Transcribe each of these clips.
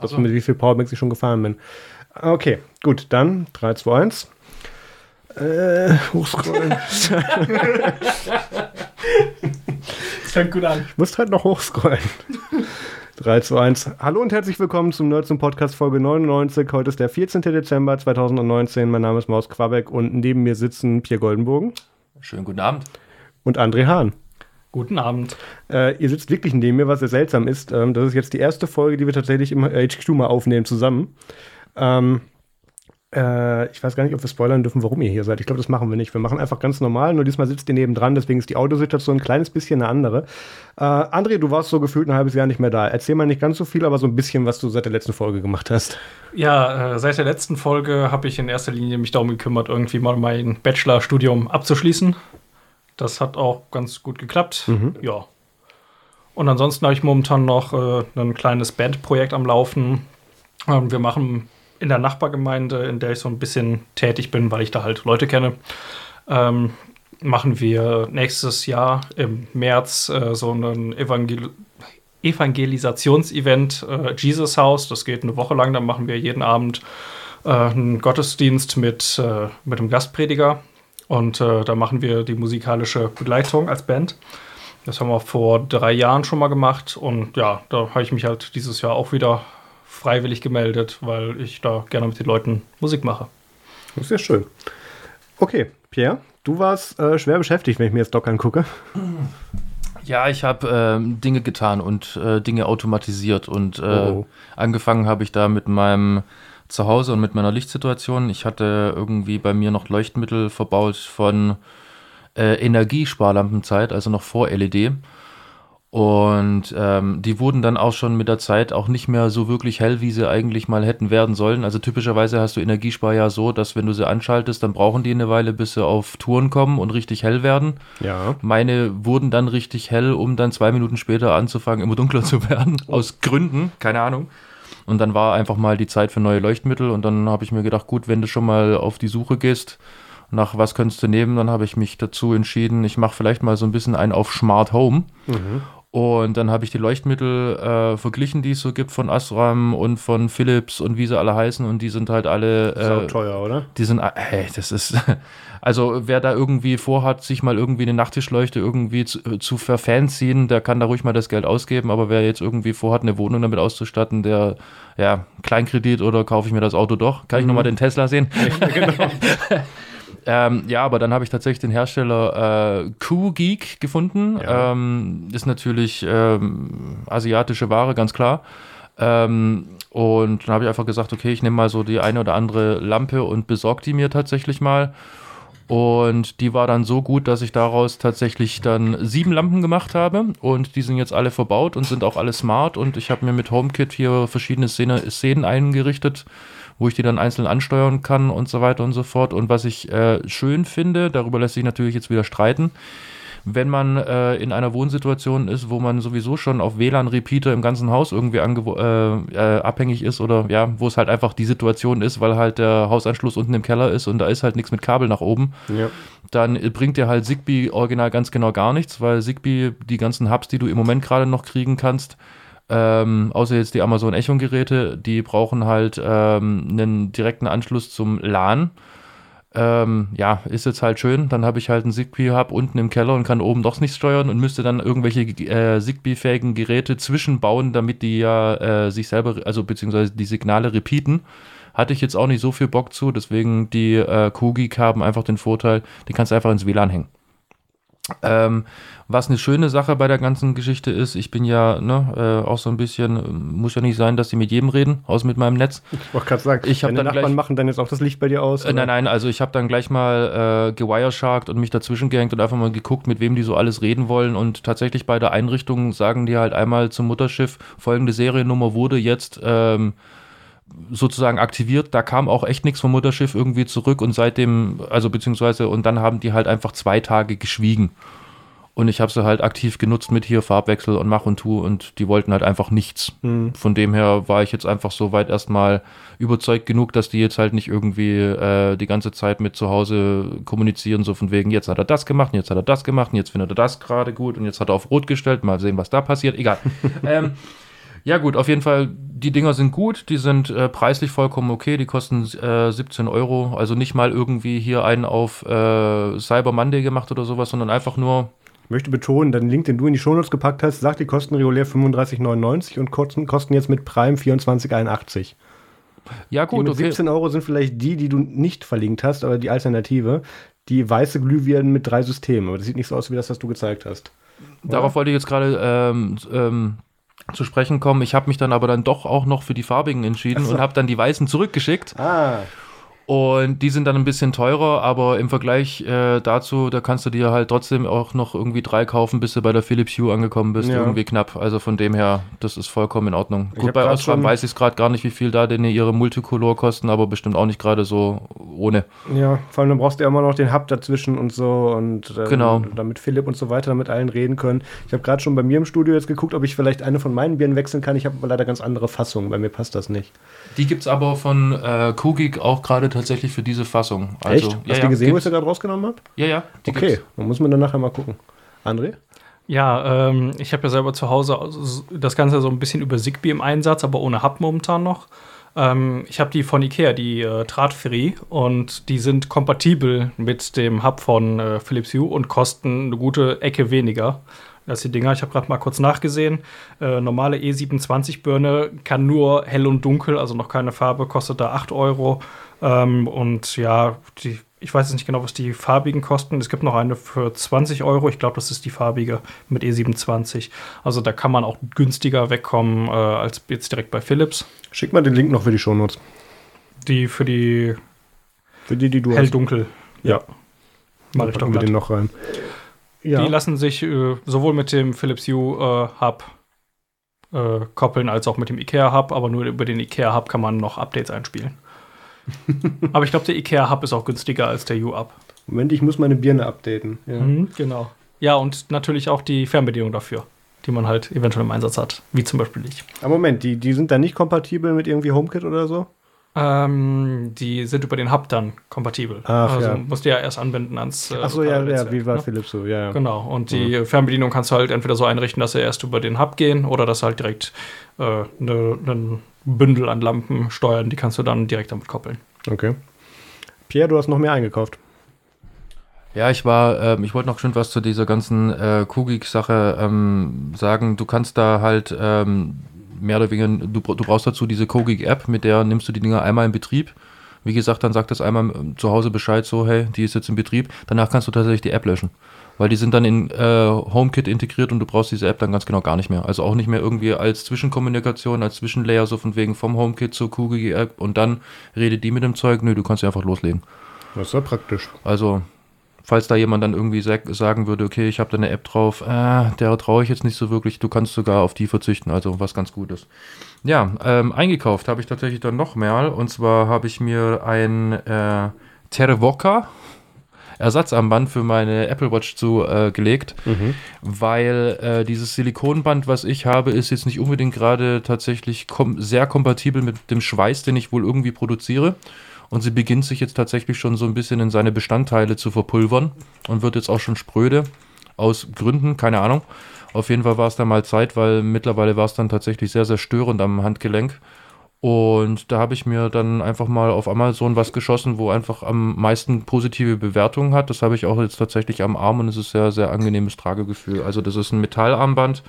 Das so. mit wie viel Powerbanks ich schon gefahren bin. Okay, gut, dann 3, 2, 1. Äh, hochscrollen. das fängt gut an. Ich muss halt noch hochscrollen. 3, 2, 1. Hallo und herzlich willkommen zum Nerds zum Podcast Folge 99. Heute ist der 14. Dezember 2019. Mein Name ist Maus Quabeck und neben mir sitzen Pierre Goldenbogen. Schönen guten Abend. Und André Hahn. Guten Abend. Äh, ihr sitzt wirklich neben mir, was sehr seltsam ist. Ähm, das ist jetzt die erste Folge, die wir tatsächlich im HQ mal aufnehmen zusammen. Ähm, äh, ich weiß gar nicht, ob wir spoilern dürfen, warum ihr hier seid. Ich glaube, das machen wir nicht. Wir machen einfach ganz normal. Nur diesmal sitzt ihr nebendran, deswegen ist die Autosituation ein kleines bisschen eine andere. Äh, André, du warst so gefühlt ein halbes Jahr nicht mehr da. Erzähl mal nicht ganz so viel, aber so ein bisschen, was du seit der letzten Folge gemacht hast. Ja, äh, seit der letzten Folge habe ich in erster Linie mich darum gekümmert, irgendwie mal mein Bachelorstudium abzuschließen. Das hat auch ganz gut geklappt. Mhm. Ja. Und ansonsten habe ich momentan noch äh, ein kleines Bandprojekt am Laufen. Ähm, wir machen in der Nachbargemeinde, in der ich so ein bisschen tätig bin, weil ich da halt Leute kenne, ähm, machen wir nächstes Jahr im März äh, so ein Evangel Evangelisationsevent äh, Jesus House. Das geht eine Woche lang. Dann machen wir jeden Abend äh, einen Gottesdienst mit, äh, mit einem Gastprediger. Und äh, da machen wir die musikalische Begleitung als Band. Das haben wir vor drei Jahren schon mal gemacht. Und ja, da habe ich mich halt dieses Jahr auch wieder freiwillig gemeldet, weil ich da gerne mit den Leuten Musik mache. Das ist ja schön. Okay, Pierre, du warst äh, schwer beschäftigt, wenn ich mir jetzt Doc angucke. Ja, ich habe ähm, Dinge getan und äh, Dinge automatisiert und äh, oh. angefangen habe ich da mit meinem Zuhause und mit meiner Lichtsituation. Ich hatte irgendwie bei mir noch Leuchtmittel verbaut von äh, Energiesparlampenzeit, also noch vor LED. Und ähm, die wurden dann auch schon mit der Zeit auch nicht mehr so wirklich hell, wie sie eigentlich mal hätten werden sollen. Also typischerweise hast du Energiespar ja so, dass wenn du sie anschaltest, dann brauchen die eine Weile, bis sie auf Touren kommen und richtig hell werden. Ja. Meine wurden dann richtig hell, um dann zwei Minuten später anzufangen, immer dunkler zu werden. Aus Gründen, keine Ahnung. Und dann war einfach mal die Zeit für neue Leuchtmittel. Und dann habe ich mir gedacht, gut, wenn du schon mal auf die Suche gehst, nach was könntest du nehmen, dann habe ich mich dazu entschieden, ich mache vielleicht mal so ein bisschen einen auf Smart Home. Mhm. Und dann habe ich die Leuchtmittel äh, verglichen, die es so gibt von Asram und von Philips und wie sie alle heißen. Und die sind halt alle. Äh, teuer, oder? Die sind. Hey, das ist. Also, wer da irgendwie vorhat, sich mal irgendwie eine Nachttischleuchte irgendwie zu, äh, zu verfanziehen, der kann da ruhig mal das Geld ausgeben. Aber wer jetzt irgendwie vorhat, eine Wohnung damit auszustatten, der. Ja, Kleinkredit oder kaufe ich mir das Auto doch? Kann ich mhm. nochmal den Tesla sehen? Ja, genau. Ähm, ja, aber dann habe ich tatsächlich den Hersteller äh, Q-Geek gefunden. Ja. Ähm, ist natürlich ähm, asiatische Ware, ganz klar. Ähm, und dann habe ich einfach gesagt, okay, ich nehme mal so die eine oder andere Lampe und besorge die mir tatsächlich mal. Und die war dann so gut, dass ich daraus tatsächlich dann sieben Lampen gemacht habe. Und die sind jetzt alle verbaut und sind auch alle smart. Und ich habe mir mit HomeKit hier verschiedene Szene, Szenen eingerichtet wo ich die dann einzeln ansteuern kann und so weiter und so fort. Und was ich äh, schön finde, darüber lässt sich natürlich jetzt wieder streiten, wenn man äh, in einer Wohnsituation ist, wo man sowieso schon auf WLAN-Repeater im ganzen Haus irgendwie äh, äh, abhängig ist oder ja, wo es halt einfach die Situation ist, weil halt der Hausanschluss unten im Keller ist und da ist halt nichts mit Kabel nach oben, ja. dann bringt dir halt Zigbee original ganz genau gar nichts, weil Zigbee die ganzen Hubs, die du im Moment gerade noch kriegen kannst, ähm, außer jetzt die Amazon Echo-Geräte, die brauchen halt ähm, einen direkten Anschluss zum LAN. Ähm, ja, ist jetzt halt schön. Dann habe ich halt einen Zigbee-Hub unten im Keller und kann oben doch nichts steuern und müsste dann irgendwelche äh, Zigbee-fähigen Geräte zwischenbauen, damit die ja äh, sich selber, also beziehungsweise die Signale repeaten. Hatte ich jetzt auch nicht so viel Bock zu, deswegen die äh, Kugik haben einfach den Vorteil, die kannst du einfach ins WLAN hängen. Ähm, was eine schöne Sache bei der ganzen Geschichte ist, ich bin ja ne, äh, auch so ein bisschen, muss ja nicht sein, dass die mit jedem reden, außer mit meinem Netz. Ich wollte gerade sagen, ich deine dann Nachbarn gleich, machen dann jetzt auch das Licht bei dir aus? Äh, nein, nein, also ich habe dann gleich mal äh, gewiresharkt und mich dazwischen gehängt und einfach mal geguckt, mit wem die so alles reden wollen. Und tatsächlich bei der Einrichtung sagen die halt einmal zum Mutterschiff, folgende Seriennummer wurde jetzt ähm, sozusagen aktiviert. Da kam auch echt nichts vom Mutterschiff irgendwie zurück und seitdem, also beziehungsweise, und dann haben die halt einfach zwei Tage geschwiegen. Und ich habe sie halt aktiv genutzt mit hier Farbwechsel und Mach und Tu und die wollten halt einfach nichts. Mhm. Von dem her war ich jetzt einfach so weit erstmal überzeugt genug, dass die jetzt halt nicht irgendwie äh, die ganze Zeit mit zu Hause kommunizieren, so von wegen, jetzt hat er das gemacht, und jetzt hat er das gemacht, und jetzt findet er das gerade gut und jetzt hat er auf Rot gestellt, mal sehen, was da passiert. Egal. ähm, Ja, gut, auf jeden Fall, die Dinger sind gut, die sind äh, preislich vollkommen okay, die kosten äh, 17 Euro. Also nicht mal irgendwie hier einen auf äh, Cyber Monday gemacht oder sowas, sondern einfach nur. Ich möchte betonen, den Link, den du in die Shownotes gepackt hast, sagt, die kosten regulär 35,99 und kosten, kosten jetzt mit Prime 24,81. Ja, gut, die mit okay. 17 Euro sind vielleicht die, die du nicht verlinkt hast, aber die Alternative. Die weiße Glühbirnen mit drei Systemen. Aber das sieht nicht so aus wie das, was du gezeigt hast. Darauf wollte ich jetzt gerade ähm, ähm, zu sprechen kommen. Ich habe mich dann aber dann doch auch noch für die farbigen entschieden so. und habe dann die weißen zurückgeschickt. Ah, Und die sind dann ein bisschen teurer, aber im Vergleich äh, dazu, da kannst du dir halt trotzdem auch noch irgendwie drei kaufen, bis du bei der Philips Hue angekommen bist. Ja. Irgendwie knapp. Also von dem her, das ist vollkommen in Ordnung. Ich Gut, bei Osram weiß ich es gerade gar nicht, wie viel da denn ihre Multicolor kosten, aber bestimmt auch nicht gerade so ohne. ja, vor allem dann brauchst du ja immer noch den Hub dazwischen und so und ähm, Genau. damit Philipp und so weiter mit allen reden können. Ich habe gerade schon bei mir im Studio jetzt geguckt, ob ich vielleicht eine von meinen Birnen wechseln kann. Ich habe aber leider ganz andere Fassungen, bei mir passt das nicht. Die gibt es aber von äh, Kugik auch gerade tatsächlich für diese Fassung. Also, Echt? Ja, Hast ja, du gesehen, was ich gibt's. da gerade rausgenommen habe? Ja, ja. die Okay, gibt's. dann muss man dann nachher mal gucken. André? Ja, ähm, ich habe ja selber zu Hause das Ganze so ein bisschen über Zigbee im Einsatz, aber ohne Hub momentan noch. Ähm, ich habe die von Ikea, die äh, Drahtfree, und die sind kompatibel mit dem Hub von äh, Philips Hue und kosten eine gute Ecke weniger als die Dinger. Ich habe gerade mal kurz nachgesehen. Äh, normale E27-Birne kann nur hell und dunkel, also noch keine Farbe, kostet da 8 Euro. Ähm, und ja, die, ich weiß jetzt nicht genau, was die farbigen kosten. Es gibt noch eine für 20 Euro. Ich glaube, das ist die farbige mit E27. Also da kann man auch günstiger wegkommen äh, als jetzt direkt bei Philips. Schick mal den Link noch für die Shownotes. Die für die Für die, die du hell-dunkel. Ja. Mach ich doch wir glatt. den noch rein. Ja. Die lassen sich äh, sowohl mit dem Philips Hue äh, Hub äh, koppeln als auch mit dem IKEA Hub, aber nur über den IKEA Hub kann man noch Updates einspielen. aber ich glaube, der IKEA Hub ist auch günstiger als der Hub. Moment, ich muss meine Birne updaten. Ja. Mhm, genau. Ja, und natürlich auch die Fernbedienung dafür, die man halt eventuell im Einsatz hat, wie zum Beispiel ich. Aber Moment, die, die sind dann nicht kompatibel mit irgendwie HomeKit oder so? Ähm, die sind über den Hub dann kompatibel. Ach, also ja. musst du ja erst anbinden ans. Äh, Achso, ja, ja, wie war ne? Philips so, ja. ja. Genau, und die Fernbedienung kannst du halt entweder so einrichten, dass sie erst über den Hub gehen oder dass halt direkt äh, ne, ein Bündel an Lampen steuern, die kannst du dann direkt damit koppeln. Okay. Pierre, du hast noch mehr eingekauft. Ja, ich war, ähm, ich wollte noch schön was zu dieser ganzen äh, Kugik-Sache ähm, sagen. Du kannst da halt ähm, mehr oder weniger, du, du brauchst dazu diese Kugik-App, mit der nimmst du die Dinger einmal in Betrieb. Wie gesagt, dann sagt das einmal ähm, zu Hause Bescheid, so, hey, die ist jetzt in Betrieb. Danach kannst du tatsächlich die App löschen. Weil die sind dann in äh, HomeKit integriert und du brauchst diese App dann ganz genau gar nicht mehr. Also auch nicht mehr irgendwie als Zwischenkommunikation, als Zwischenlayer, so von wegen vom HomeKit zur Kugik-App und dann redet die mit dem Zeug. Nö, du kannst sie einfach loslegen. Das ist ja praktisch. Also, falls da jemand dann irgendwie sag, sagen würde, okay, ich habe da eine App drauf, äh, der traue ich jetzt nicht so wirklich, du kannst sogar auf die verzichten, also was ganz Gutes. Ja, ähm, eingekauft habe ich tatsächlich dann noch mehr und zwar habe ich mir ein äh, Tervoca Ersatzarmband für meine Apple Watch zugelegt, äh, gelegt, weil äh, dieses Silikonband, was ich habe, ist jetzt nicht unbedingt gerade tatsächlich kom sehr kompatibel mit dem Schweiß, den ich wohl irgendwie produziere. Und sie beginnt sich jetzt tatsächlich schon so ein bisschen in seine Bestandteile zu verpulvern und wird jetzt auch schon spröde. Aus Gründen, keine Ahnung. Auf jeden Fall war es dann mal Zeit, weil mittlerweile war es dann tatsächlich sehr, sehr störend am Handgelenk. Und da habe ich mir dann einfach mal auf Amazon was geschossen, wo einfach am meisten positive Bewertungen hat. Das habe ich auch jetzt tatsächlich am Arm und es ist sehr, sehr angenehmes Tragegefühl. Also das ist ein Metallarmband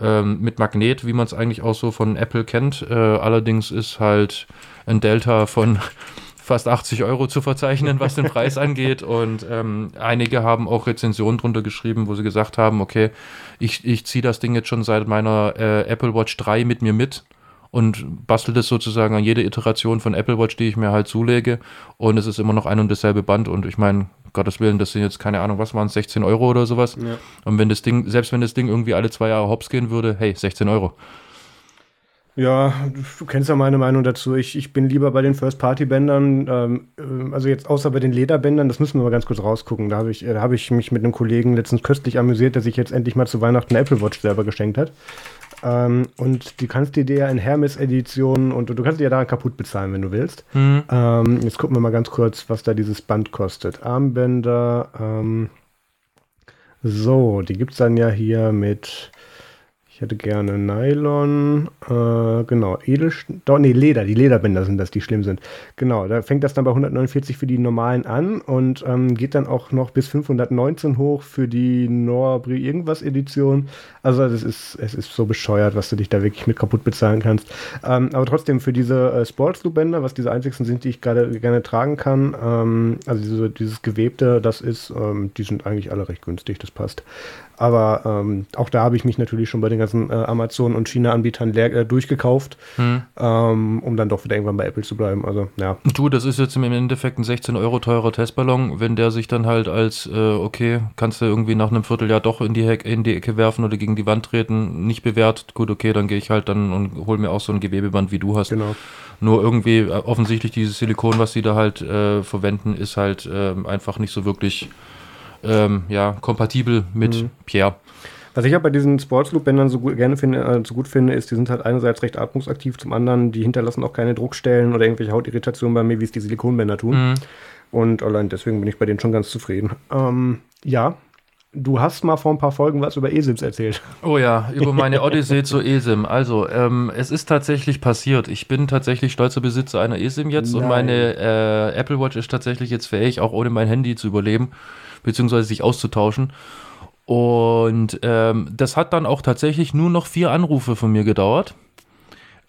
ähm, mit Magnet, wie man es eigentlich auch so von Apple kennt. Äh, allerdings ist halt ein Delta von fast 80 Euro zu verzeichnen, was den Preis angeht. Und ähm, einige haben auch Rezensionen drunter geschrieben, wo sie gesagt haben, okay, ich, ich ziehe das Ding jetzt schon seit meiner äh, Apple Watch 3 mit mir mit und bastel das sozusagen an jede Iteration von Apple Watch, die ich mir halt zulege. Und es ist immer noch ein und dasselbe Band. Und ich meine, Gottes Willen, das sind jetzt keine Ahnung, was waren es, 16 Euro oder sowas. Ja. Und wenn das Ding, selbst wenn das Ding irgendwie alle zwei Jahre hops gehen würde, hey, 16 Euro. Ja, du, kennst ja meine Meinung dazu. Ich, ich bin lieber bei den First-Party-Bändern, ähm, äh, also jetzt außer bei den Lederbändern, das müssen wir mal ganz kurz rausgucken. Da habe ich, äh, da hab ich mich mit einem Kollegen letztens köstlich amüsiert, der sich jetzt endlich mal zu Weihnachten eine Apple Watch selber geschenkt hat. Ähm, und du kannst die dir ja in Hermes-Editionen und du kannst die ja daran kaputt bezahlen, wenn du willst. Hm. Ähm, jetzt gucken wir mal ganz kurz, was da dieses Band kostet. Armbänder, ähm, so, die gibt es dann ja hier mit, Ich hätte gerne Nylon, äh, genau, Edelstahl, nee, Leder, die Lederbänder sind das, die schlimm sind. Genau, da fängt das dann bei 149 für die normalen an und ähm, geht dann auch noch bis 519 hoch für die Norbri irgendwas Edition. Also es ist, es ist so bescheuert, was du dich da wirklich mit kaputt bezahlen kannst. Ähm, aber trotzdem für diese äh, Sportsloop-Bänder, was diese einzigsten sind, die ich gerade gerne tragen kann, ähm, also diese, dieses Gewebte, das ist, ähm, die sind eigentlich alle recht günstig, das passt. Aber ähm, auch da habe ich mich natürlich schon bei den ganzen äh, Amazon- und China-Anbietern äh, durchgekauft, hm. ähm, um dann doch wieder irgendwann bei Apple zu bleiben. Also, ja. Du, das ist jetzt im Endeffekt ein 16 Euro teurer Testballon. Wenn der sich dann halt als, äh, okay, kannst du irgendwie nach einem Vierteljahr doch in die, Heck, in die Ecke werfen oder gegen die Wand treten, nicht bewährt, gut, okay, dann gehe ich halt dann und hole mir auch so ein Gewebeband, wie du hast. Genau. Nur irgendwie äh, offensichtlich dieses Silikon, was sie da halt äh, verwenden, ist halt ähm, einfach nicht so wirklich ähm, ja, kompatibel mit mhm. Pierre. Was ich ja bei diesen Sportsloop-Bändern so gut, gerne finde, äh, so gut finde, ist, die sind halt einerseits recht atmungsaktiv, zum anderen, die hinterlassen auch keine Druckstellen oder irgendwelche Hautirritationen bei mir, wie es die Silikonbänder tun. Mhm. Und allein deswegen bin ich bei denen schon ganz zufrieden. Ähm, ja, Du hast mal vor ein paar Folgen was über ESIMs erzählt. Oh ja, über meine Odyssee zu ESIM. Also, ähm, es ist tatsächlich passiert. Ich bin tatsächlich stolzer Besitzer einer ESIM jetzt Nein. und meine äh, Apple Watch ist tatsächlich jetzt fähig, auch ohne mein Handy zu überleben beziehungsweise sich auszutauschen. Und ähm, das hat dann auch tatsächlich nur noch vier Anrufe von mir gedauert.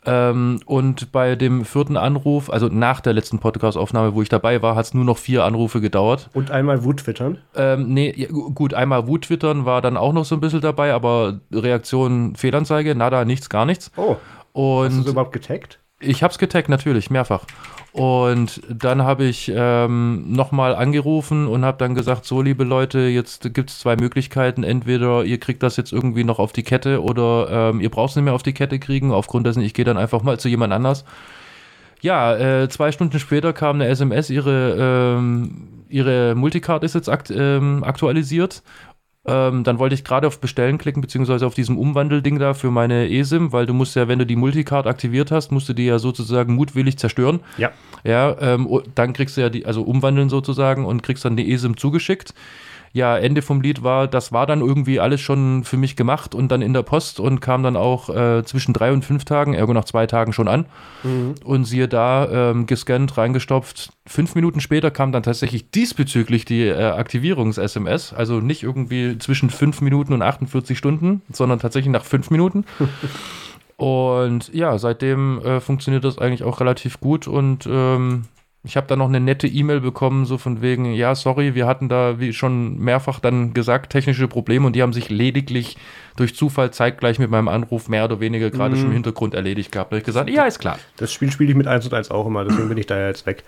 Ähm, und bei dem vierten Anruf, also nach der letzten Podcast-Aufnahme, wo ich dabei war, hat es nur noch vier Anrufe gedauert. Und einmal Wut-Twittern? Ähm, nee, ja, gut, einmal Wut-Twittern war dann auch noch so ein bisschen dabei, aber Reaktion, Fehlanzeige, nada, nichts, gar nichts. Oh. Und Hast du überhaupt getaggt? Ich habe es getaggt, natürlich, mehrfach. Und dann habe ich ähm, nochmal angerufen und habe dann gesagt, so liebe Leute, jetzt gibt es zwei Möglichkeiten. Entweder ihr kriegt das jetzt irgendwie noch auf die Kette oder ähm, ihr braucht es nicht mehr auf die Kette kriegen. Aufgrund dessen, ich gehe dann einfach mal zu jemand anders. Ja, äh, zwei Stunden später kam eine SMS, ihre, ähm, ihre Multicard ist jetzt akt, ähm, aktualisiert ähm, dann wollte ich gerade auf Bestellen klicken, beziehungsweise auf diesem Umwandelding da für meine eSIM, weil du musst ja, wenn du die Multicard aktiviert hast, musst du die ja sozusagen mutwillig zerstören. Ja. Ja, ähm, dann kriegst du ja die, also umwandeln sozusagen und kriegst dann die eSIM zugeschickt ja, Ende vom Lied war, das war dann irgendwie alles schon für mich gemacht und dann in der Post und kam dann auch äh, zwischen drei und fünf Tagen, ergo nach zwei Tagen schon an. Mhm. Und siehe da, ähm, gescannt, reingestopft. Fünf Minuten später kam dann tatsächlich diesbezüglich die äh, Aktivierungs-SMS, also nicht irgendwie zwischen fünf Minuten und 48 Stunden, sondern tatsächlich nach fünf Minuten. und ja, seitdem äh, funktioniert das eigentlich auch relativ gut und ähm, ich habe da noch eine nette E-Mail bekommen, so von wegen, ja, sorry, wir hatten da, wie schon mehrfach dann gesagt, technische Probleme und die haben sich lediglich durch Zufall zeitgleich mit meinem Anruf mehr oder weniger gerade mm. schon im Hintergrund erledigt gehabt. Da habe ich gesagt, ja, ist klar. Das Spiel spiele ich mit 1 und 1 auch immer, deswegen bin ich da ja jetzt weg.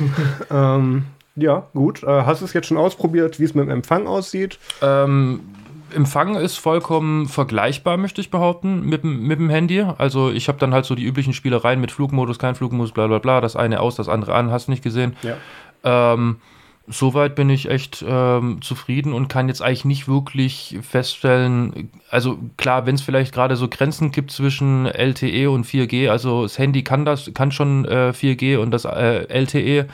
ähm, ja, gut. Äh, hast du es jetzt schon ausprobiert, wie es mit dem Empfang aussieht? Ähm, Empfang ist vollkommen vergleichbar, möchte ich behaupten, mit, mit dem Handy. Also ich habe dann halt so die üblichen Spielereien mit Flugmodus, kein Flugmodus, bla bla bla, das eine aus, das andere an, hast nicht gesehen. Ja. Ähm, soweit bin ich echt ähm, zufrieden und kann jetzt eigentlich nicht wirklich feststellen, also klar, wenn es vielleicht gerade so Grenzen gibt zwischen LTE und 4G, also das Handy kann das, kann schon äh, 4G und das äh, LTE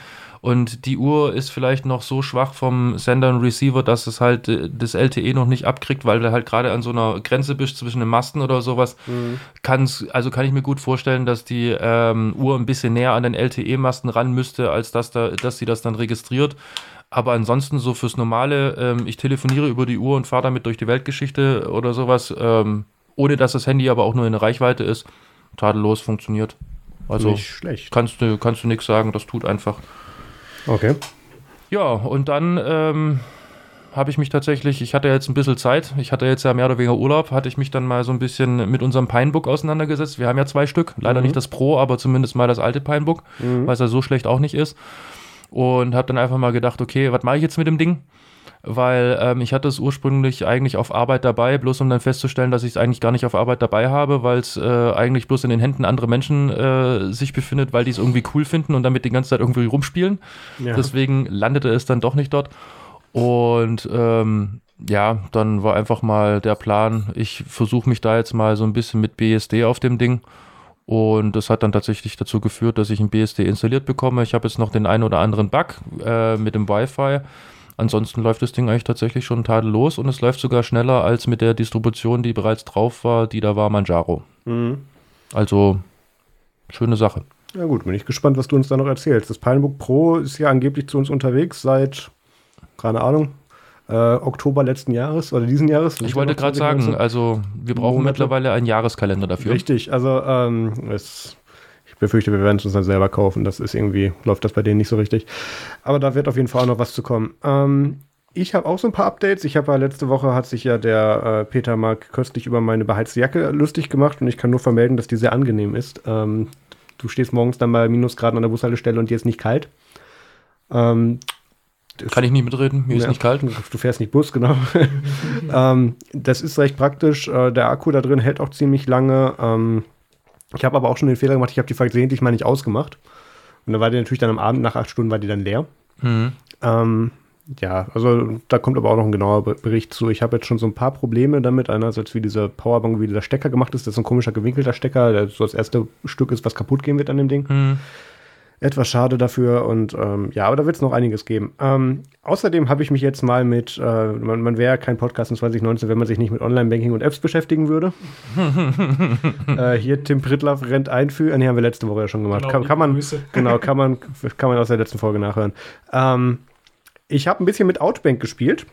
und die Uhr ist vielleicht noch so schwach vom Sender und Receiver, dass es halt äh, das LTE noch nicht abkriegt, weil du halt gerade an so einer Grenze bist zwischen den Masten oder sowas. Mhm. Kann's, also kann ich mir gut vorstellen, dass die ähm, Uhr ein bisschen näher an den LTE-Masten ran müsste, als dass, da, dass sie das dann registriert. Aber ansonsten so fürs Normale, ähm, ich telefoniere über die Uhr und fahre damit durch die Weltgeschichte oder sowas, ähm, ohne dass das Handy aber auch nur in Reichweite ist, tadellos funktioniert. Also Nicht schlecht. kannst du, kannst du nichts sagen, das tut einfach. Okay. Ja, und dann ähm, habe ich mich tatsächlich, ich hatte jetzt ein bisschen Zeit, ich hatte jetzt ja mehr oder weniger Urlaub, hatte ich mich dann mal so ein bisschen mit unserem Pinebook auseinandergesetzt. Wir haben ja zwei Stück, leider mhm. nicht das Pro, aber zumindest mal das alte Pinebook, mhm. weil es ja so schlecht auch nicht ist. Und habe dann einfach mal gedacht, okay, was mache ich jetzt mit dem Ding? Weil ähm, ich hatte es ursprünglich eigentlich auf Arbeit dabei, bloß um dann festzustellen, dass ich es eigentlich gar nicht auf Arbeit dabei habe, weil es äh, eigentlich bloß in den Händen anderer Menschen äh, sich befindet, weil die es irgendwie cool finden und damit die ganze Zeit irgendwie rumspielen. Ja. Deswegen landete es dann doch nicht dort. Und ähm, ja, dann war einfach mal der Plan, ich versuche mich da jetzt mal so ein bisschen mit BSD auf dem Ding. Und das hat dann tatsächlich dazu geführt, dass ich ein BSD installiert bekomme. Ich habe jetzt noch den einen oder anderen Bug äh, mit dem Wi-Fi. Ansonsten läuft das Ding eigentlich tatsächlich schon tadellos und es läuft sogar schneller als mit der Distribution, die bereits drauf war, die da war Manjaro. Mhm. Also, schöne Sache. Ja gut, bin ich gespannt, was du uns da noch erzählst. Das Pinebook Pro ist ja angeblich zu uns unterwegs seit, keine Ahnung, äh, Oktober letzten Jahres oder diesen Jahres. Ich wollte gerade sagen, also wir brauchen Monate. mittlerweile einen Jahreskalender dafür. Richtig, also ähm, es, befürchte, wir werden es uns dann selber kaufen. Das ist irgendwie, läuft das bei denen nicht so richtig. Aber da wird auf jeden Fall auch noch was zu kommen. Ähm, ich habe auch so ein paar Updates. Ich habe ja letzte Woche hat sich ja der äh, Peter Mark köstlich über meine beheizte Jacke lustig gemacht und ich kann nur vermelden, dass die sehr angenehm ist. Ähm, du stehst morgens dann bei Minusgraden an der Bushaltestelle und dir ist nicht kalt. Ähm, Kann ich nicht mitreden, mir ist ja, nicht kalt. Du fährst nicht Bus, genau. ähm, das ist recht praktisch. Äh, der Akku da drin hält auch ziemlich lange. Ähm, ich habe aber auch schon den Fehler gemacht, ich habe die versehentlich mal nicht ausgemacht. Und dann war die natürlich dann am Abend nach acht Stunden war die dann leer. Mhm. Ähm, ja, also da kommt aber auch noch ein genauer Be- Bericht zu. Ich habe jetzt schon so ein paar Probleme damit. Einerseits, wie diese Powerbank, wie dieser Stecker gemacht ist. Das ist ein komischer gewinkelter Stecker, der so das erste Stück ist, was kaputt gehen wird an dem Ding. Mhm. Etwas schade dafür und ähm, ja, aber da wird es noch einiges geben. Ähm, außerdem habe ich mich jetzt mal mit, äh, man, man wäre ja kein Podcast in 2019, wenn man sich nicht mit Online-Banking und Apps beschäftigen würde. äh, hier Tim Prittlaff rennt ein für, nee, haben wir letzte Woche ja schon gemacht. Genau, kann, kann man, Grüße. genau, kann man, kann man aus der letzten Folge nachhören. Ähm, ich habe ein bisschen mit Outbank gespielt.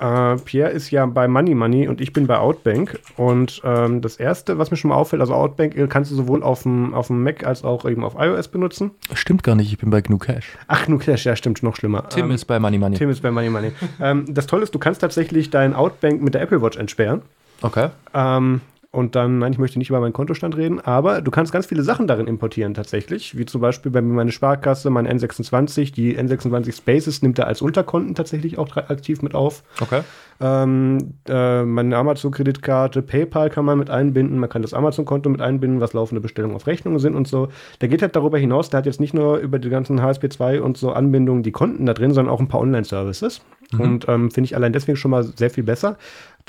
Äh, Pierre ist ja bei Money Money und ich bin bei Outbank. Und ähm, das erste, was mir schon mal auffällt, also Outbank äh, kannst du sowohl auf dem, auf dem Mac als auch eben auf iOS benutzen. Stimmt gar nicht, ich bin bei GNU Cash. Ach, nur Cash, ja, stimmt, noch schlimmer. Tim Ähm, ist bei Money Money. Tim ist bei Money Money. ähm, das Tolle ist, du kannst tatsächlich dein Outbank mit der Apple Watch entsperren. Okay. Ähm, und dann, nein, ich möchte nicht über meinen Kontostand reden, aber du kannst ganz viele Sachen darin importieren tatsächlich, wie zum Beispiel bei mir meine Sparkasse, mein N26, die N26 Spaces nimmt er als Unterkonten tatsächlich auch aktiv mit auf. Okay. Ähm, äh, meine Amazon-Kreditkarte, PayPal kann man mit einbinden, man kann das Amazon-Konto mit einbinden, was laufende Bestellungen auf Rechnungen sind und so. Der geht halt darüber hinaus, der hat jetzt nicht nur über die ganzen HSP2 und so Anbindungen die Konten da drin, sondern auch ein paar Online-Services. Und ähm, finde ich allein deswegen schon mal sehr viel besser.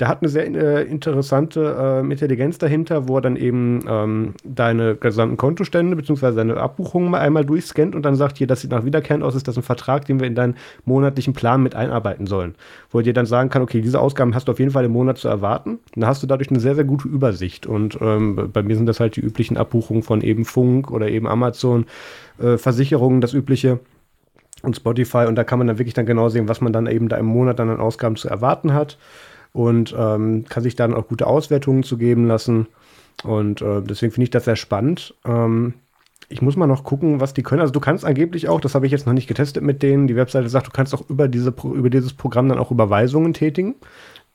Der hat eine sehr äh, interessante äh, Intelligenz dahinter, wo er dann eben ähm, deine gesamten Kontostände bzw. deine Abbuchungen mal einmal durchscannt und dann sagt, hier, das sieht nach wiederkehrend aus, ist das ein Vertrag, den wir in deinen monatlichen Plan mit einarbeiten sollen. Wo er dir dann sagen kann, okay, diese Ausgaben hast du auf jeden Fall im Monat zu erwarten. Dann hast du dadurch eine sehr, sehr gute Übersicht. Und ähm, bei mir sind das halt die üblichen Abbuchungen von eben Funk oder eben Amazon, äh, Versicherungen, das übliche und Spotify und da kann man dann wirklich dann genau sehen, was man dann eben da im Monat dann an Ausgaben zu erwarten hat und ähm, kann sich dann auch gute Auswertungen zu geben lassen und äh, deswegen finde ich das sehr spannend. Ähm, ich muss mal noch gucken, was die können. Also du kannst angeblich auch, das habe ich jetzt noch nicht getestet mit denen, die Webseite sagt, du kannst auch über, diese, über dieses Programm dann auch Überweisungen tätigen.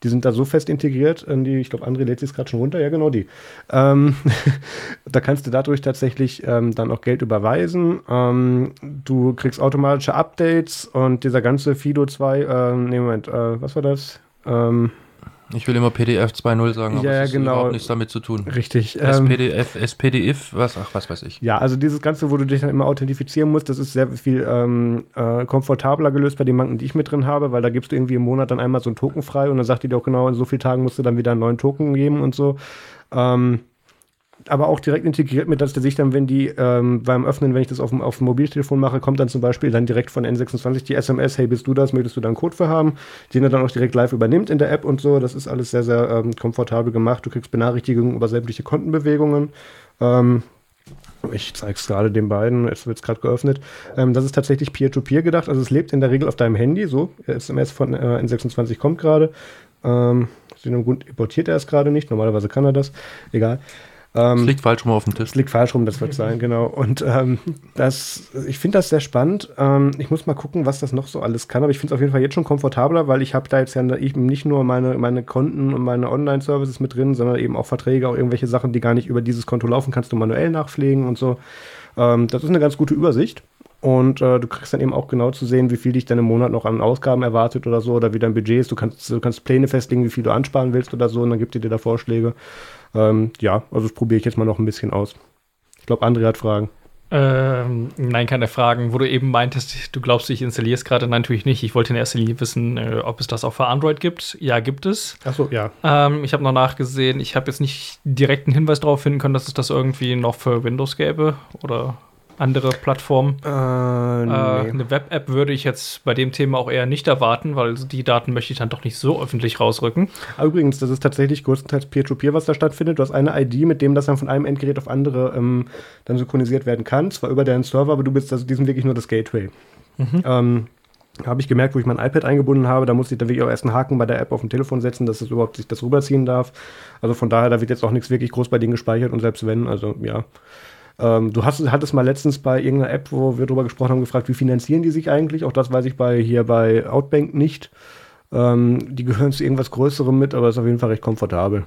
Die sind da so fest integriert, in die, ich glaube, André lädt sich gerade schon runter, ja genau die. Ähm, da kannst du dadurch tatsächlich ähm, dann auch Geld überweisen. Ähm, du kriegst automatische Updates und dieser ganze Fido 2, ähm, nee, Moment, äh, was war das? Ähm, Ich will immer PDF 2.0 sagen, aber Ja, ist genau. überhaupt nichts damit zu tun. richtig. Ähm, SPDF, SPDIF, was, ach, was weiß ich. Ja, also dieses Ganze, wo du dich dann immer authentifizieren musst, das ist sehr viel ähm, äh, komfortabler gelöst bei den Banken, die ich mit drin habe, weil da gibst du irgendwie im Monat dann einmal so einen Token frei und dann sagt die dir auch genau, in so vielen Tagen musst du dann wieder einen neuen Token geben und so. Ähm, aber auch direkt integriert mit, dass der sich dann, wenn die ähm, beim Öffnen, wenn ich das auf dem, auf dem Mobiltelefon mache, kommt dann zum Beispiel dann direkt von N26 die SMS, hey, bist du das, möchtest du da einen Code für haben, den er dann auch direkt live übernimmt in der App und so. Das ist alles sehr, sehr ähm, komfortabel gemacht. Du kriegst Benachrichtigungen über sämtliche Kontenbewegungen. Ähm, ich zeige es gerade den beiden, es wird gerade geöffnet. Ähm, das ist tatsächlich Peer-to-Peer gedacht. Also es lebt in der Regel auf deinem Handy. So, SMS von äh, N26 kommt gerade. Ähm, aus irgendeinem Grund importiert er es gerade nicht. Normalerweise kann er das. Egal. Es liegt falsch rum auf dem Tisch. Es liegt falsch rum, das wird sein, genau. Und ähm, das, ich finde das sehr spannend. Ähm, ich muss mal gucken, was das noch so alles kann. Aber ich finde es auf jeden Fall jetzt schon komfortabler, weil ich habe da jetzt ja eben nicht nur meine, meine Konten und meine Online-Services mit drin, sondern eben auch Verträge, auch irgendwelche Sachen, die gar nicht über dieses Konto laufen, kannst du manuell nachpflegen und so. Ähm, das ist eine ganz gute Übersicht. Und äh, du kriegst dann eben auch genau zu sehen, wie viel dich dann im Monat noch an Ausgaben erwartet oder so, oder wie dein Budget ist. Du kannst, du kannst Pläne festlegen, wie viel du ansparen willst oder so, und dann gibt ihr dir da Vorschläge. Ähm, ja, also das probiere ich jetzt mal noch ein bisschen aus. Ich glaube, André hat Fragen. Ähm, nein, keine Fragen. Wo du eben meintest, du glaubst, ich installiere es gerade. Nein, natürlich nicht. Ich wollte in erster Linie wissen, äh, ob es das auch für Android gibt. Ja, gibt es. Achso, ja. Ähm, ich habe noch nachgesehen. Ich habe jetzt nicht direkt einen Hinweis darauf finden können, dass es das irgendwie noch für Windows gäbe. Oder andere Plattformen. Äh, Äh, nee. eine Web-App würde ich jetzt bei dem Thema auch eher nicht erwarten, weil die Daten möchte ich dann doch nicht so öffentlich rausrücken. Ah, Übrigens, das ist tatsächlich größtenteils Peer-to-Peer, was da stattfindet. Du hast eine ID, mit dem das dann von einem Endgerät auf andere ähm, dann synchronisiert werden kann. Zwar über deinen Server, aber du bist, also die sind wirklich nur das Gateway. Ähm, habe ich gemerkt, wo ich mein iPad eingebunden habe, da musste ich dann wirklich auch erst einen Haken bei der App auf dem Telefon setzen, dass es überhaupt sich das rüberziehen darf. Also von daher, da wird jetzt auch nichts wirklich groß bei denen gespeichert und selbst wenn, also ja. Ähm, du hast, hattest mal letztens bei irgendeiner App, wo wir drüber gesprochen haben, gefragt, wie finanzieren die sich eigentlich? Auch das weiß ich bei hier bei Outbank nicht. Ähm, die gehören zu irgendwas Größerem mit, aber ist auf jeden Fall recht komfortabel.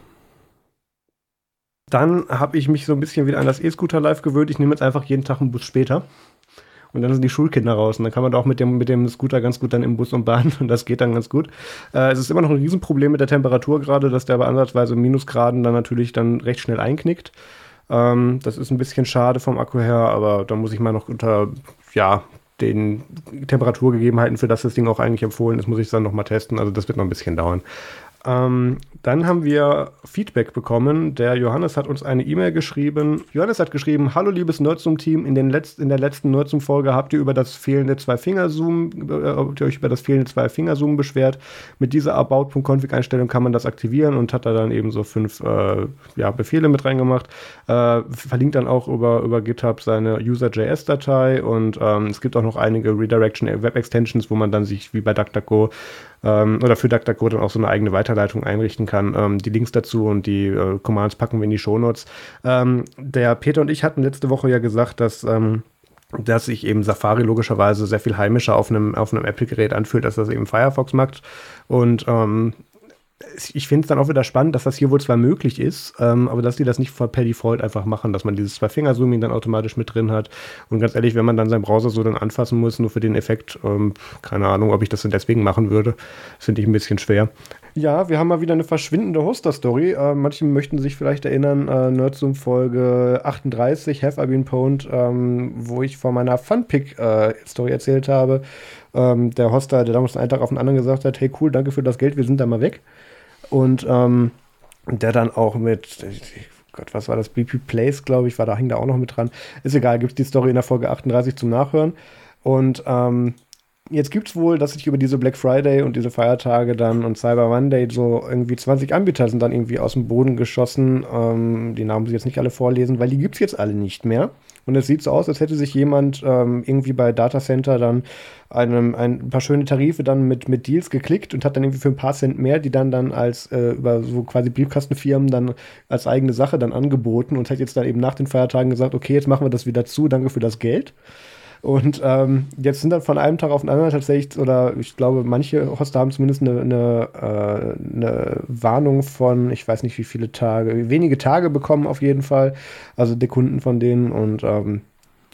Dann habe ich mich so ein bisschen wieder an das E-Scooter Live gewöhnt. Ich nehme jetzt einfach jeden Tag einen Bus später. Und dann sind die Schulkinder raus. Und dann kann man da auch mit dem, mit dem Scooter ganz gut dann im Bus und Bahn. Und das geht dann ganz gut. Äh, es ist immer noch ein Riesenproblem mit der Temperatur gerade, dass der bei ansatzweise Minusgraden dann natürlich dann recht schnell einknickt. Ähm, das ist ein bisschen schade vom Akku her, aber da muss ich mal noch unter, ja, den Temperaturgegebenheiten, für das das Ding auch eigentlich empfohlen ist, muss ich dann noch mal testen. Also das wird noch ein bisschen dauern. Ähm, dann haben wir Feedback bekommen. Der Johannes hat uns eine E-Mail geschrieben. Johannes hat geschrieben: Hallo, liebes Nerdsum-Team. In, in der letzten Nerdsum-Folge habt ihr über das fehlende Zwei-Finger-Zoom, äh, habt ihr euch über das fehlende Zwei-Finger-Zoom beschwert. Mit dieser About.config-Einstellung kann man das aktivieren und hat da dann eben so fünf äh, ja, Befehle mit reingemacht. Äh, verlinkt dann auch über, über GitHub seine User.js-Datei und ähm, es gibt auch noch einige Redirection-Web-Extensions, wo man dann sich wie bei DuckDuckGo ähm, oder für DuckDuckGo dann auch so eine eigene Weiterleitung einrichten kann. Ähm, die Links dazu und die äh, Commands packen wir in die Shownotes. Ähm, der Peter und ich hatten letzte Woche ja gesagt, dass ähm, dass sich eben Safari logischerweise sehr viel heimischer auf einem, auf einem Apple-Gerät anfühlt, als das eben Firefox macht. Und ähm, ich finde es dann auch wieder spannend, dass das hier wohl zwar möglich ist, ähm, aber dass die das nicht per Default einfach machen, dass man dieses Zwei-Finger-Zooming dann automatisch mit drin hat. Und ganz ehrlich, wenn man dann seinen Browser so dann anfassen muss, nur für den Effekt, ähm, keine Ahnung, ob ich das denn deswegen machen würde, finde ich ein bisschen schwer. Ja, wir haben mal wieder eine verschwindende Hoster-Story. Äh, manche möchten sich vielleicht erinnern, äh, Nerdzoom Folge 38, Have I Been Pwned, ähm, wo ich von meiner Funpick-Story erzählt habe. Ähm, der Hoster, der damals einen Tag auf den anderen gesagt hat, hey cool, danke für das Geld, wir sind da mal weg. Und ähm, der dann auch mit, Gott, was war das? BP Place, glaube ich, war da, hing da auch noch mit dran. Ist egal, gibt die Story in der Folge 38 zum Nachhören. Und ähm, jetzt gibt es wohl, dass sich über diese Black Friday und diese Feiertage dann und Cyber Monday so irgendwie 20 Anbieter sind dann irgendwie aus dem Boden geschossen. Ähm, die Namen muss ich jetzt nicht alle vorlesen, weil die gibt es jetzt alle nicht mehr. Und es sieht so aus, als hätte sich jemand ähm, irgendwie bei Datacenter dann einem, ein paar schöne Tarife dann mit, mit Deals geklickt und hat dann irgendwie für ein paar Cent mehr, die dann dann als äh, über so quasi Briefkastenfirmen dann als eigene Sache dann angeboten und hat jetzt dann eben nach den Feiertagen gesagt, okay, jetzt machen wir das wieder zu, danke für das Geld. Und ähm, jetzt sind dann von einem Tag auf den anderen tatsächlich, oder ich glaube, manche Hoster haben zumindest eine, eine, äh, eine Warnung von, ich weiß nicht wie viele Tage, wenige Tage bekommen auf jeden Fall. Also die Kunden von denen. Und ähm,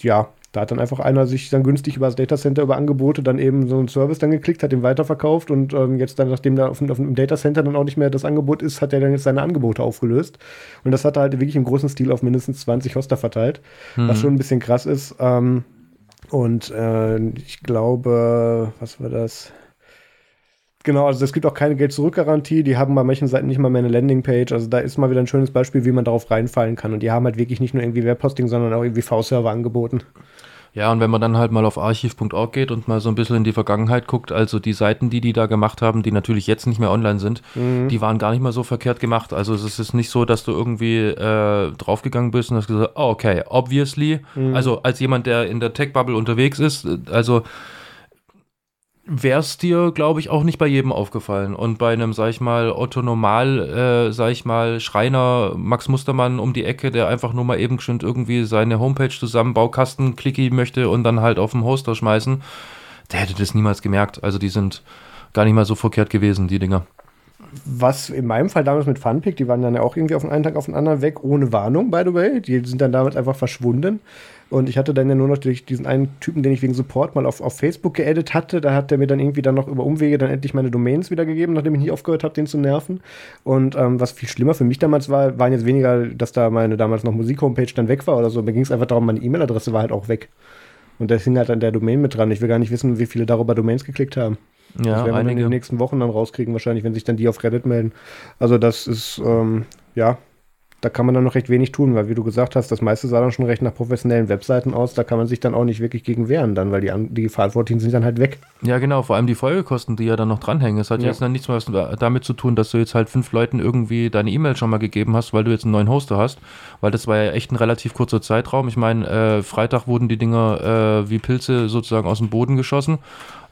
ja, da hat dann einfach einer sich dann günstig über das Datacenter, über Angebote dann eben so einen Service dann geklickt, hat den weiterverkauft und ähm, jetzt dann, nachdem da auf, dem- auf dem Datacenter dann auch nicht mehr das Angebot ist, hat er dann jetzt seine Angebote aufgelöst. Und das hat er halt wirklich im großen Stil auf mindestens 20 Hoster verteilt, was schon ein bisschen krass ist. Ähm, und äh, ich glaube, was war das? Genau, also es gibt auch keine Geld-Zurück-Garantie. Die haben bei manchen Seiten nicht mal mehr eine Landingpage. Also da ist mal wieder ein schönes Beispiel, wie man darauf reinfallen kann. Und die haben halt wirklich nicht nur irgendwie Webhosting, sondern auch irgendwie V-Server angeboten. Ja, und wenn man dann halt mal auf archiv.org geht und mal so ein bisschen in die Vergangenheit guckt, also die Seiten, die die da gemacht haben, die natürlich jetzt nicht mehr online sind, die waren gar nicht mal so verkehrt gemacht. Also es ist nicht so, dass du irgendwie äh, draufgegangen bist und hast gesagt, oh, okay, obviously. Also als jemand, der in der Tech-Bubble unterwegs ist, äh, also wäre es dir, glaube ich, auch nicht bei jedem aufgefallen. Und bei einem, sag ich mal, Otto Normal, äh, sag ich mal, Schreiner Max Mustermann um die Ecke, der einfach nur mal eben schon irgendwie seine Homepage zusammen, Baukasten klicken möchte und dann halt auf den Hoster schmeißen, der hätte das niemals gemerkt. Also die sind gar nicht mal so verkehrt gewesen, die Dinger. Was in meinem Fall damals mit Funpick, die waren dann ja auch irgendwie auf den einen Tag auf den anderen weg, ohne Warnung, by the way. Die sind dann damit einfach verschwunden. Und ich hatte dann ja nur noch diesen einen Typen, den ich wegen Support mal auf, auf Facebook geaddet hatte. Da hat der mir dann irgendwie dann noch über Umwege dann endlich meine Domains wiedergegeben, nachdem ich nicht aufgehört habe, den zu nerven. Und ähm, was viel schlimmer für mich damals war, waren jetzt weniger, dass da meine damals noch Musik-Homepage dann weg war oder so. Mir ging es einfach darum, meine E-Mail-Adresse war halt auch weg. Und da hing halt an der Domain mit dran. Ich will gar nicht wissen, wie viele darüber Domains geklickt haben. Ja, das werden wir in den nächsten Wochen dann rauskriegen, wahrscheinlich, wenn sich dann die auf Reddit melden. Also das ist, ähm, ja, da kann man dann noch recht wenig tun, weil wie du gesagt hast, das meiste sah dann schon recht nach professionellen Webseiten aus. Da kann man sich dann auch nicht wirklich gegen wehren, dann, weil die, die Verantwortlichen sind dann halt weg. Ja, genau, vor allem die Folgekosten, die ja dann noch dranhängen. Es hat ja. jetzt dann nichts mehr damit zu tun, dass du jetzt halt fünf Leuten irgendwie deine E-Mail schon mal gegeben hast, weil du jetzt einen neuen Hoster hast, weil das war ja echt ein relativ kurzer Zeitraum. Ich meine, äh, Freitag wurden die Dinger äh, wie Pilze sozusagen aus dem Boden geschossen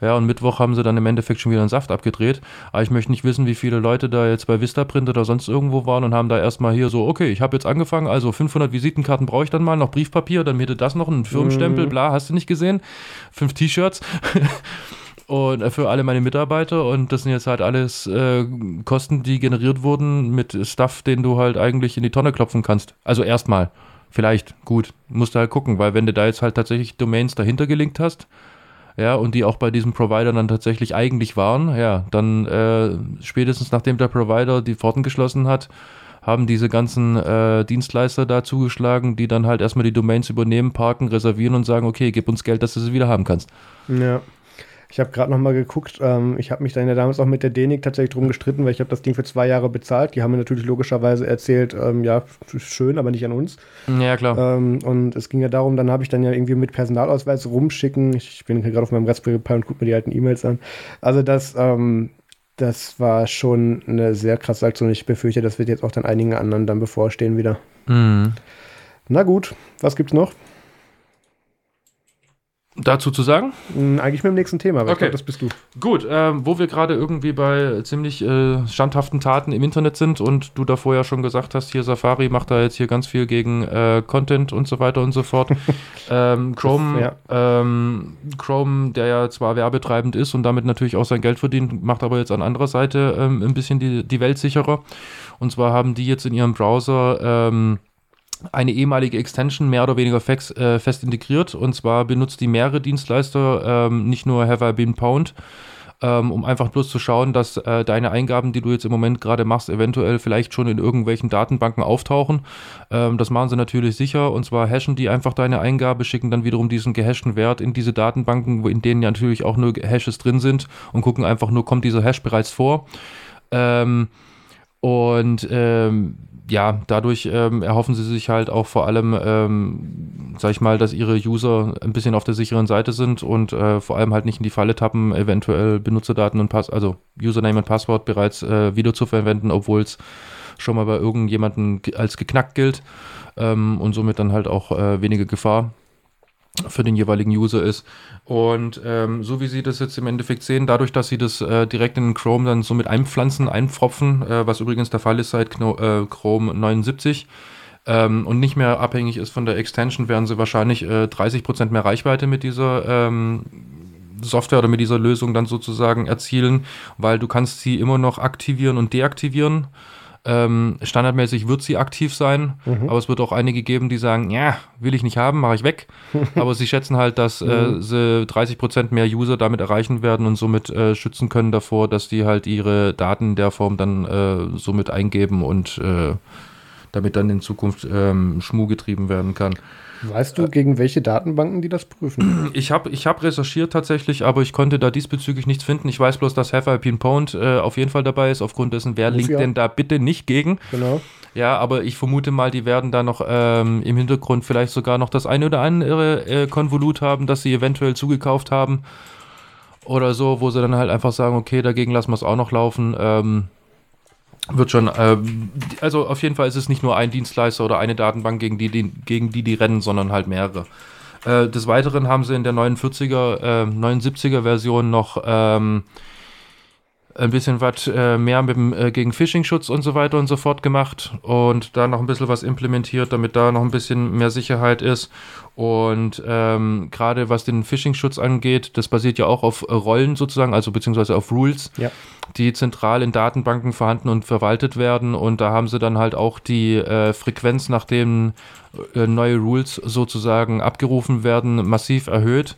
ja, und Mittwoch haben sie dann im Endeffekt schon wieder einen Saft abgedreht. Aber ich möchte nicht wissen, wie viele Leute da jetzt bei Vistaprint oder sonst irgendwo waren und haben da erstmal hier so, okay, ich habe jetzt angefangen, also 500 Visitenkarten brauche ich dann mal, noch Briefpapier, dann hätte das noch, ein Firmenstempel, mhm. bla, hast du nicht gesehen? Fünf T-Shirts. und äh, für alle meine Mitarbeiter und das sind jetzt halt alles äh, Kosten, die generiert wurden mit Stuff, den du halt eigentlich in die Tonne klopfen kannst. Also erstmal. Vielleicht, gut, musst du halt gucken, weil wenn du da jetzt halt tatsächlich Domains dahinter gelinkt hast, ja, und die auch bei diesem Provider dann tatsächlich eigentlich waren, ja, dann äh, spätestens nachdem der Provider die Pforten geschlossen hat, haben diese ganzen äh, Dienstleister da zugeschlagen, die dann halt erstmal die Domains übernehmen, parken, reservieren und sagen, okay, gib uns Geld, dass du sie wieder haben kannst. Ja. Ich habe gerade noch mal geguckt. Ähm, ich habe mich dann ja damals auch mit der Denik tatsächlich drum gestritten, weil ich habe das Ding für zwei Jahre bezahlt. Die haben mir natürlich logischerweise erzählt, ähm, ja, schön, aber nicht an uns. Ja, klar. Ähm, und es ging ja darum, dann habe ich dann ja irgendwie mit Personalausweis rumschicken. Ich bin gerade auf meinem Raspberry Pi und gucke mir die alten E-Mails an. Also das, ähm, das war schon eine sehr krasse Aktion. Ich befürchte, das wird jetzt auch dann einigen anderen dann bevorstehen wieder. Mhm. Na gut, was gibt's noch? Dazu zu sagen? Hm, eigentlich mit dem nächsten Thema, aber okay. Glaub, das bist du. Gut, ähm, wo wir gerade irgendwie bei ziemlich äh, standhaften Taten im Internet sind und du davor ja schon gesagt hast, hier Safari macht da jetzt hier ganz viel gegen äh, Content und so weiter und so fort. ähm, Chrome, das, ja. ähm, Chrome, der ja zwar werbetreibend ist und damit natürlich auch sein Geld verdient, macht aber jetzt an anderer Seite ähm, ein bisschen die, die Welt sicherer. Und zwar haben die jetzt in ihrem Browser ähm, eine ehemalige Extension mehr oder weniger fex, äh, fest integriert. Und zwar benutzt die mehrere Dienstleister, ähm, nicht nur Have I Been Pound, ähm, um einfach bloß zu schauen, dass äh, deine Eingaben, die du jetzt im Moment gerade machst, eventuell vielleicht schon in irgendwelchen Datenbanken auftauchen. Ähm, das machen sie natürlich sicher. Und zwar hashen die einfach deine Eingabe, schicken dann wiederum diesen gehashten Wert in diese Datenbanken, in denen ja natürlich auch nur Hashes drin sind und gucken einfach nur, kommt dieser Hash bereits vor. Ähm, und ähm, ja, dadurch ähm, erhoffen sie sich halt auch vor allem, ähm, sag ich mal, dass ihre User ein bisschen auf der sicheren Seite sind und äh, vor allem halt nicht in die Falle tappen, eventuell Benutzerdaten und Pass, also Username und Passwort bereits äh, wieder zu verwenden, obwohl es schon mal bei irgendjemandem als geknackt gilt ähm, und somit dann halt auch äh, weniger Gefahr für den jeweiligen User ist. Und ähm, so wie Sie das jetzt im Endeffekt sehen, dadurch, dass Sie das äh, direkt in Chrome dann so mit einpflanzen, einpfropfen, äh, was übrigens der Fall ist seit Kno äh, Chrome 79 ähm, und nicht mehr abhängig ist von der Extension, werden Sie wahrscheinlich äh, 30% mehr Reichweite mit dieser ähm, Software oder mit dieser Lösung dann sozusagen erzielen, weil du kannst sie immer noch aktivieren und deaktivieren. Ähm, standardmäßig wird sie aktiv sein, mhm. aber es wird auch einige geben, die sagen, ja, will ich nicht haben, mache ich weg. aber sie schätzen halt, dass äh, mhm. sie 30 Prozent mehr User damit erreichen werden und somit äh, schützen können davor, dass die halt ihre Daten in der Form dann äh, somit eingeben und äh, damit dann in Zukunft ähm, Schmuh getrieben werden kann. Weißt du, gegen welche Datenbanken die das prüfen? Ich habe ich hab recherchiert tatsächlich, aber ich konnte da diesbezüglich nichts finden. Ich weiß bloß, dass Have I Been Pwned äh, auf jeden Fall dabei ist. Aufgrund dessen, wer linkt denn da bitte nicht gegen? Genau. Ja, aber ich vermute mal, die werden da noch ähm, im Hintergrund vielleicht sogar noch das eine oder andere äh, Konvolut haben, das sie eventuell zugekauft haben. Oder so, wo sie dann halt einfach sagen, okay, dagegen lassen wir es auch noch laufen. Ähm, wird schon, äh, also auf jeden Fall ist es nicht nur ein Dienstleister oder eine Datenbank, gegen die, die gegen die, die rennen, sondern halt mehrere. Äh, des Weiteren haben sie in der 49er, äh, 79er Version noch ähm, ein bisschen was äh, mehr mit dem, äh, gegen Phishing-Schutz und so weiter und so fort gemacht und da noch ein bisschen was implementiert, damit da noch ein bisschen mehr Sicherheit ist. Und ähm, gerade was den Phishing-Schutz angeht, das basiert ja auch auf Rollen sozusagen, also beziehungsweise auf Rules, ja. die zentral in Datenbanken vorhanden und verwaltet werden. Und da haben sie dann halt auch die äh, Frequenz, nachdem äh, neue Rules sozusagen abgerufen werden, massiv erhöht.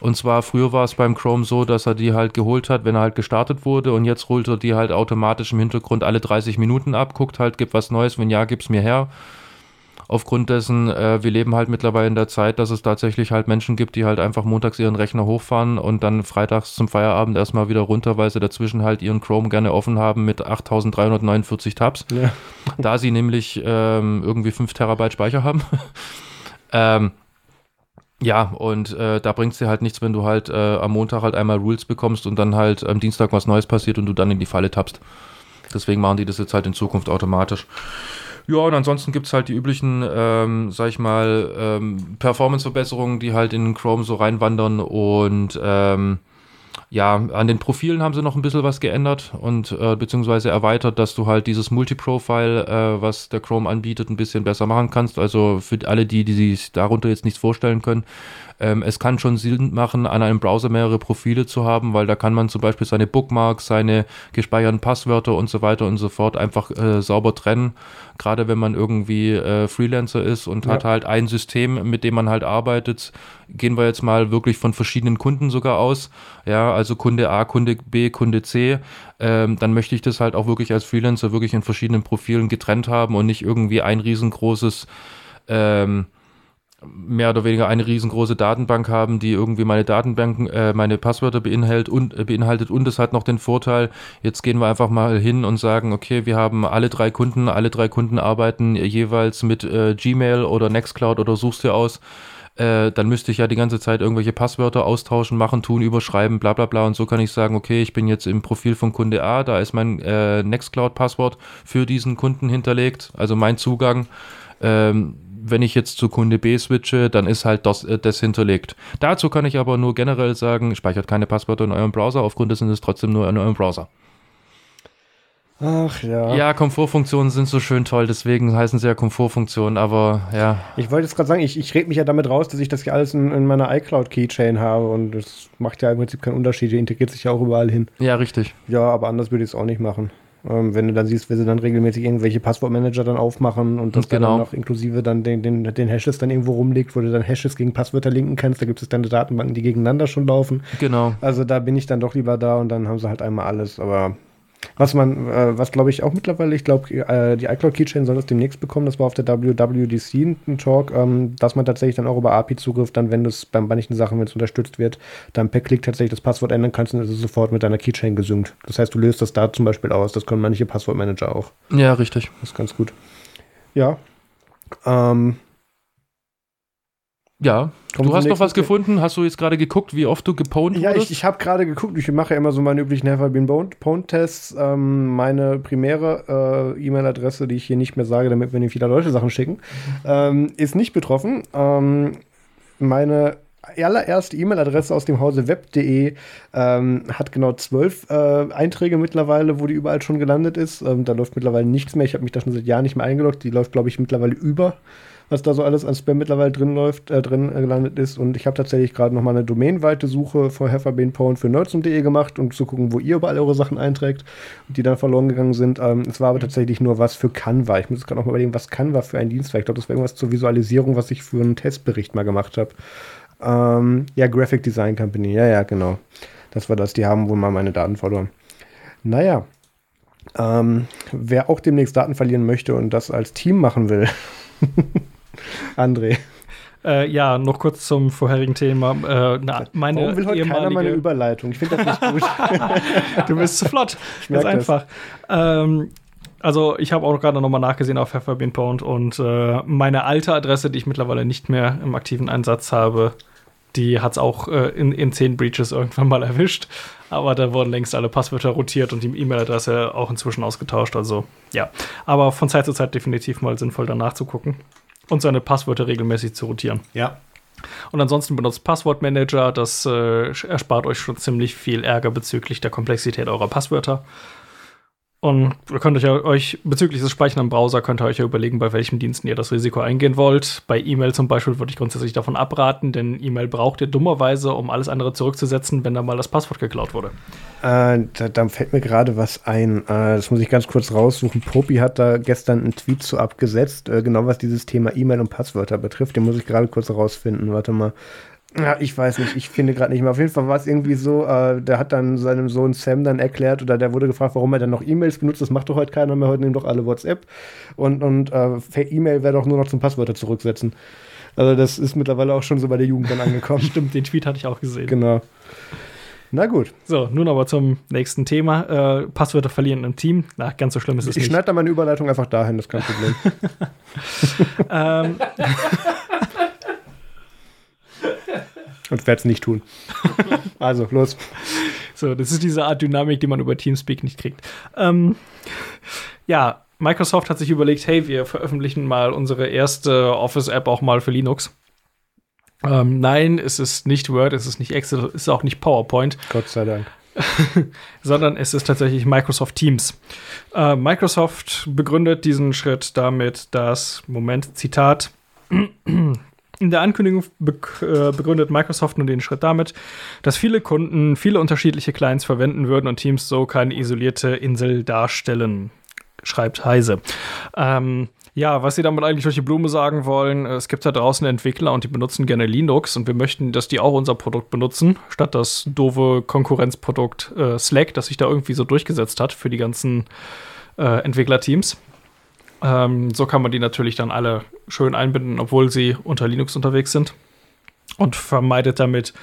Und zwar früher war es beim Chrome so, dass er die halt geholt hat, wenn er halt gestartet wurde und jetzt holt er die halt automatisch im Hintergrund alle 30 Minuten ab, guckt halt, gibt was Neues, wenn ja, gib's mir her. aufgrund dessen, äh, wir leben halt mittlerweile in der Zeit, dass es tatsächlich halt Menschen gibt, die halt einfach montags ihren Rechner hochfahren und dann freitags zum Feierabend erstmal wieder runter, weil sie dazwischen halt ihren Chrome gerne offen haben mit 8349 Tabs. Ja. Da sie nämlich ähm, irgendwie 5 Terabyte Speicher haben. ähm, ja, und äh, da bringt es dir halt nichts, wenn du halt äh, am Montag halt einmal Rules bekommst und dann halt am Dienstag was Neues passiert und du dann in die Falle tappst. Deswegen machen die das jetzt halt in Zukunft automatisch. Ja, und ansonsten gibt es halt die üblichen, ähm, sag ich mal, ähm, Performance-Verbesserungen, die halt in Chrome so reinwandern und ähm, ja, an den Profilen haben sie noch ein bisschen was geändert und äh, beziehungsweise erweitert, dass du halt dieses Multiprofile, äh, was der Chrome anbietet, ein bisschen besser machen kannst. Also für alle die, die sich darunter jetzt nichts vorstellen können, ähm, es kann schon Sinn machen, an einem Browser mehrere Profile zu haben, weil da kann man zum Beispiel seine Bookmarks, seine gespeicherten Passwörter und so weiter und so fort einfach äh, sauber trennen. Gerade wenn man irgendwie äh, Freelancer ist und ja. hat halt ein System, mit dem man halt arbeitet. Gehen wir jetzt mal wirklich von verschiedenen Kunden sogar aus. Ja, also Kunde A, Kunde B, Kunde C. Ähm, dann möchte ich das halt auch wirklich als Freelancer wirklich in verschiedenen Profilen getrennt haben und nicht irgendwie ein riesengroßes ähm, mehr oder weniger eine riesengroße Datenbank haben, die irgendwie meine Datenbanken, äh, meine Passwörter beinhaltet und äh, beinhaltet und es hat noch den Vorteil, jetzt gehen wir einfach mal hin und sagen, okay, wir haben alle drei Kunden, alle drei Kunden arbeiten jeweils mit äh, Gmail oder Nextcloud oder suchst dir aus. Äh, dann müsste ich ja die ganze Zeit irgendwelche Passwörter austauschen, machen, tun, überschreiben, bla bla bla. Und so kann ich sagen, okay, ich bin jetzt im Profil von Kunde A, da ist mein äh, Nextcloud-Passwort für diesen Kunden hinterlegt, also mein Zugang. Ähm, wenn ich jetzt zu Kunde B switche, dann ist halt das, äh, das hinterlegt. Dazu kann ich aber nur generell sagen, speichert keine Passwörter in eurem Browser, aufgrund dessen ist es trotzdem nur in eurem Browser. Ach ja. Ja, Komfortfunktionen sind so schön toll, deswegen heißen sie ja Komfortfunktionen, aber ja. Ich wollte jetzt gerade sagen, ich, ich rede mich ja damit raus, dass ich das ja alles in, in meiner iCloud-Keychain habe und das macht ja im Prinzip keinen Unterschied, die integriert sich ja auch überall hin. Ja, richtig. Ja, aber anders würde ich es auch nicht machen. Ähm, wenn du dann siehst, wie sie dann regelmäßig irgendwelche Passwortmanager dann aufmachen und das genau. dann noch inklusive dann den, den, den Hashes dann irgendwo rumliegt, wo du dann Hashes gegen Passwörter linken kannst, da gibt es dann Datenbanken, die gegeneinander schon laufen. Genau. Also da bin ich dann doch lieber da und dann haben sie halt einmal alles, aber was man, äh, was glaube ich auch mittlerweile, ich glaube, äh, die iCloud Keychain soll das demnächst bekommen, das war auf der WWDC ein Talk, ähm, dass man tatsächlich dann auch über API-Zugriff dann, wenn es bei manchen Sachen, wenn es unterstützt wird, dann per Klick tatsächlich das Passwort ändern kannst und es ist sofort mit deiner Keychain gesynkt. Das heißt, du löst das da zum Beispiel aus. Das können manche Passwortmanager auch. Ja, richtig. Das ist ganz gut. Ja. Ähm, ja, Kommt du hast noch was gefunden? Hast du jetzt gerade geguckt, wie oft du geponed Ja, ich, ich habe gerade geguckt. Ich mache ja immer so meine üblichen Never Been Pwned-Tests. Ähm, meine primäre äh, E-Mail-Adresse, die ich hier nicht mehr sage, damit wir nicht wieder Leute Sachen schicken, ähm, ist nicht betroffen. Ähm, meine allererste E-Mail-Adresse aus dem Hause web.de ähm, hat genau zwölf äh, Einträge mittlerweile, wo die überall schon gelandet ist. Ähm, da läuft mittlerweile nichts mehr. Ich habe mich da schon seit Jahren nicht mehr eingeloggt. Die läuft, glaube ich, mittlerweile über was da so alles an Spam mittlerweile drin läuft, äh, drin äh, gelandet ist. Und ich habe tatsächlich gerade noch mal eine domainweite Suche von Hefferbean für nerdsum.de gemacht, um zu gucken, wo ihr überall eure Sachen einträgt, die dann verloren gegangen sind. Ähm, es war aber tatsächlich nur was für Canva. Ich muss gerade noch mal überlegen, was Canva für ein Dienst war. Ich glaube, das war irgendwas zur Visualisierung, was ich für einen Testbericht mal gemacht habe. Ähm, ja, Graphic Design Company. Ja, ja, genau. Das war das. Die haben wohl mal meine Daten verloren. Naja. Ähm, wer auch demnächst Daten verlieren möchte und das als Team machen will, André. Äh, ja, noch kurz zum vorherigen Thema. Äh, na, meine Warum will heute ehemalige... keiner meine Überleitung? Ich finde das nicht gut. du bist zu flott. Ganz einfach. Ähm, also ich habe auch gerade noch mal nachgesehen auf Pfefferbean Pound und äh, meine alte Adresse, die ich mittlerweile nicht mehr im aktiven Einsatz habe, die hat es auch äh, in, in zehn Breaches irgendwann mal erwischt. Aber da wurden längst alle Passwörter rotiert und die E-Mail-Adresse auch inzwischen ausgetauscht. Also ja. Aber von Zeit zu Zeit definitiv mal sinnvoll danach zu gucken und seine Passwörter regelmäßig zu rotieren. Ja. Und ansonsten benutzt Passwortmanager, das äh, erspart euch schon ziemlich viel Ärger bezüglich der Komplexität eurer Passwörter. Und ihr könnt euch, euch bezüglich des Speichern im Browser könnt ihr euch ja überlegen, bei welchen Diensten ihr das Risiko eingehen wollt. Bei E-Mail zum Beispiel würde ich grundsätzlich davon abraten, denn E-Mail braucht ihr dummerweise, um alles andere zurückzusetzen, wenn da mal das Passwort geklaut wurde. Äh, da, da, fällt mir gerade was ein. Äh, das muss ich ganz kurz raussuchen. Popi hat da gestern einen Tweet zu abgesetzt, äh, genau was dieses Thema E-Mail und Passwörter betrifft. Den muss ich gerade kurz rausfinden. Warte mal. Ja, ich weiß nicht, ich finde gerade nicht mehr. Auf jeden Fall war es irgendwie so, äh, der hat dann seinem Sohn Sam dann erklärt oder der wurde gefragt, warum er dann noch E-Mails benutzt. Das macht doch heute keiner mehr, heute nehmen doch alle WhatsApp. Und, und äh, E-Mail wäre doch nur noch zum Passwörter zurücksetzen. Also das ist mittlerweile auch schon so bei der Jugend dann angekommen. Stimmt, den Tweet hatte ich auch gesehen. Genau. Na gut. So, nun aber zum nächsten Thema. Äh, Passwörter verlieren im Team. Na, ganz so schlimm ist es Ich nicht. schneide da meine Überleitung einfach dahin, das ist kein Problem. Ähm, Und werde es nicht tun. Also, los. so, das ist diese Art Dynamik, die man über Teamspeak nicht kriegt. Ähm, ja, Microsoft hat sich überlegt, hey, wir veröffentlichen mal unsere erste Office-App auch mal für Linux. Ähm, nein, es ist nicht Word, es ist nicht Excel, es ist auch nicht PowerPoint, Gott sei Dank. sondern es ist tatsächlich Microsoft Teams. Äh, Microsoft begründet diesen Schritt damit, dass, Moment, Zitat, in der Ankündigung äh, begründet Microsoft nun den Schritt damit, dass viele Kunden viele unterschiedliche Clients verwenden würden und Teams so keine isolierte Insel darstellen, schreibt Heise. Ähm, ja, was sie damit eigentlich durch die Blume sagen wollen, äh, es gibt da draußen Entwickler und die benutzen gerne Linux und wir möchten, dass die auch unser Produkt benutzen, statt das doofe Konkurrenzprodukt äh, Slack, das sich da irgendwie so durchgesetzt hat für die ganzen äh, Entwicklerteams. Ähm, so kann man die natürlich dann alle schön einbinden, obwohl sie unter Linux unterwegs sind und vermeidet damit,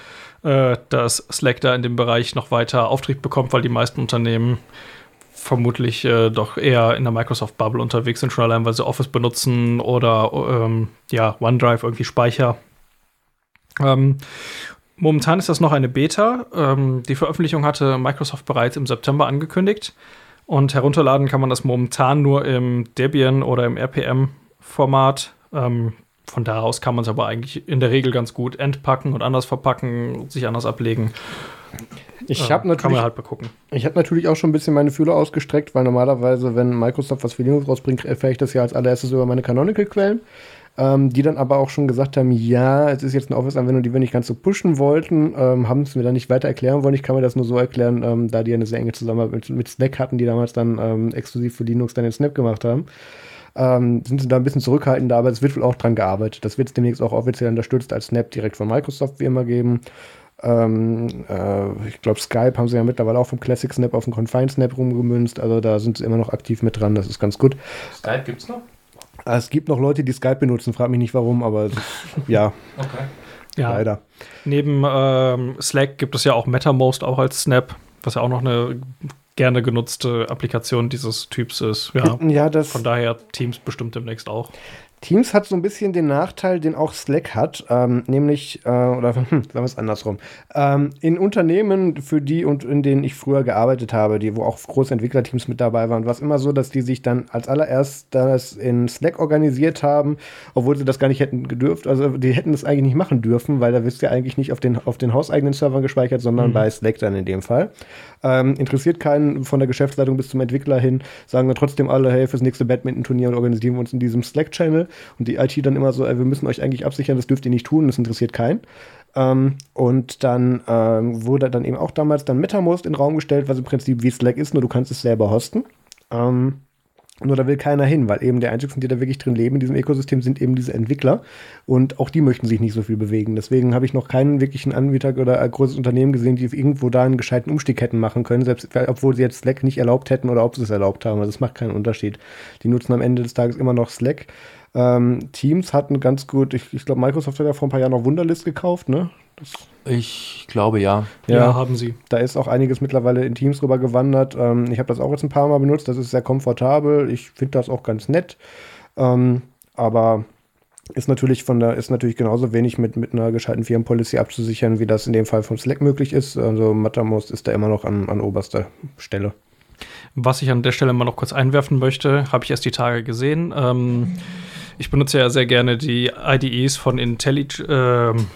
äh, dass Slack da in dem Bereich noch weiter Auftrieb bekommt, weil die meisten Unternehmen vermutlich äh, doch eher in der Microsoft-Bubble unterwegs sind, schon allein, weil sie Office benutzen oder ähm, ja, OneDrive irgendwie Speicher. Ähm, momentan ist das noch eine Beta. Ähm, die Veröffentlichung hatte Microsoft bereits im September angekündigt. Und herunterladen kann man das momentan nur im Debian oder im RPM-Format. Ähm, von da aus kann man es aber eigentlich in der Regel ganz gut entpacken und anders verpacken, sich anders ablegen. Ich Äh, habe Kann natürlich, man halt begucken. ich hab natürlich auch schon ein bisschen meine Fühler ausgestreckt, weil normalerweise, wenn Microsoft was für Linux rausbringt, erfahre ich das ja als allererstes über meine Canonical-Quellen. Ähm, die dann aber auch schon gesagt haben, ja, es ist jetzt eine Office-Anwendung, die wir nicht ganz so pushen wollten, ähm, haben es mir dann nicht weiter erklären wollen. Ich kann mir das nur so erklären, ähm, da die eine sehr enge Zusammenarbeit mit, mit Snack hatten, die damals dann ähm, exklusiv für Linux dann den Snap gemacht haben. Ähm, sind sie da ein bisschen zurückhaltender, aber es wird wohl auch dran gearbeitet. Das wird es demnächst auch offiziell unterstützt als Snap direkt von Microsoft wie immer geben. Ähm, äh, ich glaube, Skype haben sie ja mittlerweile auch vom Classic Snap auf den Confined Snap rumgemünzt. Also da sind sie immer noch aktiv mit dran. Das ist ganz gut. Skype gibt's noch? Ah, Es gibt noch Leute, die Skype benutzen. Frag mich nicht warum, aber ja, Okay. Ja, leider. Neben ähm, Slack gibt es ja auch MetaMost auch als Snap, was ja auch noch eine gerne genutzte Applikation dieses Typs ist. Ja, Ja, das von daher Teams bestimmt demnächst auch. Teams hat so ein bisschen den Nachteil, den auch Slack hat, ähm, nämlich, äh, oder hm, sagen wir es andersrum. Ähm, in Unternehmen, für die und in denen ich früher gearbeitet habe, die, wo auch große Entwicklerteams mit dabei waren, war es immer so, dass die sich dann als allererst das in Slack organisiert haben, obwohl sie das gar nicht hätten gedürft. Also die hätten das eigentlich nicht machen dürfen, weil da wirst du ja eigentlich nicht auf den, auf den hauseigenen Servern gespeichert, sondern Mhm. bei Slack dann in dem Fall. Ähm, interessiert keinen von der Geschäftsleitung bis zum Entwickler hin, sagen dann trotzdem alle, hey, fürs nächste Badminton-Turnier und organisieren wir uns in diesem Slack-Channel. Und die IT dann immer so, ey, wir müssen euch eigentlich absichern, das dürft ihr nicht tun, das interessiert keinen. Ähm, und dann ähm, wurde dann eben auch damals dann MetaMost in den Raum gestellt, was im Prinzip wie Slack ist, nur du kannst es selber hosten. Ähm, nur da will keiner hin, weil eben der einzigen, die da wirklich drin leben in diesem Ökosystem, sind eben diese Entwickler. Und auch die möchten sich nicht so viel bewegen. Deswegen habe ich noch keinen wirklichen Anbieter oder ein großes Unternehmen gesehen, die irgendwo da einen gescheiten Umstieg hätten machen können, selbst obwohl sie jetzt Slack nicht erlaubt hätten oder ob sie es erlaubt haben. Also es macht keinen Unterschied. Die nutzen am Ende des Tages immer noch Slack. Ähm, Teams hatten ganz gut, ich, ich glaube, Microsoft hat ja vor ein paar Jahren noch Wunderlist gekauft, ne? Ich glaube ja. Ja, haben sie. Da ist auch einiges mittlerweile in Teams rüber gewandert. Ähm, ich habe das auch jetzt ein paar Mal benutzt. Das ist sehr komfortabel. Ich finde das auch ganz nett. Ähm, aber ist natürlich von der, ist natürlich genauso wenig mit, mit einer gescheiten Firmenpolicy abzusichern, wie das in dem Fall von Slack möglich ist. Also Mattermost ist da immer noch an, an oberster Stelle. Was ich an der Stelle mal noch kurz einwerfen möchte, habe ich erst die Tage gesehen. Ähm, ich benutze ja sehr gerne die IDEs von IntelliJ, ähm,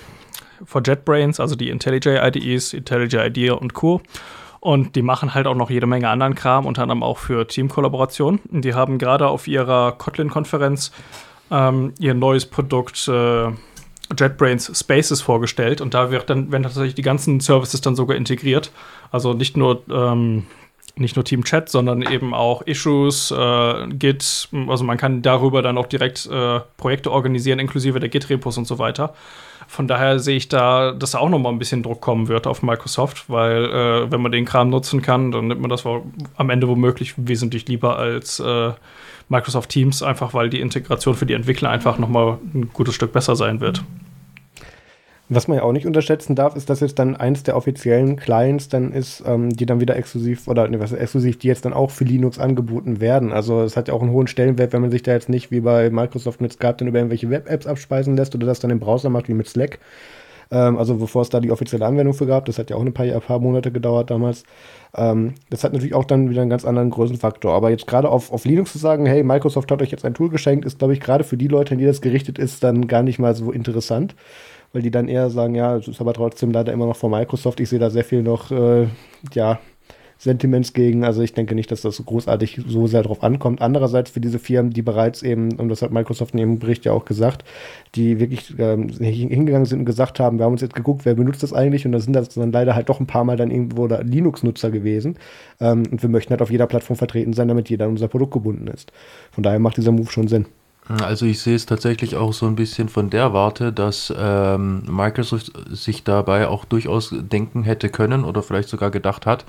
von JetBrains, also die IntelliJ IDEs, IntelliJ IDEA und Co. Und die machen halt auch noch jede Menge anderen Kram, unter anderem auch für Teamkollaboration. Und die haben gerade auf ihrer Kotlin-Konferenz ähm, ihr neues Produkt äh, JetBrains Spaces vorgestellt. Und da wird dann, werden tatsächlich die ganzen Services dann sogar integriert. Also nicht nur ähm, nicht nur Team Chat, sondern eben auch Issues, äh, Git. Also man kann darüber dann auch direkt äh, Projekte organisieren, inklusive der Git-Repos und so weiter. Von daher sehe ich da, dass da auch noch mal ein bisschen Druck kommen wird auf Microsoft, weil äh, wenn man den Kram nutzen kann, dann nimmt man das am Ende womöglich wesentlich lieber als äh, Microsoft Teams, einfach weil die Integration für die Entwickler einfach noch mal ein gutes Stück besser sein wird. Was man ja auch nicht unterschätzen darf, ist, dass jetzt dann eins der offiziellen Clients dann ist, ähm, die dann wieder exklusiv oder ne, was exklusiv, die jetzt dann auch für Linux angeboten werden. Also es hat ja auch einen hohen Stellenwert, wenn man sich da jetzt nicht wie bei Microsoft mit Skype dann über irgendwelche Web-Apps abspeisen lässt oder das dann im Browser macht wie mit Slack. Ähm, also bevor es da die offizielle Anwendung für gab, das hat ja auch ein paar, ein paar Monate gedauert damals. Ähm, das hat natürlich auch dann wieder einen ganz anderen Größenfaktor. Aber jetzt gerade auf, auf Linux zu sagen, hey, Microsoft hat euch jetzt ein Tool geschenkt, ist, glaube ich, gerade für die Leute, an die das gerichtet ist, dann gar nicht mal so interessant weil die dann eher sagen, ja, es ist aber trotzdem leider immer noch von Microsoft. Ich sehe da sehr viel noch, äh, ja, Sentiments gegen. Also ich denke nicht, dass das großartig so sehr drauf ankommt. Andererseits für diese Firmen, die bereits eben, und das hat Microsoft in ihrem Bericht ja auch gesagt, die wirklich ähm, hingegangen sind und gesagt haben, wir haben uns jetzt geguckt, wer benutzt das eigentlich und da sind das dann leider halt doch ein paar Mal dann irgendwo Linux-Nutzer gewesen. Ähm, und wir möchten halt auf jeder Plattform vertreten sein, damit jeder an unser Produkt gebunden ist. Von daher macht dieser Move schon Sinn. Also ich sehe es tatsächlich auch so ein bisschen von der Warte, dass ähm, Microsoft sich dabei auch durchaus denken hätte können oder vielleicht sogar gedacht hat,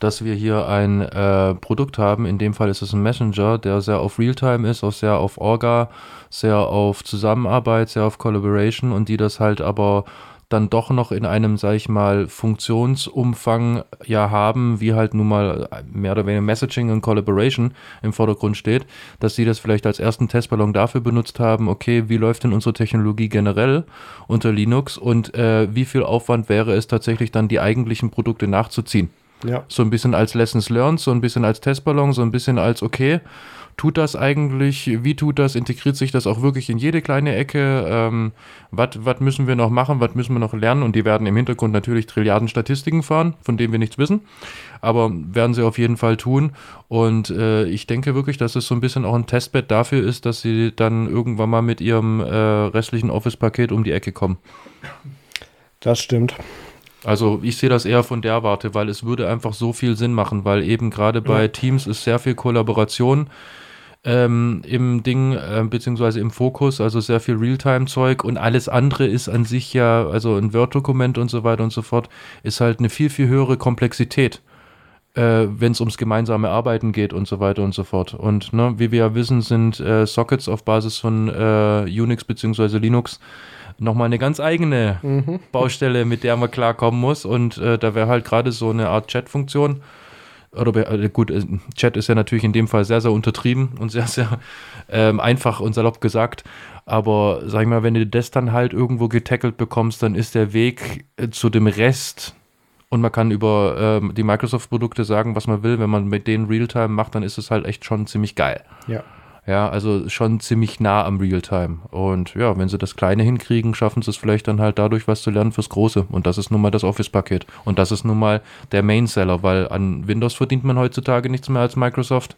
dass wir hier ein äh, Produkt haben. In dem Fall ist es ein Messenger, der sehr auf Realtime ist, auch sehr auf Orga, sehr auf Zusammenarbeit, sehr auf Collaboration und die das halt aber dann doch noch in einem, sag ich mal, Funktionsumfang ja haben, wie halt nun mal mehr oder weniger Messaging und Collaboration im Vordergrund steht, dass sie das vielleicht als ersten Testballon dafür benutzt haben, okay, wie läuft denn unsere Technologie generell unter Linux und äh, wie viel Aufwand wäre es tatsächlich dann, die eigentlichen Produkte nachzuziehen. Ja. So ein bisschen als Lessons Learned, so ein bisschen als Testballon, so ein bisschen als okay, tut das eigentlich, wie tut das, integriert sich das auch wirklich in jede kleine Ecke, ähm, was müssen wir noch machen, was müssen wir noch lernen und die werden im Hintergrund natürlich Trilliarden Statistiken fahren, von denen wir nichts wissen, aber werden sie auf jeden Fall tun und äh, ich denke wirklich, dass es so ein bisschen auch ein Testbed dafür ist, dass sie dann irgendwann mal mit ihrem äh, restlichen Office-Paket um die Ecke kommen. Das stimmt. Also ich sehe das eher von der Warte, weil es würde einfach so viel Sinn machen, weil eben gerade bei ja. Teams ist sehr viel Kollaboration ähm, im Ding, äh, beziehungsweise im Fokus, also sehr viel Realtime-Zeug und alles andere ist an sich ja, also ein Word-Dokument und so weiter und so fort, ist halt eine viel, viel höhere Komplexität, äh, wenn es ums gemeinsame Arbeiten geht und so weiter und so fort. Und ne, wie wir ja wissen, sind äh, Sockets auf Basis von äh, Unix beziehungsweise Linux nochmal eine ganz eigene mhm. Baustelle, mit der man klarkommen muss. Und äh, da wäre halt gerade so eine Art Chat-Funktion oder äh, gut, äh, Chat ist ja natürlich in dem Fall sehr, sehr untertrieben und sehr, sehr ähm, einfach und salopp gesagt. Aber sag ich mal, wenn du das dann halt irgendwo getackelt bekommst, dann ist der Weg äh, zu dem Rest und man kann über ähm, die Microsoft-Produkte sagen, was man will. Wenn man mit denen Realtime macht, dann ist es halt echt schon ziemlich geil. Ja. Ja, also schon ziemlich nah am Realtime. Und ja, wenn sie das Kleine hinkriegen, schaffen sie es vielleicht dann halt dadurch was zu lernen fürs Große. Und das ist nun mal das Office-Paket. Und das ist nun mal der Main-Seller, weil an Windows verdient man heutzutage nichts mehr als Microsoft.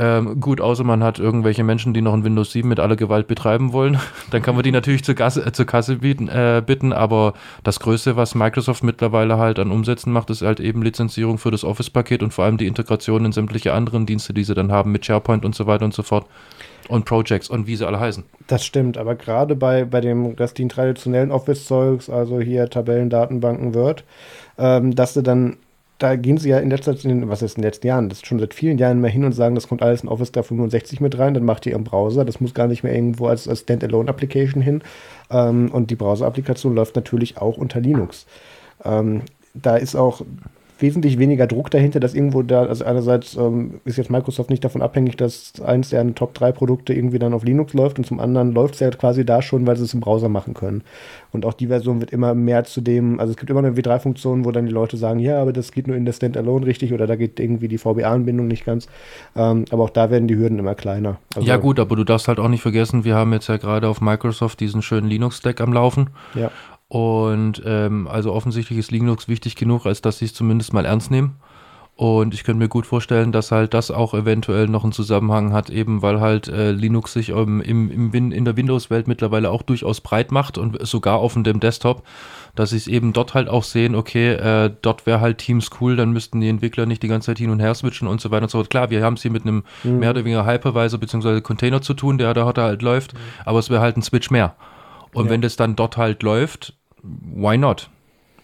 Ähm, gut, außer man hat irgendwelche Menschen, die noch ein Windows 7 mit aller Gewalt betreiben wollen. Dann kann man die natürlich zur, Gasse, äh, zur Kasse bieten, äh, bitten. Aber das Größte, was Microsoft mittlerweile halt an Umsätzen macht, ist halt eben Lizenzierung für das Office-Paket und vor allem die Integration in sämtliche anderen Dienste, die sie dann haben mit SharePoint und so weiter und so fort. Und Projects und wie sie alle heißen. Das stimmt, aber gerade bei, bei dem, den traditionellen Office-Zeugs, also hier Tabellen, Datenbanken, Word, ähm, dass du dann da gehen sie ja in letzter Zeit, was ist in den letzten Jahren, das ist schon seit vielen Jahren mehr hin und sagen, das kommt alles in Office 365 mit rein, dann macht ihr im Browser, das muss gar nicht mehr irgendwo als, als Standalone-Application hin. Ähm, und die Browser-Applikation läuft natürlich auch unter Linux. Ähm, da ist auch wesentlich weniger Druck dahinter, dass irgendwo da, also einerseits ähm, ist jetzt Microsoft nicht davon abhängig, dass eins der Top 3 Produkte irgendwie dann auf Linux läuft und zum anderen läuft es ja quasi da schon, weil sie es im Browser machen können. Und auch die Version wird immer mehr zu dem, also es gibt immer eine W3-Funktion, wo dann die Leute sagen, ja, aber das geht nur in der Standalone richtig oder da geht irgendwie die VBA-Anbindung nicht ganz. Ähm, aber auch da werden die Hürden immer kleiner. Also, ja gut, aber du darfst halt auch nicht vergessen, wir haben jetzt ja gerade auf Microsoft diesen schönen Linux-Stack am Laufen. Ja. Und ähm, also offensichtlich ist Linux wichtig genug, als dass sie es zumindest mal ernst nehmen. Und ich könnte mir gut vorstellen, dass halt das auch eventuell noch einen Zusammenhang hat, eben weil halt äh, Linux sich ähm, im, im Win in der Windows-Welt mittlerweile auch durchaus breit macht und sogar auf dem Desktop, dass sie es eben dort halt auch sehen, okay, äh, dort wäre halt Teams cool, dann müssten die Entwickler nicht die ganze Zeit hin und her switchen und so weiter und so fort. Klar, wir haben es hier mit einem mhm. mehr oder weniger Hypervisor bzw. Container zu tun, der da halt läuft, mhm. aber es wäre halt ein Switch mehr. Und ja. wenn das dann dort halt läuft, why not?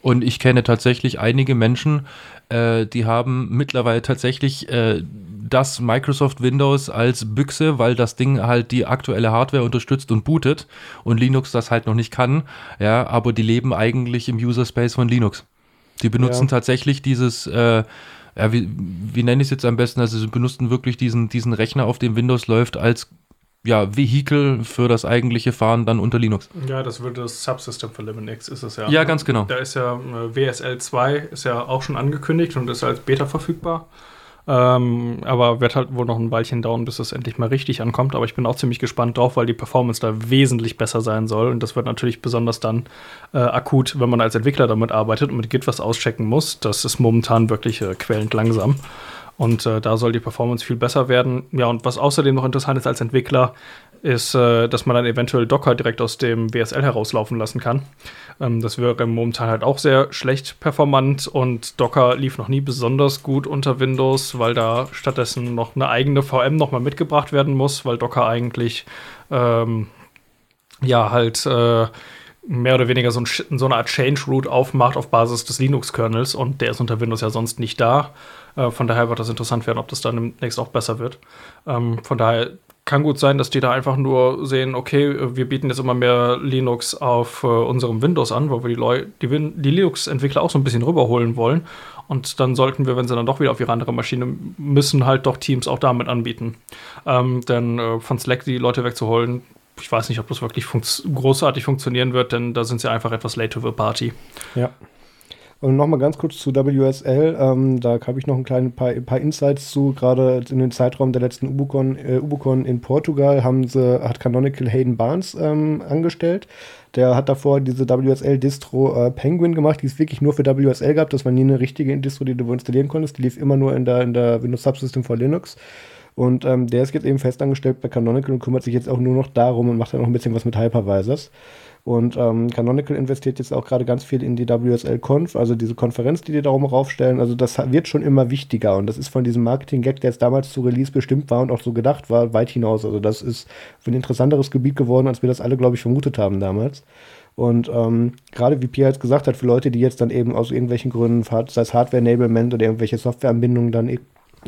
Und ich kenne tatsächlich einige Menschen, äh, die haben mittlerweile tatsächlich äh, das Microsoft Windows als Büchse, weil das Ding halt die aktuelle Hardware unterstützt und bootet und Linux das halt noch nicht kann. Ja, aber die leben eigentlich im User Space von Linux. Die benutzen ja. tatsächlich dieses, äh, ja, wie, wie nenne ich es jetzt am besten? Also sie benutzen wirklich diesen, diesen Rechner, auf dem Windows läuft, als ja, Vehikel für das eigentliche Fahren dann unter Linux. Ja, das wird das Subsystem für Linux, ist es ja. Ja, ganz genau. Da ist ja äh, WSL 2 ist ja auch schon angekündigt und ist als Beta verfügbar. Ähm, aber wird halt wohl noch ein Weilchen dauern, bis es endlich mal richtig ankommt. Aber ich bin auch ziemlich gespannt drauf, weil die Performance da wesentlich besser sein soll. Und das wird natürlich besonders dann äh, akut, wenn man als Entwickler damit arbeitet und mit Git was auschecken muss. Das ist momentan wirklich äh, quälend langsam. Und äh, da soll die Performance viel besser werden. Ja, und was außerdem noch interessant ist als Entwickler, ist, äh, dass man dann eventuell Docker direkt aus dem WSL herauslaufen lassen kann. Ähm, das wäre momentan halt auch sehr schlecht performant und Docker lief noch nie besonders gut unter Windows, weil da stattdessen noch eine eigene VM nochmal mitgebracht werden muss, weil Docker eigentlich ähm, ja halt äh, mehr oder weniger so, ein, so, eine Art Change Root aufmacht auf Basis des Linux-Kernels und der ist unter Windows ja sonst nicht da. Äh, von daher wird das interessant werden, ob das dann demnächst auch besser wird. Ähm, von daher kann gut sein, dass die da einfach nur sehen, okay, wir bieten jetzt immer mehr Linux auf äh, unserem Windows an, weil wir die, die, die Linux-Entwickler auch so ein bisschen rüberholen wollen. Und dann sollten wir, wenn sie dann doch wieder auf ihre andere Maschine müssen, halt doch Teams auch damit anbieten. Ähm, denn äh, von Slack die Leute wegzuholen, ich weiß nicht, ob das wirklich fun großartig funktionieren wird, denn da sind sie einfach etwas late to the party. Ja. Und nochmal ganz kurz zu WSL. Ähm, da habe ich noch ein, klein, paar, paar Insights zu. Gerade in den Zeitraum der letzten Ubucon, äh, Ubucon in Portugal haben sie, hat Canonical Hayden Barnes ähm, angestellt. Der hat davor diese WSL-Distro äh, Penguin gemacht, die es wirklich nur für WSL gab. Das war nie eine richtige Distro, die du installieren konntest. Die lief immer nur in der, in der Windows Subsystem for Linux. Und ähm, der ist jetzt eben festangestellt bei Canonical und kümmert sich jetzt auch nur noch darum und macht dann noch ein bisschen was mit Hypervisors. Und ähm, Canonical investiert jetzt auch gerade ganz viel in die WSL-Conf, also diese Konferenz, die die darum raufstellen. Also das wird schon immer wichtiger und das ist von diesem Marketing-Gag, der jetzt damals zu Release bestimmt war und auch so gedacht war, weit hinaus. Also das ist ein interessanteres Gebiet geworden, als wir das alle, glaube ich, vermutet haben damals. Und ähm, gerade wie Pierre jetzt gesagt hat, für Leute, die jetzt dann eben aus irgendwelchen Gründen, sei es Hardware-Enablement oder irgendwelche Softwareanbindungen dann e-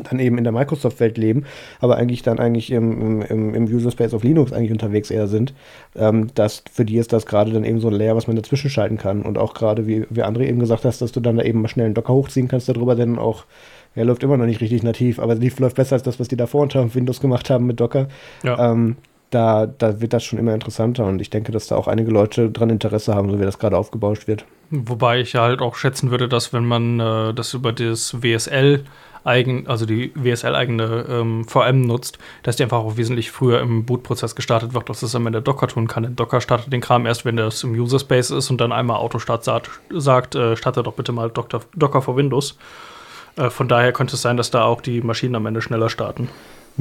dann eben in der Microsoft-Welt leben, aber eigentlich dann eigentlich im, im, im User Space of Linux eigentlich unterwegs eher sind, ähm, dass für die ist das gerade dann eben so ein Layer, was man dazwischen schalten kann. Und auch gerade, wie, wie André eben gesagt hast, dass du dann da eben mal schnell einen Docker hochziehen kannst darüber, denn auch er läuft immer noch nicht richtig nativ, aber lief läuft besser als das, was die davor unter Windows gemacht haben mit Docker. Ja. Ähm, da, da wird das schon immer interessanter und ich denke, dass da auch einige Leute dran Interesse haben, so wie das gerade aufgebaut wird. Wobei ich halt auch schätzen würde, dass wenn man äh, das über das WSL eigen, also die WSL-eigene ähm, VM nutzt, dass die einfach auch wesentlich früher im Bootprozess gestartet wird, als das am Ende Docker tun kann. Denn Docker startet den Kram erst, wenn das im User Space ist und dann einmal Autostart sagt, sagt äh, starte doch bitte mal Docker, Docker for Windows. Äh, von daher könnte es sein, dass da auch die Maschinen am Ende schneller starten.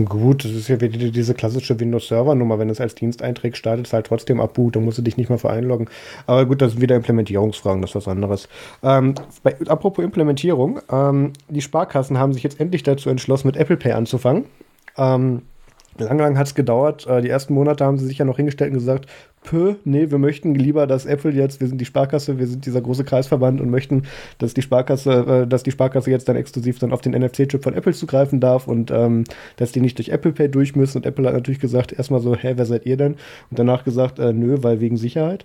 Gut, das ist ja wieder diese klassische Windows-Server-Nummer. Wenn es als Dienst einträgst, startet es halt trotzdem ab Boot. Dann musst du dich nicht mehr vereinloggen. Aber gut, das sind wieder Implementierungsfragen, das ist was anderes. Ähm, bei, apropos Implementierung, ähm, die Sparkassen haben sich jetzt endlich dazu entschlossen, mit Apple Pay anzufangen. Ähm, Lang, lang hat es gedauert. Äh, die ersten Monate haben sie sich ja noch hingestellt und gesagt, Pö, nee, wir möchten lieber, dass Apple jetzt, wir sind die Sparkasse, wir sind dieser große Kreisverband und möchten, dass die Sparkasse, äh, dass die Sparkasse jetzt dann exklusiv dann auf den NFC-Chip von Apple zugreifen darf und ähm, dass die nicht durch Apple Pay durch müssen. Und Apple hat natürlich gesagt, erstmal so, hä, wer seid ihr denn? Und danach gesagt, äh, nö, weil wegen Sicherheit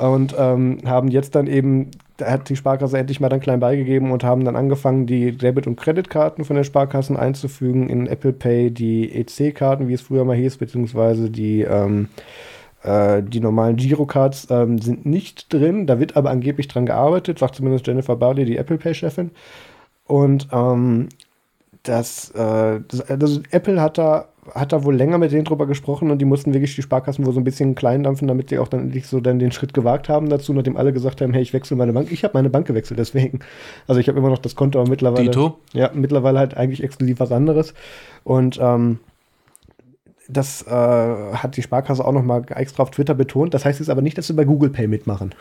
und ähm, haben jetzt dann eben, hat die Sparkasse endlich mal dann klein beigegeben und haben dann angefangen, die Debit- und Kreditkarten von den Sparkassen einzufügen in Apple Pay, die EC-Karten, wie es früher mal hieß, beziehungsweise die, ähm, äh, die normalen Girocards ähm, sind nicht drin. Da wird aber angeblich dran gearbeitet, sagt zumindest Jennifer Barley, die Apple Pay-Chefin. Und ähm, das, äh, das, also Apple hat da hat da wohl länger mit denen drüber gesprochen und die mussten wirklich die Sparkassen wohl so ein bisschen klein dampfen, damit sie auch dann endlich so dann den Schritt gewagt haben dazu, nachdem alle gesagt haben, hey, ich wechsle meine Bank. Ich habe meine Bank gewechselt, deswegen. Also ich habe immer noch das Konto, aber mittlerweile. Dito? Ja, mittlerweile halt eigentlich exklusiv was anderes. Und ähm, das äh, hat die Sparkasse auch noch mal extra auf Twitter betont. Das heißt jetzt aber nicht, dass sie bei Google Pay mitmachen.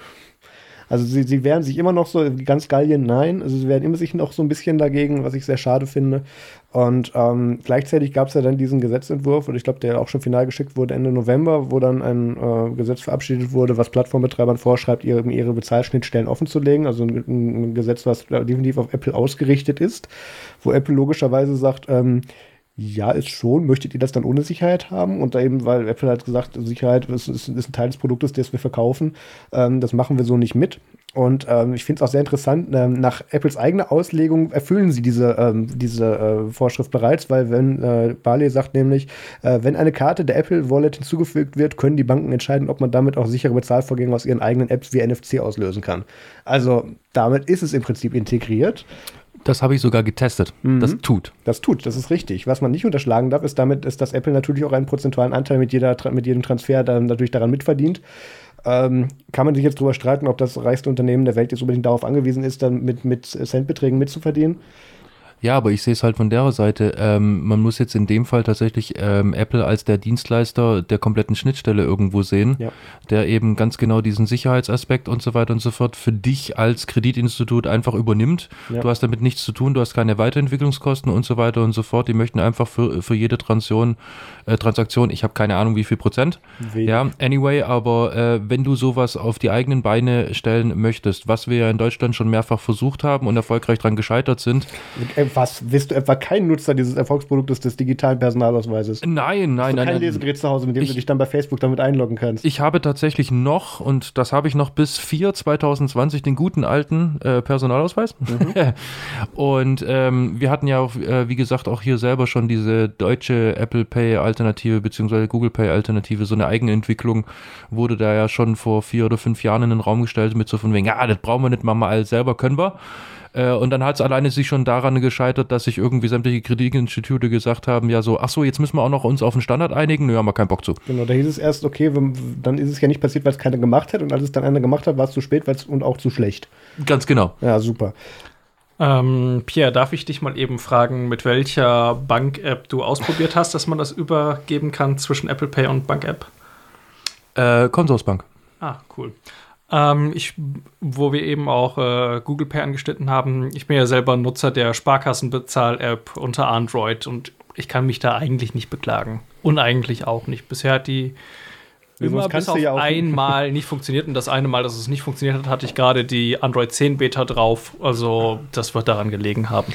Also sie, sie wehren sich immer noch so, ganz Gallien nein, also sie wehren immer sich noch so ein bisschen dagegen, was ich sehr schade finde. Und ähm, gleichzeitig gab es ja dann diesen Gesetzentwurf, und ich glaube, der auch schon final geschickt wurde Ende November, wo dann ein äh, Gesetz verabschiedet wurde, was Plattformbetreibern vorschreibt, ihre, ihre Bezahlschnittstellen offen zu legen. Also ein, ein Gesetz, was definitiv auf Apple ausgerichtet ist, wo Apple logischerweise sagt, ähm, ja, ist schon. Möchtet ihr das dann ohne Sicherheit haben? Und da eben, weil Apple hat gesagt, Sicherheit ist, ist, ist ein Teil des Produktes, das wir verkaufen. Ähm, das machen wir so nicht mit. Und ähm, ich finde es auch sehr interessant, ähm, nach Apples eigener Auslegung erfüllen sie diese, ähm, diese äh, Vorschrift bereits, weil wenn äh, Barley sagt nämlich, äh, wenn eine Karte der Apple Wallet hinzugefügt wird, können die Banken entscheiden, ob man damit auch sichere Bezahlvorgänge aus ihren eigenen Apps wie NFC auslösen kann. Also damit ist es im Prinzip integriert. Das habe ich sogar getestet. Mhm. Das tut. Das tut, das ist richtig. Was man nicht unterschlagen darf, ist damit, ist, dass Apple natürlich auch einen prozentualen Anteil mit, jeder, mit jedem Transfer dann natürlich daran mitverdient. Ähm, kann man sich jetzt darüber streiten, ob das reichste Unternehmen der Welt jetzt unbedingt darauf angewiesen ist, dann mit, mit Centbeträgen mitzuverdienen? Ja, aber ich sehe es halt von der Seite. Ähm, man muss jetzt in dem Fall tatsächlich ähm, Apple als der Dienstleister der kompletten Schnittstelle irgendwo sehen, ja. der eben ganz genau diesen Sicherheitsaspekt und so weiter und so fort für dich als Kreditinstitut einfach übernimmt. Ja. Du hast damit nichts zu tun, du hast keine Weiterentwicklungskosten und so weiter und so fort. Die möchten einfach für, für jede Transaktion, äh, Transaktion, ich habe keine Ahnung, wie viel Prozent. Wenig. Ja, anyway, aber äh, wenn du sowas auf die eigenen Beine stellen möchtest, was wir ja in Deutschland schon mehrfach versucht haben und erfolgreich dran gescheitert sind, äh, was? Bist du etwa kein Nutzer dieses Erfolgsproduktes des digitalen Personalausweises? Nein, nein, nein. Kein nein, Lesegerät zu Hause, mit dem ich, du dich dann bei Facebook damit einloggen kannst. Ich habe tatsächlich noch, und das habe ich noch bis 4 2020, den guten alten äh, Personalausweis. Mhm. und ähm, wir hatten ja auch, äh, wie gesagt, auch hier selber schon diese deutsche Apple Pay Alternative beziehungsweise Google Pay Alternative, so eine eigene Entwicklung wurde da ja schon vor vier oder fünf Jahren in den Raum gestellt mit so von wegen, ja, das brauchen wir nicht, machen wir alles selber, können wir. Äh, und dann hat es alleine sich schon daran gescheitert, dass sich irgendwie sämtliche Kreditinstitute gesagt haben, ja so, ach so, jetzt müssen wir auch noch uns auf einen Standard einigen, nö, haben wir keinen Bock zu. Genau, da hieß es erst, okay, dann ist es ja nicht passiert, weil es keiner gemacht hat und als es dann einer gemacht hat, war es zu spät und auch zu schlecht. Ganz genau. Ja, super. Ähm, Pierre, darf ich dich mal eben fragen, mit welcher Bank-App du ausprobiert hast, dass man das übergeben kann zwischen Apple Pay und Bank-App? Äh, Consorsbank. Ah, cool. Ähm, ich, wo wir eben auch äh, Google Pay angeschnitten haben, ich bin ja selber Nutzer der Sparkassenbezahl-App unter Android und ich kann mich da eigentlich nicht beklagen. Und eigentlich auch nicht. Bisher hat die immer bis auf ja einmal nicht funktioniert und das eine Mal, dass es nicht funktioniert hat, hatte ich gerade die Android 10 Beta drauf. Also das wird daran gelegen haben.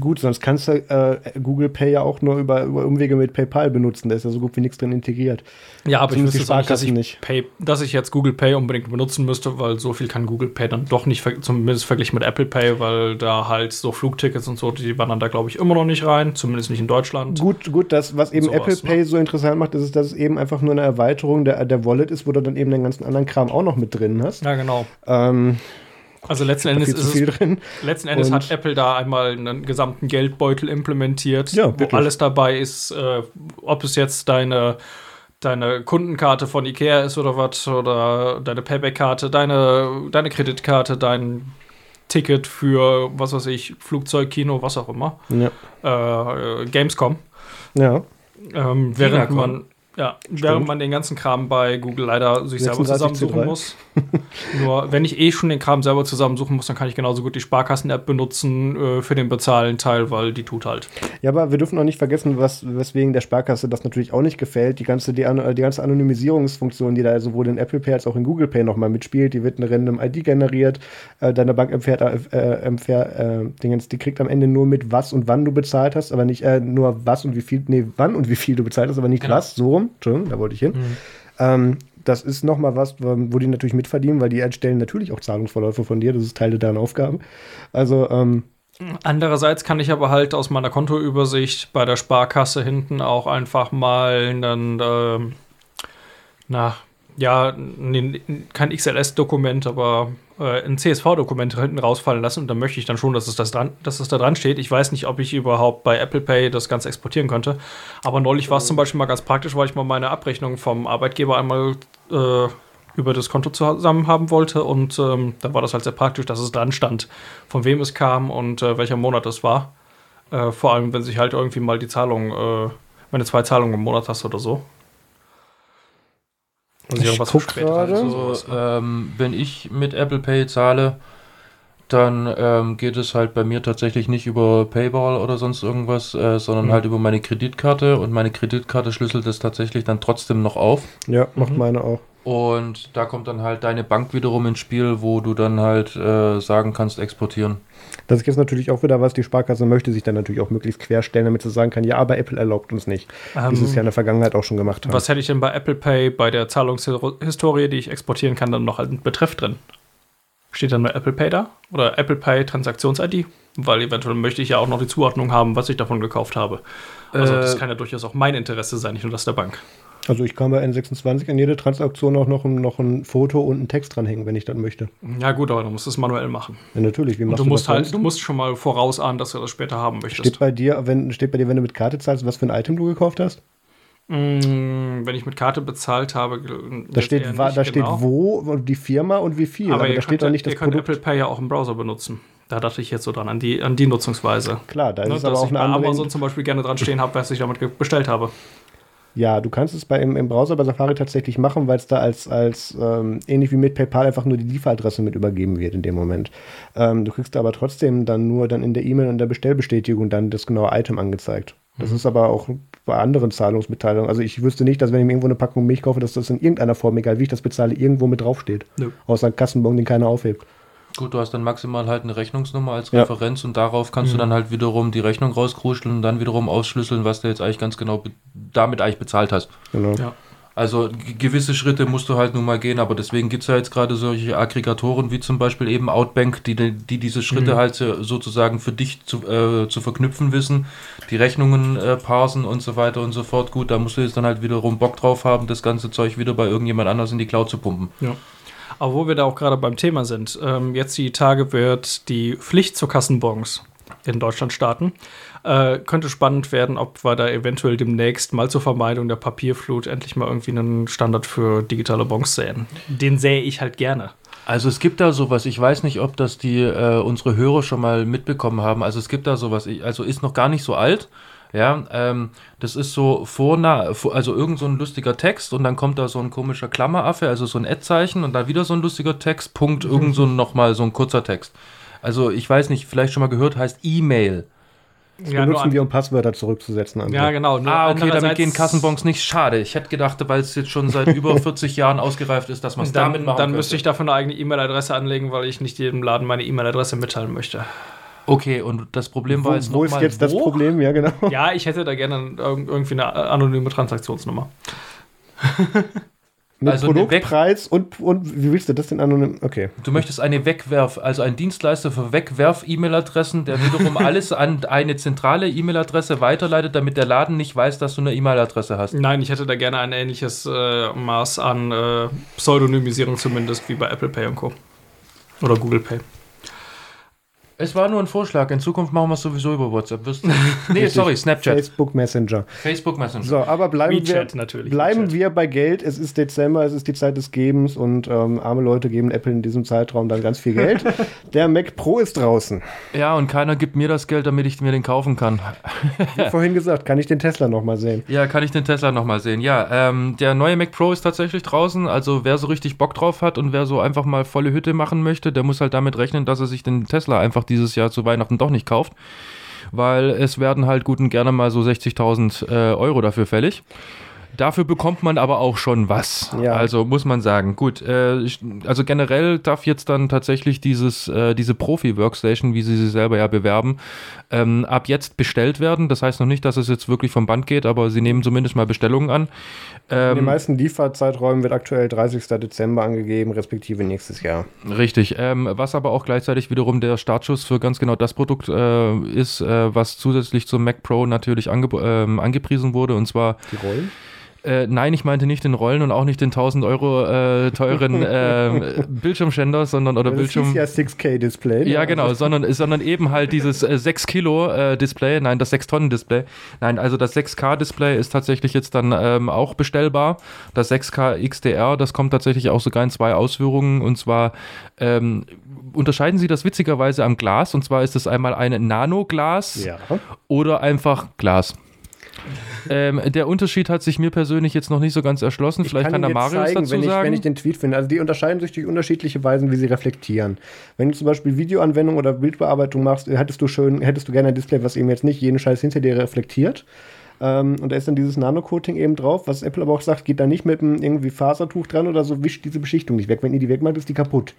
Gut, sonst kannst du äh, Google Pay ja auch nur über, über Umwege mit PayPal benutzen. Da ist ja so gut wie nichts drin integriert. Ja, aber ich wüsste nicht, dass ich, nicht. Pay, dass ich jetzt Google Pay unbedingt benutzen müsste, weil so viel kann Google Pay dann doch nicht, zumindest verglichen mit Apple Pay, weil da halt so Flugtickets und so, die wandern da, glaube ich, immer noch nicht rein, zumindest nicht in Deutschland. Gut, gut, das, was eben Apple Pay ne? so interessant macht, ist, dass es eben einfach nur eine Erweiterung der, der Wallet ist, wo du dann eben den ganzen anderen Kram auch noch mit drin hast. Ja, genau. Ähm, also letzten Endes ist es, drin. Letzten Endes und hat Apple da einmal einen gesamten Geldbeutel implementiert, ja, wo alles dabei ist, äh, ob es jetzt deine deine Kundenkarte von Ikea ist oder was, oder deine Payback-Karte, deine, deine Kreditkarte, dein Ticket für, was weiß ich, Flugzeug, Kino, was auch immer. Ja. Äh, Gamescom. Ja. Ähm, während man ja, Stimmt. während man den ganzen Kram bei Google leider sich selber zusammensuchen muss. Nur wenn ich eh schon den Kram selber zusammensuchen muss, dann kann ich genauso gut die Sparkassen-App benutzen äh, für den bezahlen Teil, weil die tut halt. Ja, aber wir dürfen auch nicht vergessen, was, weswegen der Sparkasse das natürlich auch nicht gefällt. Die ganze, die, die ganze Anonymisierungsfunktion, die da sowohl in Apple Pay als auch in Google Pay nochmal mitspielt, die wird eine random ID generiert. Äh, deine Bank empfährt, äh, empfährt äh, Dingens, die kriegt am Ende nur mit, was und wann du bezahlt hast, aber nicht äh, nur was und wie viel, nee, wann und wie viel du bezahlt hast, aber nicht genau. was, so rum. Entschuldigung, da wollte ich hin. Mhm. Ähm, das ist nochmal was, wo die natürlich mitverdienen, weil die erstellen natürlich auch Zahlungsverläufe von dir. Das ist Teil deiner Aufgaben. Also, ähm, Andererseits kann ich aber halt aus meiner Kontoübersicht bei der Sparkasse hinten auch einfach mal einen, ähm, na, ja, kein XLS-Dokument, aber äh, ein CSV-Dokument hinten rausfallen lassen und dann möchte ich dann schon, dass es, das dran, dass es da dran steht. Ich weiß nicht, ob ich überhaupt bei Apple Pay das Ganze exportieren könnte. Aber neulich war es zum Beispiel mal ganz praktisch, weil ich mal meine Abrechnung vom Arbeitgeber einmal äh, über das Konto zusammen haben wollte und ähm, da war das halt sehr praktisch, dass es dran stand, von wem es kam und äh, welcher Monat es war. Äh, vor allem, wenn sich halt irgendwie mal die Zahlung, äh, wenn du zwei Zahlungen im Monat hast oder so. Also Ich irgendwas guck gerade. Also, ähm, wenn ich mit Apple Pay zahle, dann ähm, geht es halt bei mir tatsächlich nicht über Paywall oder sonst irgendwas, äh, sondern Mhm. halt über meine Kreditkarte und meine Kreditkarte schlüsselt es tatsächlich dann trotzdem noch auf. Ja, macht Mhm. meine auch. Und da kommt dann halt deine Bank wiederum ins Spiel, wo du dann halt äh, sagen kannst, exportieren. Das ist jetzt natürlich auch wieder was, die Sparkasse möchte sich dann natürlich auch möglichst querstellen, damit sie sagen kann, ja, aber Apple erlaubt uns nicht. Ähm, Wie sie es ja in der Vergangenheit auch schon gemacht haben. Was hätte ich denn bei Apple Pay bei der Zahlungshistorie, die ich exportieren kann, dann noch als Betreff drin? Steht dann nur Apple Pay da? Oder Apple Pay Transaktions-ID? Weil eventuell möchte ich ja auch noch die Zuordnung haben, was ich davon gekauft habe. Also das Äh, kann ja durchaus auch mein Interesse sein, nicht nur das der Bank. Also ich kann bei N26 an jede Transaktion auch noch, ein- noch ein Foto und einen Text dranhängen, wenn ich das möchte. Ja gut, aber du musst es manuell machen. Ja, natürlich, wie Und machst du du musst das halt, sonst? du musst schon mal vorausahnen, dass du das später haben möchtest. Steht bei dir, wenn, steht bei dir, wenn du mit Karte zahlst, was für ein Item du gekauft hast? Mm, wenn ich mit Karte bezahlt habe, Da steht, da steht genau. wo und die Firma und wie viel. Aber, Aber, da steht könnt, auch ja- nicht das ihr Produkt. Apple Pay ja auch im Browser benutzen. Da dachte ich jetzt so dran, an die, an die Nutzungsweise. Klar, da ist Ne, es aber dass auch ich eine bei andere. Amazon zum Beispiel gerne dran stehen habe, was ich damit bestellt habe. Ja, du kannst es bei, im, im Browser bei Safari tatsächlich machen, weil es da als, als ähm, ähnlich wie mit PayPal einfach nur die Lieferadresse mit übergeben wird in dem Moment. Ähm, du kriegst aber trotzdem dann nur dann in der E-Mail und der Bestellbestätigung dann das genaue Item angezeigt. Das ist aber auch bei anderen Zahlungsmitteilungen. Also ich wüsste nicht, dass wenn ich mir irgendwo eine Packung Milch kaufe, dass das in irgendeiner Form, egal wie ich das bezahle, irgendwo mit draufsteht. Nö. Außer ein Kassenbon, den keiner aufhebt. Gut, du hast dann maximal halt eine Rechnungsnummer als Ja. Referenz und darauf kannst du dann halt wiederum die Rechnung rauskruscheln und dann wiederum ausschlüsseln, was du jetzt eigentlich ganz genau damit eigentlich bezahlt hast. Genau. Ja. Also gewisse Schritte musst du halt nun mal gehen, aber deswegen gibt es ja jetzt gerade solche Aggregatoren wie zum Beispiel eben Outbank, die, die die diese Schritte halt so- sozusagen für dich zu, äh, zu verknüpfen wissen, die Rechnungen äh, parsen und so weiter und so fort. Gut, da musst du jetzt dann halt wiederum Bock drauf haben, das ganze Zeug wieder bei irgendjemand anders in die Cloud zu pumpen. Ja. Wo wir da auch gerade beim Thema sind, ähm, jetzt die Tage wird die Pflicht zu Kassenbons in Deutschland starten. Äh, könnte spannend werden, ob wir da eventuell demnächst mal zur Vermeidung der Papierflut endlich mal irgendwie einen Standard für digitale Bons sehen. Den sähe ich halt gerne. Also es gibt da sowas, ich weiß nicht, ob das die äh, unsere Hörer schon mal mitbekommen haben. Also es gibt da sowas, also ist noch gar nicht so alt. Ja, ähm, das ist so vorna, vor- also irgend so ein lustiger Text und dann kommt da so ein komischer Klammeraffe, also so ein Ad-Zeichen und dann wieder so ein lustiger Text, Punkt, irgend so ein, nochmal so ein kurzer Text. Also ich weiß nicht, vielleicht schon mal gehört, heißt E-Mail. Das Ja, benutzen wir, um Passwörter zurückzusetzen. André. Ja, genau. Ah, okay, damit gehen Kassenbons nicht. Schade. Ich hätte gedacht, weil es jetzt schon seit über 40 Jahren ausgereift ist, dass man es damit Dann, machen dann könnte. müsste ich dafür eine eigene E-Mail-Adresse anlegen, weil ich nicht jedem Laden meine E-Mail-Adresse mitteilen möchte. Okay, und das Problem war Wo, jetzt wo ist nochmal, jetzt das wo? Problem? Ja, genau. Ja, ich hätte da gerne irg- irgendwie eine anonyme Transaktionsnummer. Mit Also Produktpreis und, und wie willst du das denn anonym? Okay. Du möchtest eine Wegwerf, also ein Dienstleister für Wegwerf-E-Mail-Adressen, der wiederum alles an eine zentrale E-Mail-Adresse weiterleitet, damit der Laden nicht weiß, dass du eine E-Mail-Adresse hast. Nein, ich hätte da gerne ein ähnliches äh, Maß an äh, Pseudonymisierung zumindest wie bei Apple Pay und Co. Oder Google Pay. Es war nur ein Vorschlag. In Zukunft machen wir es sowieso über WhatsApp. Wirst du- nee, sorry, Snapchat. Facebook Messenger. Facebook Messenger. So, aber bleiben WeChat wir natürlich, Bleiben WeChat. wir bei Geld. Es ist Dezember, es ist die Zeit des Gebens und ähm, arme Leute geben Apple in diesem Zeitraum dann ganz viel Geld. Der Mac Pro ist draußen. Ja, und keiner gibt mir das Geld, damit ich mir den kaufen kann. Wie vorhin gesagt, kann ich den Tesla noch mal sehen. Ja, kann ich den Tesla nochmal sehen. Ja, ähm, der neue Mac Pro ist tatsächlich draußen. Also wer so richtig Bock drauf hat und wer so einfach mal volle Hütte machen möchte, der muss halt damit rechnen, dass er sich den Tesla einfach dieses Jahr zu Weihnachten doch nicht kauft. Weil es werden halt und gerne mal so 60.000 äh, Euro dafür fällig. Dafür bekommt man aber auch schon was. Ja. Also muss man sagen. Gut, äh, also generell darf jetzt dann tatsächlich dieses, äh, diese Profi-Workstation, wie sie sie selber ja bewerben, ähm, ab jetzt bestellt werden. Das heißt noch nicht, dass es jetzt wirklich vom Band geht, aber sie nehmen zumindest mal Bestellungen an. In den Ähm, meisten Lieferzeiträumen wird aktuell 30. Dezember angegeben, respektive nächstes Jahr. richtig. Ähm, was aber auch gleichzeitig wiederum der Startschuss für ganz genau das Produkt äh, ist, äh, was zusätzlich zum Mac Pro natürlich angeb ähm, angepriesen wurde, und zwar Die Rollen? Äh, nein, ich meinte nicht den Rollen und auch nicht den 1000 Euro äh, teuren äh, Bildschirmständer, sondern oder Das Bildschirm. ist ja 6K-Display. Ja, genau, sondern, sondern eben halt dieses äh, 6 Kilo äh, Display, nein, das 6 Tonnen Display. Nein, also das 6K Display ist tatsächlich jetzt dann ähm, auch bestellbar. Das 6K XDR, das kommt tatsächlich auch sogar in zwei Ausführungen und zwar ähm, unterscheiden sie das witzigerweise am Glas und zwar ist es einmal ein Nanoglas Ja. oder einfach Glas. Ähm, der Unterschied hat sich mir persönlich jetzt noch nicht so ganz erschlossen. Vielleicht kann, kann der Marius zeigen, dazu wenn ich, sagen. Wenn ich den Tweet finde. Also die unterscheiden sich durch unterschiedliche Weisen, wie sie reflektieren. Wenn du zum Beispiel Videoanwendung oder Bildbearbeitung machst, hättest du schön, hättest du gerne ein Display, was eben jetzt nicht jeden Scheiß hinter dir reflektiert. Ähm, und da ist dann dieses Nano-Coating eben drauf, was Apple aber auch sagt, geht da nicht mit einem irgendwie Fasertuch dran oder so, wischt diese Beschichtung nicht weg. Wenn ihr die wegmacht, ist die kaputt.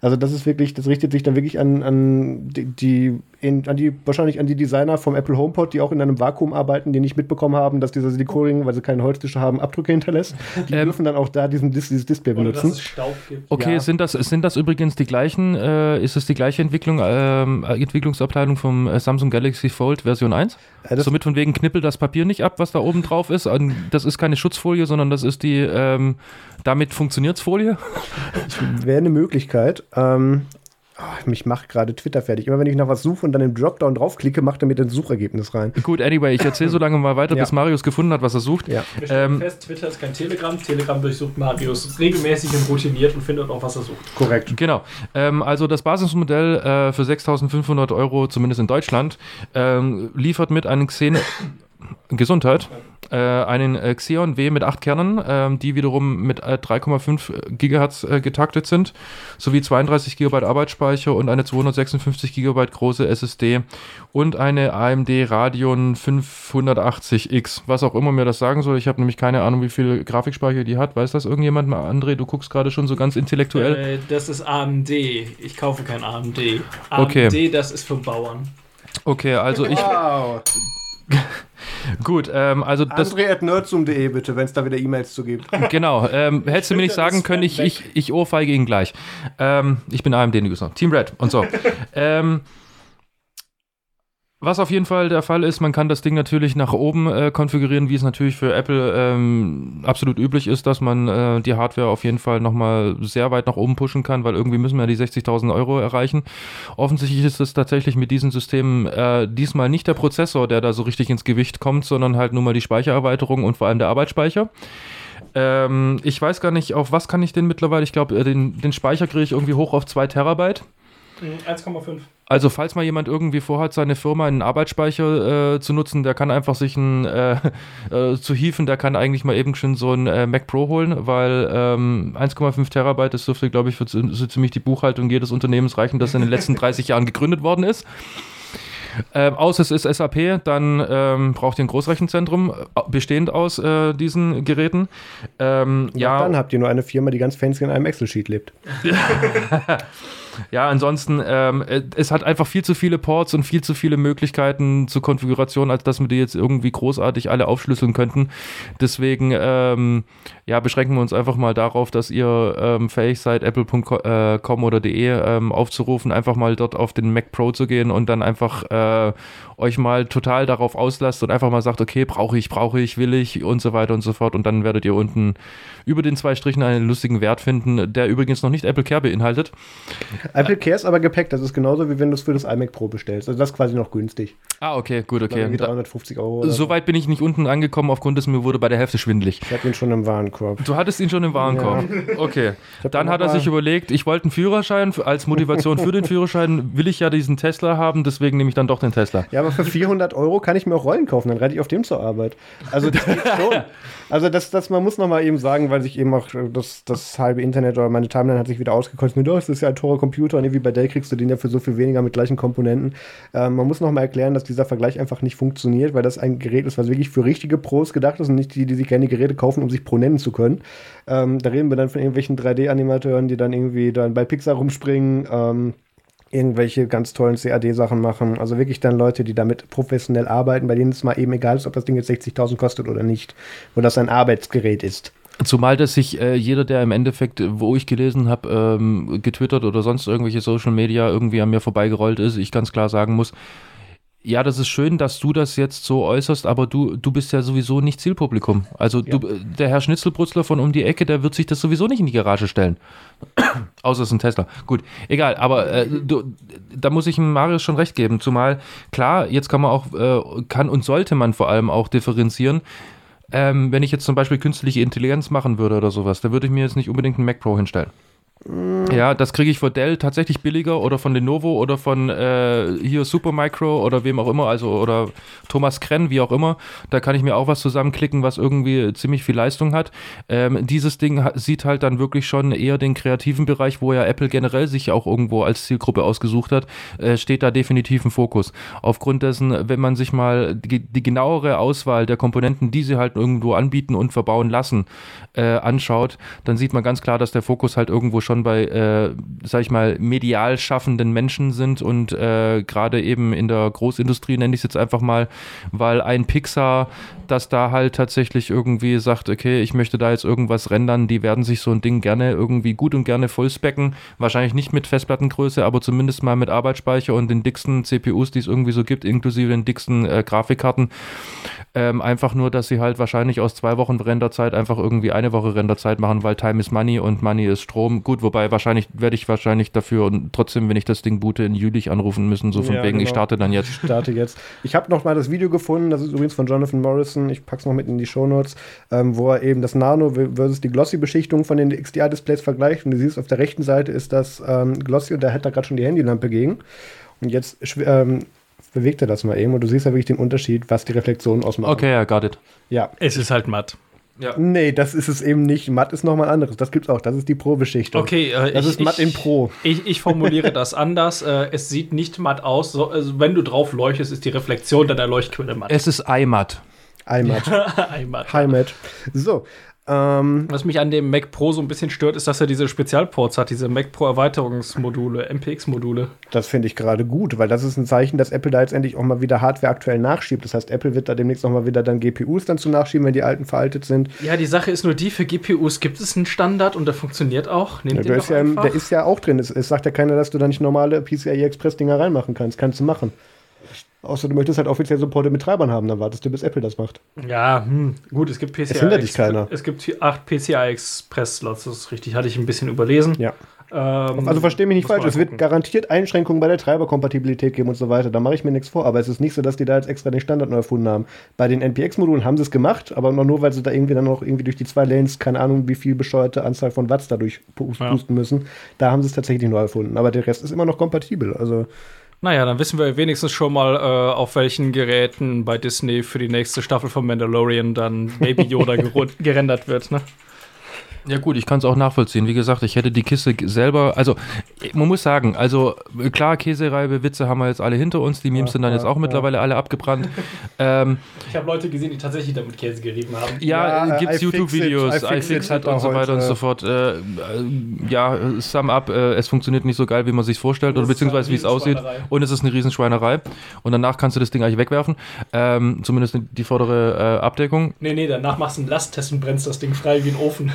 Also das ist wirklich, das richtet sich dann wirklich an, an die, die in, an die, wahrscheinlich an die Designer vom Apple HomePod, die auch in einem Vakuum arbeiten, die nicht mitbekommen haben, dass dieser Silikonring, weil sie keine Holztische haben, Abdrücke hinterlässt. Die ähm, dürfen dann auch da diesen, dieses Display benutzen. Dass es Staub gibt. Okay, ja. sind, das, sind das übrigens die gleichen, äh, ist es die gleiche Entwicklung, äh, Entwicklungsabteilung vom äh, Samsung Galaxy Fold Version 1? Äh, Somit von wegen knippelt das Papier nicht ab, was da oben drauf ist. Das ist keine Schutzfolie, sondern das ist die, ähm, damit funktioniert Folie. Wäre eine Möglichkeit. Ähm, Oh, mich macht gerade Twitter fertig. Immer wenn ich nach was suche und dann im Dropdown draufklicke, macht er mir das Suchergebnis rein. Gut, anyway, ich erzähle so lange mal weiter, ja. bis Marius gefunden hat, was er sucht. Ja. Wir stellen ähm, fest, Twitter ist kein Telegram. Telegram durchsucht Marius regelmäßig und routiniert und findet auch, was er sucht. Korrekt. Genau. Ähm, also das Basismodell äh, für 6.500 Euro, zumindest in Deutschland, ähm, liefert mit einem Xene Gesundheit. Äh, einen äh, Xeon W mit 8 Kernen, äh, die wiederum mit 3,5 äh, GHz äh, getaktet sind, sowie 32 GB Arbeitsspeicher und eine 256 GB große SSD und eine AMD Radeon 580X, was auch immer mir das sagen soll. Ich habe nämlich keine Ahnung, wie viel Grafikspeicher die hat. Weiß das irgendjemand mal? André, du guckst gerade schon so ganz intellektuell. Äh, das ist AMD. Ich kaufe kein AMD. AMD, okay. das ist für Bauern. Okay, also ich. Wow. Gut, ähm, also das. Andre.nerdsum.de bitte, wenn es da wieder E-Mails zu gibt. Genau, ähm, hättest du mir nicht sagen können, ich, ich, ich ohrfeige ihn gleich. Ähm, ich bin AMD-User. Team Red und so. ähm, was auf jeden Fall der Fall ist, man kann das Ding natürlich nach oben äh, konfigurieren, wie es natürlich für Apple ähm, absolut üblich ist, dass man äh, die Hardware auf jeden Fall nochmal sehr weit nach oben pushen kann, weil irgendwie müssen wir ja die 60.000 Euro erreichen. Offensichtlich ist es tatsächlich mit diesen Systemen äh, diesmal nicht der Prozessor, der da so richtig ins Gewicht kommt, sondern halt nur mal die Speichererweiterung und vor allem der Arbeitsspeicher. Ähm, ich weiß gar nicht, auf was kann ich den mittlerweile? Ich glaube, äh, den, den Speicher kriege ich irgendwie hoch auf 2 Terabyte. 1,5. Also falls mal jemand irgendwie vorhat, seine Firma einen Arbeitsspeicher äh, zu nutzen, der kann einfach sich einen äh, äh, zu hieven, der kann eigentlich mal eben schon so einen äh, Mac Pro holen, weil ähm, 1,5 Terabyte, das dürfte, glaube ich, für so ziemlich die Buchhaltung jedes Unternehmens reichen, das in den letzten 30 Jahren gegründet worden ist. Ähm, außer es ist SAP, dann ähm, braucht ihr ein Großrechenzentrum, äh, bestehend aus äh, diesen Geräten. Ähm, ja, dann habt ihr nur eine Firma, die ganz fancy in einem Excel-Sheet lebt. Ja, ansonsten, ähm, äh, es hat einfach viel zu viele Ports und viel zu viele Möglichkeiten zur Konfiguration, als dass wir die jetzt irgendwie großartig alle aufschlüsseln könnten. Deswegen, ähm, ja, beschränken wir uns einfach mal darauf, dass ihr ähm, fähig seid, apple.com oder de ähm, aufzurufen, einfach mal dort auf den Mac Pro zu gehen und dann einfach äh, euch mal total darauf auslasst und einfach mal sagt, okay, brauche ich, brauche ich, will ich und so weiter und so fort. Und dann werdet ihr unten über den zwei Strichen einen lustigen Wert finden, der übrigens noch nicht Apple Care beinhaltet. Apple Care ist aber gepackt. Das ist genauso, wie wenn du es für das iMac Pro bestellst. Also das ist quasi noch günstig. Ah, okay, gut, okay. 350 Euro. Soweit so. bin ich nicht unten angekommen, aufgrund des mir wurde bei der Hälfte schwindelig. Ich hatte ihn schon im Warenkorb. Du hattest ihn schon im Warenkorb. Ja. Okay. Dann hat er sich überlegt, ich wollte einen Führerschein. Als Motivation für den Führerschein will ich ja diesen Tesla haben, deswegen nehme ich dann doch den Tesla. Ja, aber für 400 Euro kann ich mir auch Rollen kaufen, dann reite ich auf dem zur Arbeit. Also das geht schon. Also das, das, man muss noch mal eben sagen, weil sich eben auch das, das halbe Internet oder meine Timeline hat sich wieder ausgekostet mit, oh, das ist ja ein teurer Computer und irgendwie bei Dell kriegst du den ja für so viel weniger mit gleichen Komponenten. Ähm, man muss noch mal erklären, dass dieser Vergleich einfach nicht funktioniert, weil das ein Gerät ist, was wirklich für richtige Pros gedacht ist und nicht die, die sich gerne Geräte kaufen, um sich Pro nennen zu können. Ähm, da reden wir dann von irgendwelchen 3D-Animateuren, die dann irgendwie dann bei Pixar rumspringen. Ähm, irgendwelche ganz tollen CAD-Sachen machen. Also wirklich dann Leute, die damit professionell arbeiten, bei denen es mal eben egal ist, ob das Ding jetzt 60.000 kostet oder nicht, wo das ein Arbeitsgerät ist. Zumal dass sich äh, jeder, der im Endeffekt, wo ich gelesen habe, ähm, getwittert oder sonst irgendwelche Social Media irgendwie an mir vorbeigerollt ist, ich ganz klar sagen muss, ja, das ist schön, dass du das jetzt so äußerst, aber du, du bist ja sowieso nicht Zielpublikum. Also ja. du, der Herr Schnitzelbrutzler von um die Ecke, der wird sich das sowieso nicht in die Garage stellen. Außer es ist ein Tesla. Gut, egal, aber äh, du, da muss ich Marius schon recht geben. Zumal, klar, jetzt kann man auch, äh, kann und sollte man vor allem auch differenzieren. Ähm, wenn ich jetzt zum Beispiel künstliche Intelligenz machen würde oder sowas, da würde ich mir jetzt nicht unbedingt einen Mac Pro hinstellen. Ja, das kriege ich von Dell tatsächlich billiger oder von Lenovo oder von äh, hier Supermicro oder wem auch immer, also oder Thomas Krenn, wie auch immer. Da kann ich mir auch was zusammenklicken, was irgendwie ziemlich viel Leistung hat. Ähm, dieses Ding sieht halt dann wirklich schon eher den kreativen Bereich, wo ja Apple generell sich auch irgendwo als Zielgruppe ausgesucht hat, äh, steht da definitiv ein Fokus. Aufgrund dessen, wenn man sich mal die, die, genauere Auswahl der Komponenten, die sie halt irgendwo anbieten und verbauen lassen, äh, anschaut, dann sieht man ganz klar, dass der Fokus halt irgendwo schon bei, äh, sag ich mal, medial schaffenden Menschen sind und äh, gerade eben in der Großindustrie nenne ich es jetzt einfach mal, weil ein Pixar, das da halt tatsächlich irgendwie sagt, okay, ich möchte da jetzt irgendwas rendern, die werden sich so ein Ding gerne irgendwie gut und gerne vollspecken, wahrscheinlich nicht mit Festplattengröße, aber zumindest mal mit Arbeitsspeicher und den dicksten CPUs, die es irgendwie so gibt, inklusive den dicksten äh, Grafikkarten. Ähm, einfach nur, dass sie halt wahrscheinlich aus zwei Wochen Renderzeit einfach irgendwie eine Woche Renderzeit machen, weil Time is Money und Money ist Strom. Gut, wobei wahrscheinlich werde ich wahrscheinlich dafür und trotzdem, wenn ich das Ding boote, in Jülich anrufen müssen, so von ja, wegen, genau. ich starte dann jetzt. Ich starte jetzt. Ich habe noch mal das Video gefunden, das ist übrigens von Jonathan Morrison, ich packe es noch mit in die Shownotes, ähm, wo er eben das Nano versus die Glossy-Beschichtung von den XDR-Displays vergleicht und du siehst, auf der rechten Seite ist das ähm, Glossy und da hat er gerade schon die Handylampe gegen. Und jetzt ähm, bewegt er das mal eben und du siehst ja wirklich den Unterschied, was die Reflexionen ausmachen. Okay, ja, got it. Ja. Es ist halt matt. Ja. Nee, das ist es eben nicht. Matt ist nochmal anderes. Das gibt's auch. Das ist die Pro-Beschichtung. Okay, äh, das ich, ist matt ich, in Pro. Ich, ich formuliere das anders. Äh, es sieht nicht matt aus. So, also wenn du drauf leuchtest, ist die Reflexion deiner Leuchtquelle matt. Es ist iMatt. iMatt. iMatt. So, Was mich an dem Mac Pro so ein bisschen stört, ist, dass er diese Spezialports hat, diese Mac Pro Erweiterungsmodule, MPX-Module. Das finde ich gerade gut, weil das ist ein Zeichen, dass Apple da jetzt endlich auch mal wieder Hardware aktuell nachschiebt. Das heißt, Apple wird da demnächst auch mal wieder dann GPUs dann zu nachschieben, wenn die alten veraltet sind. Ja, die Sache ist nur die, für GPUs gibt es einen Standard und der funktioniert auch. Nehmt ja, den ist ja, der ist ja auch drin. Es, es sagt ja keiner, dass du da nicht normale PCIe Express-Dinger reinmachen kannst. Kannst du machen. Außer du möchtest halt offiziell Supporte mit Treibern haben, dann wartest du, bis Apple das macht. Ja, hm, gut, es gibt PCI. Es hindert dich keiner. Es gibt acht PCI Express Slots, das ist richtig, hatte ich ein bisschen überlesen. Ja. Ähm, also verstehe mich nicht falsch, es wird garantiert Einschränkungen bei der Treiberkompatibilität geben und so weiter. Da mache ich mir nichts vor, aber es ist nicht so, dass die da jetzt extra den Standard neu erfunden haben. Bei den NPX-Modulen haben sie es gemacht, aber nur, weil sie da irgendwie dann noch irgendwie durch die zwei Lanes, keine Ahnung, wie viel bescheuerte Anzahl von Watts dadurch boosten ja. müssen. Da haben sie es tatsächlich neu erfunden. Aber der Rest ist immer noch kompatibel. Also naja, dann wissen wir wenigstens schon mal, äh, auf welchen Geräten bei Disney für die nächste Staffel von Mandalorian dann Baby Yoda gerendert wird, ne? Ja gut, ich kann es auch nachvollziehen. Wie gesagt, ich hätte die Kiste selber, also man muss sagen, also klar, Käsereibe, Witze haben wir jetzt alle hinter uns, die Memes ja, sind dann ja, jetzt auch ja. mittlerweile alle abgebrannt. ähm, ich habe Leute gesehen, die tatsächlich damit Käse gerieben haben. Ja, ja gibt es YouTube-Videos, iFix it und so weiter und so fort. Äh, äh, ja, sum up, äh, es funktioniert nicht so geil, wie man sich vorstellt oder beziehungsweise wie es aussieht und es ist eine Riesenschweinerei und danach kannst du das Ding eigentlich wegwerfen, ähm, zumindest die vordere äh, Abdeckung. Nee, nee, danach machst du einen Lasttest und brennst das Ding frei wie ein Ofen.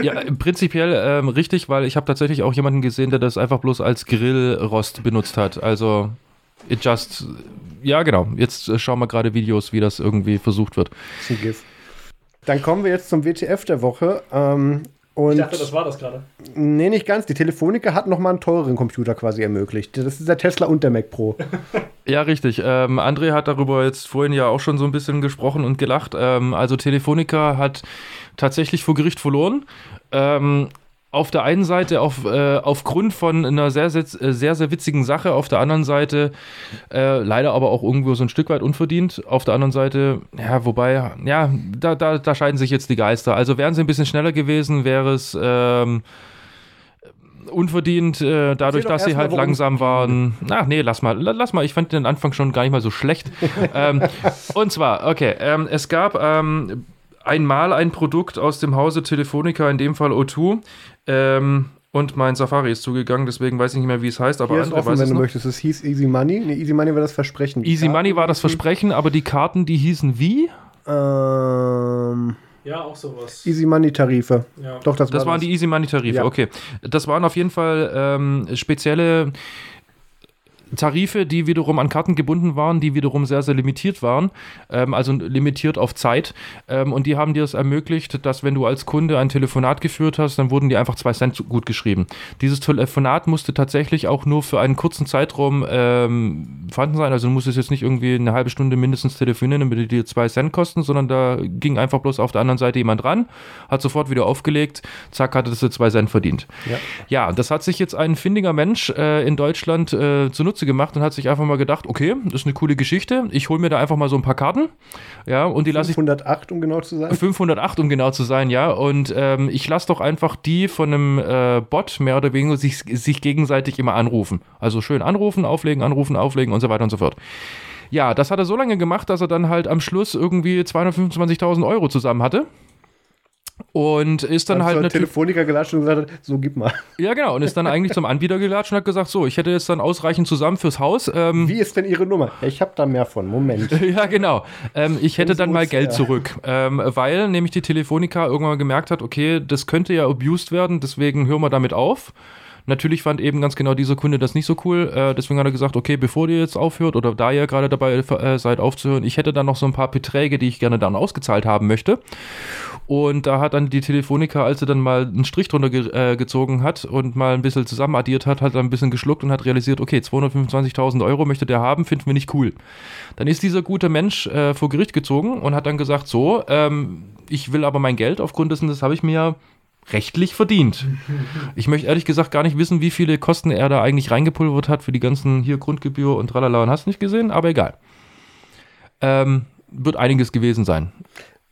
Ja, prinzipiell ähm, richtig, weil ich habe tatsächlich auch jemanden gesehen, der das einfach bloß als Grillrost benutzt hat. Also, it just. Ja, genau. Jetzt schauen wir gerade Videos, wie das irgendwie versucht wird. Dann kommen wir jetzt zum WTF der Woche. Ähm, und ich dachte, das war das gerade. Nee, nicht ganz. Die Telefonica hat nochmal einen teureren Computer quasi ermöglicht. Das ist der Tesla und der Mac Pro. ja, richtig. Ähm, André hat darüber jetzt vorhin ja auch schon so ein bisschen gesprochen und gelacht. Ähm, also Telefonica hat tatsächlich vor Gericht verloren. Ähm, auf der einen Seite auf, äh, aufgrund von einer sehr, sehr, sehr, sehr witzigen Sache, auf der anderen Seite äh, leider aber auch irgendwo so ein Stück weit unverdient. Auf der anderen Seite, ja, wobei, ja, da, da, da scheiden sich jetzt die Geister. Also wären sie ein bisschen schneller gewesen, wäre es ähm, unverdient, äh, dadurch, dass sie halt langsam waren. Ach nee, lass mal, lass mal, ich fand den Anfang schon gar nicht mal so schlecht. ähm, und zwar, okay, ähm, es gab ähm, einmal ein Produkt aus dem Hause Telefonica, in dem Fall O2. Ähm, und mein Safari ist zugegangen, deswegen weiß ich nicht mehr, wie es heißt. Aber Hier ist offen, wenn du noch. möchtest. Es hieß Easy Money. Nee, Easy Money war das Versprechen. Easy Karten Money war das Versprechen, aber die Karten, die hießen wie? Ähm. Ja, auch sowas. Easy Money Tarife. Ja. Doch, das, das war waren das. die Easy Money Tarife, ja. okay. Das waren auf jeden Fall ähm, spezielle Tarife, die wiederum an Karten gebunden waren, die wiederum sehr, sehr limitiert waren, ähm, also limitiert auf Zeit. Ähm, und die haben dir es ermöglicht, dass wenn du als Kunde ein Telefonat geführt hast, dann wurden dir einfach zwei Cent gut geschrieben. Dieses Telefonat musste tatsächlich auch nur für einen kurzen Zeitraum ähm, vorhanden sein. Also du musstest jetzt nicht irgendwie eine halbe Stunde mindestens telefonieren, damit die dir zwei Cent kosten, sondern da ging einfach bloß auf der anderen Seite jemand ran, hat sofort wieder aufgelegt, zack, hatte das zwei Cent verdient. Ja, ja das hat sich jetzt ein findiger Mensch äh, in Deutschland äh, zunutze gemacht und hat sich einfach mal gedacht, okay, das ist eine coole Geschichte, ich hole mir da einfach mal so ein paar Karten, ja, und die lasse ich... 508, um genau zu sein? 508, um genau zu sein, ja, und ähm, ich lasse doch einfach die von einem äh, Bot mehr oder weniger sich, sich gegenseitig immer anrufen. Also schön anrufen, auflegen, anrufen, auflegen und so weiter und so fort. Ja, das hat er so lange gemacht, dass er dann halt am Schluss irgendwie 225.000 Euro zusammen hatte. Und ist dann halt natürlich. Telefoniker gelatscht und gesagt hat, so gib mal. Ja, genau. Und ist dann eigentlich zum Anbieter gelatscht und hat gesagt, so, ich hätte jetzt dann ausreichend zusammen fürs Haus. Ähm, Wie ist denn Ihre Nummer? Ich habe da mehr von. Moment. ja, genau. Ähm, ich hätte dann mal Geld zurück. Ähm, weil nämlich die Telefonica irgendwann gemerkt hat, okay, das könnte ja abused werden, deswegen hören wir damit auf. Natürlich fand eben ganz genau dieser Kunde das nicht so cool. Äh, deswegen hat er gesagt, okay, bevor ihr jetzt aufhört oder da ihr gerade dabei äh, seid aufzuhören, ich hätte dann noch so ein paar Beträge, die ich gerne dann ausgezahlt haben möchte. Und da hat dann die Telefonica, als sie dann mal einen Strich drunter ge äh, gezogen hat und mal ein bisschen zusammen addiert hat, hat dann ein bisschen geschluckt und hat realisiert, okay, 225.000 Euro möchte der haben, finden wir nicht cool. Dann ist dieser gute Mensch äh, vor Gericht gezogen und hat dann gesagt, so, ähm, ich will aber mein Geld aufgrund dessen, das habe ich mir rechtlich verdient. Ich möchte ehrlich gesagt gar nicht wissen, wie viele Kosten er da eigentlich reingepulvert hat für die ganzen hier Grundgebühr und tralala und hast nicht gesehen, aber egal. Ähm, wird einiges gewesen sein.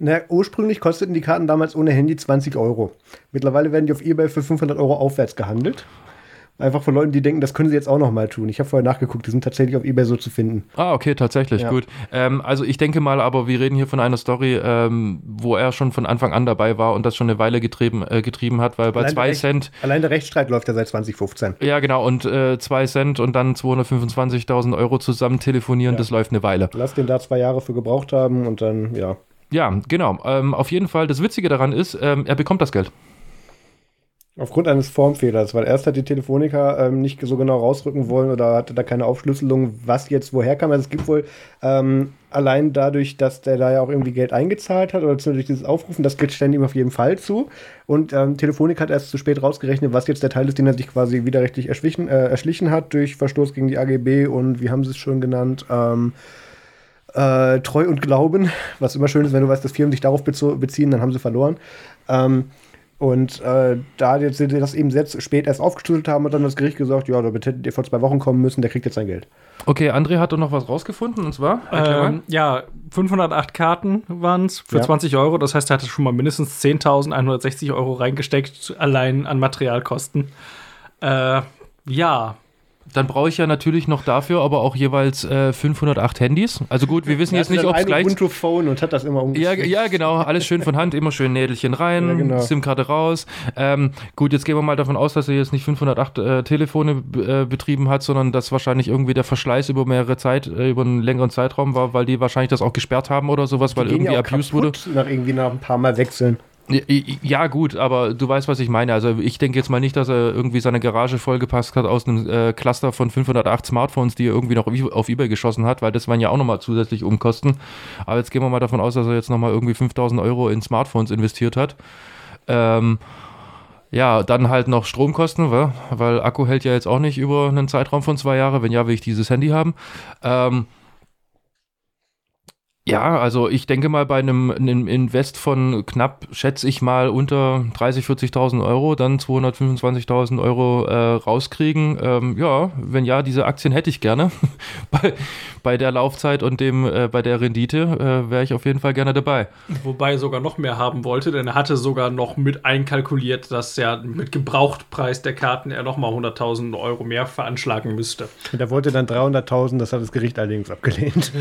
Na, ursprünglich kosteten die Karten damals ohne Handy 20 Euro. Mittlerweile werden die auf Ebay für 500 Euro aufwärts gehandelt. Einfach von Leuten, die denken, das können sie jetzt auch noch mal tun. Ich habe vorher nachgeguckt, die sind tatsächlich auf Ebay so zu finden. Ah, okay, tatsächlich, ja. gut. Ähm, also ich denke mal, aber wir reden hier von einer Story, ähm, wo er schon von Anfang an dabei war und das schon eine Weile getrieben, äh, getrieben hat, weil bei allein zwei Cent. Allein der Rechtsstreit läuft ja seit 2015. Ja, genau, und äh, zwei Cent und dann 225.000 Euro zusammen telefonieren, ja. das läuft eine Weile. Lass den da zwei Jahre für gebraucht haben und dann, ja. Ja, genau. Ähm, auf jeden Fall, das Witzige daran ist, ähm, er bekommt das Geld. Aufgrund eines Formfehlers, weil erst hat die Telefonica ähm, nicht so genau rausrücken wollen oder hatte da keine Aufschlüsselung, was jetzt woher kam. Also es gibt wohl ähm, allein dadurch, dass der da ja auch irgendwie Geld eingezahlt hat oder durch dieses Aufrufen, das Geld ständig ihm auf jeden Fall zu. Und ähm, Telefonica hat erst zu spät rausgerechnet, was jetzt der Teil ist, den er sich quasi widerrechtlich erschlichen, äh, erschlichen hat durch Verstoß gegen die AGB und wie haben sie es schon genannt? Ähm, äh, Treu und Glauben, was immer schön ist, wenn du weißt, dass Firmen sich darauf beziehen, dann haben sie verloren. Ähm, und äh, da jetzt sie das eben sehr spät erst aufgeschlüsselt haben, hat dann das Gericht gesagt, ja, da hättet ihr vor zwei Wochen kommen müssen, der kriegt jetzt sein Geld. Okay, André hat doch noch was rausgefunden, und zwar? Ähm, ja, 508 Karten waren es für ja. 20 Euro. Das heißt, er hatte schon mal mindestens 10.160 Euro reingesteckt, allein an Materialkosten. Äh, ja, dann brauche ich ja natürlich noch dafür aber auch jeweils äh, 508 Handys. Also gut, wir wissen jetzt nicht, ob es gleich. Ubuntu Phone und hat das immer ja, ja, genau, alles schön von Hand, immer schön Nädelchen rein, ja, genau. SIM-Karte raus. Ähm, gut, jetzt gehen wir mal davon aus, dass er jetzt nicht 508 äh, Telefone äh, betrieben hat, sondern dass wahrscheinlich irgendwie der Verschleiß über mehrere Zeit, äh, über einen längeren Zeitraum war, weil die wahrscheinlich das auch gesperrt haben oder sowas, weil irgendwie abused wurde. Nach irgendwie nach ein paar Mal wechseln. Ja, gut, aber du weißt, was ich meine. Also ich denke jetzt mal nicht, dass er irgendwie seine Garage vollgepasst hat aus einem äh, Cluster von 508 Smartphones, die er irgendwie noch auf Ebay geschossen hat, weil das waren ja auch nochmal zusätzlich Umkosten. Aber jetzt gehen wir mal davon aus, dass er jetzt nochmal irgendwie 5000 Euro in Smartphones investiert hat. Ähm, ja, dann halt noch Stromkosten, weil, Akku hält ja jetzt auch nicht über einen Zeitraum von zwei Jahren. Wenn ja, will ich dieses Handy haben. Ähm, ja, also ich denke mal bei einem, einem Invest von knapp, schätze ich mal, unter 30.000, 40.000 Euro, dann 225.000 Euro äh, rauskriegen. Ähm, ja, wenn ja, diese Aktien hätte ich gerne. bei, bei der Laufzeit und dem, äh, bei der Rendite äh, wäre ich auf jeden Fall gerne dabei. Wobei er sogar noch mehr haben wollte, denn er hatte sogar noch mit einkalkuliert, dass er mit Gebrauchtpreis der Karten er nochmal 100.000 Euro mehr veranschlagen müsste. Und er wollte dann 300.000, das hat das Gericht allerdings abgelehnt.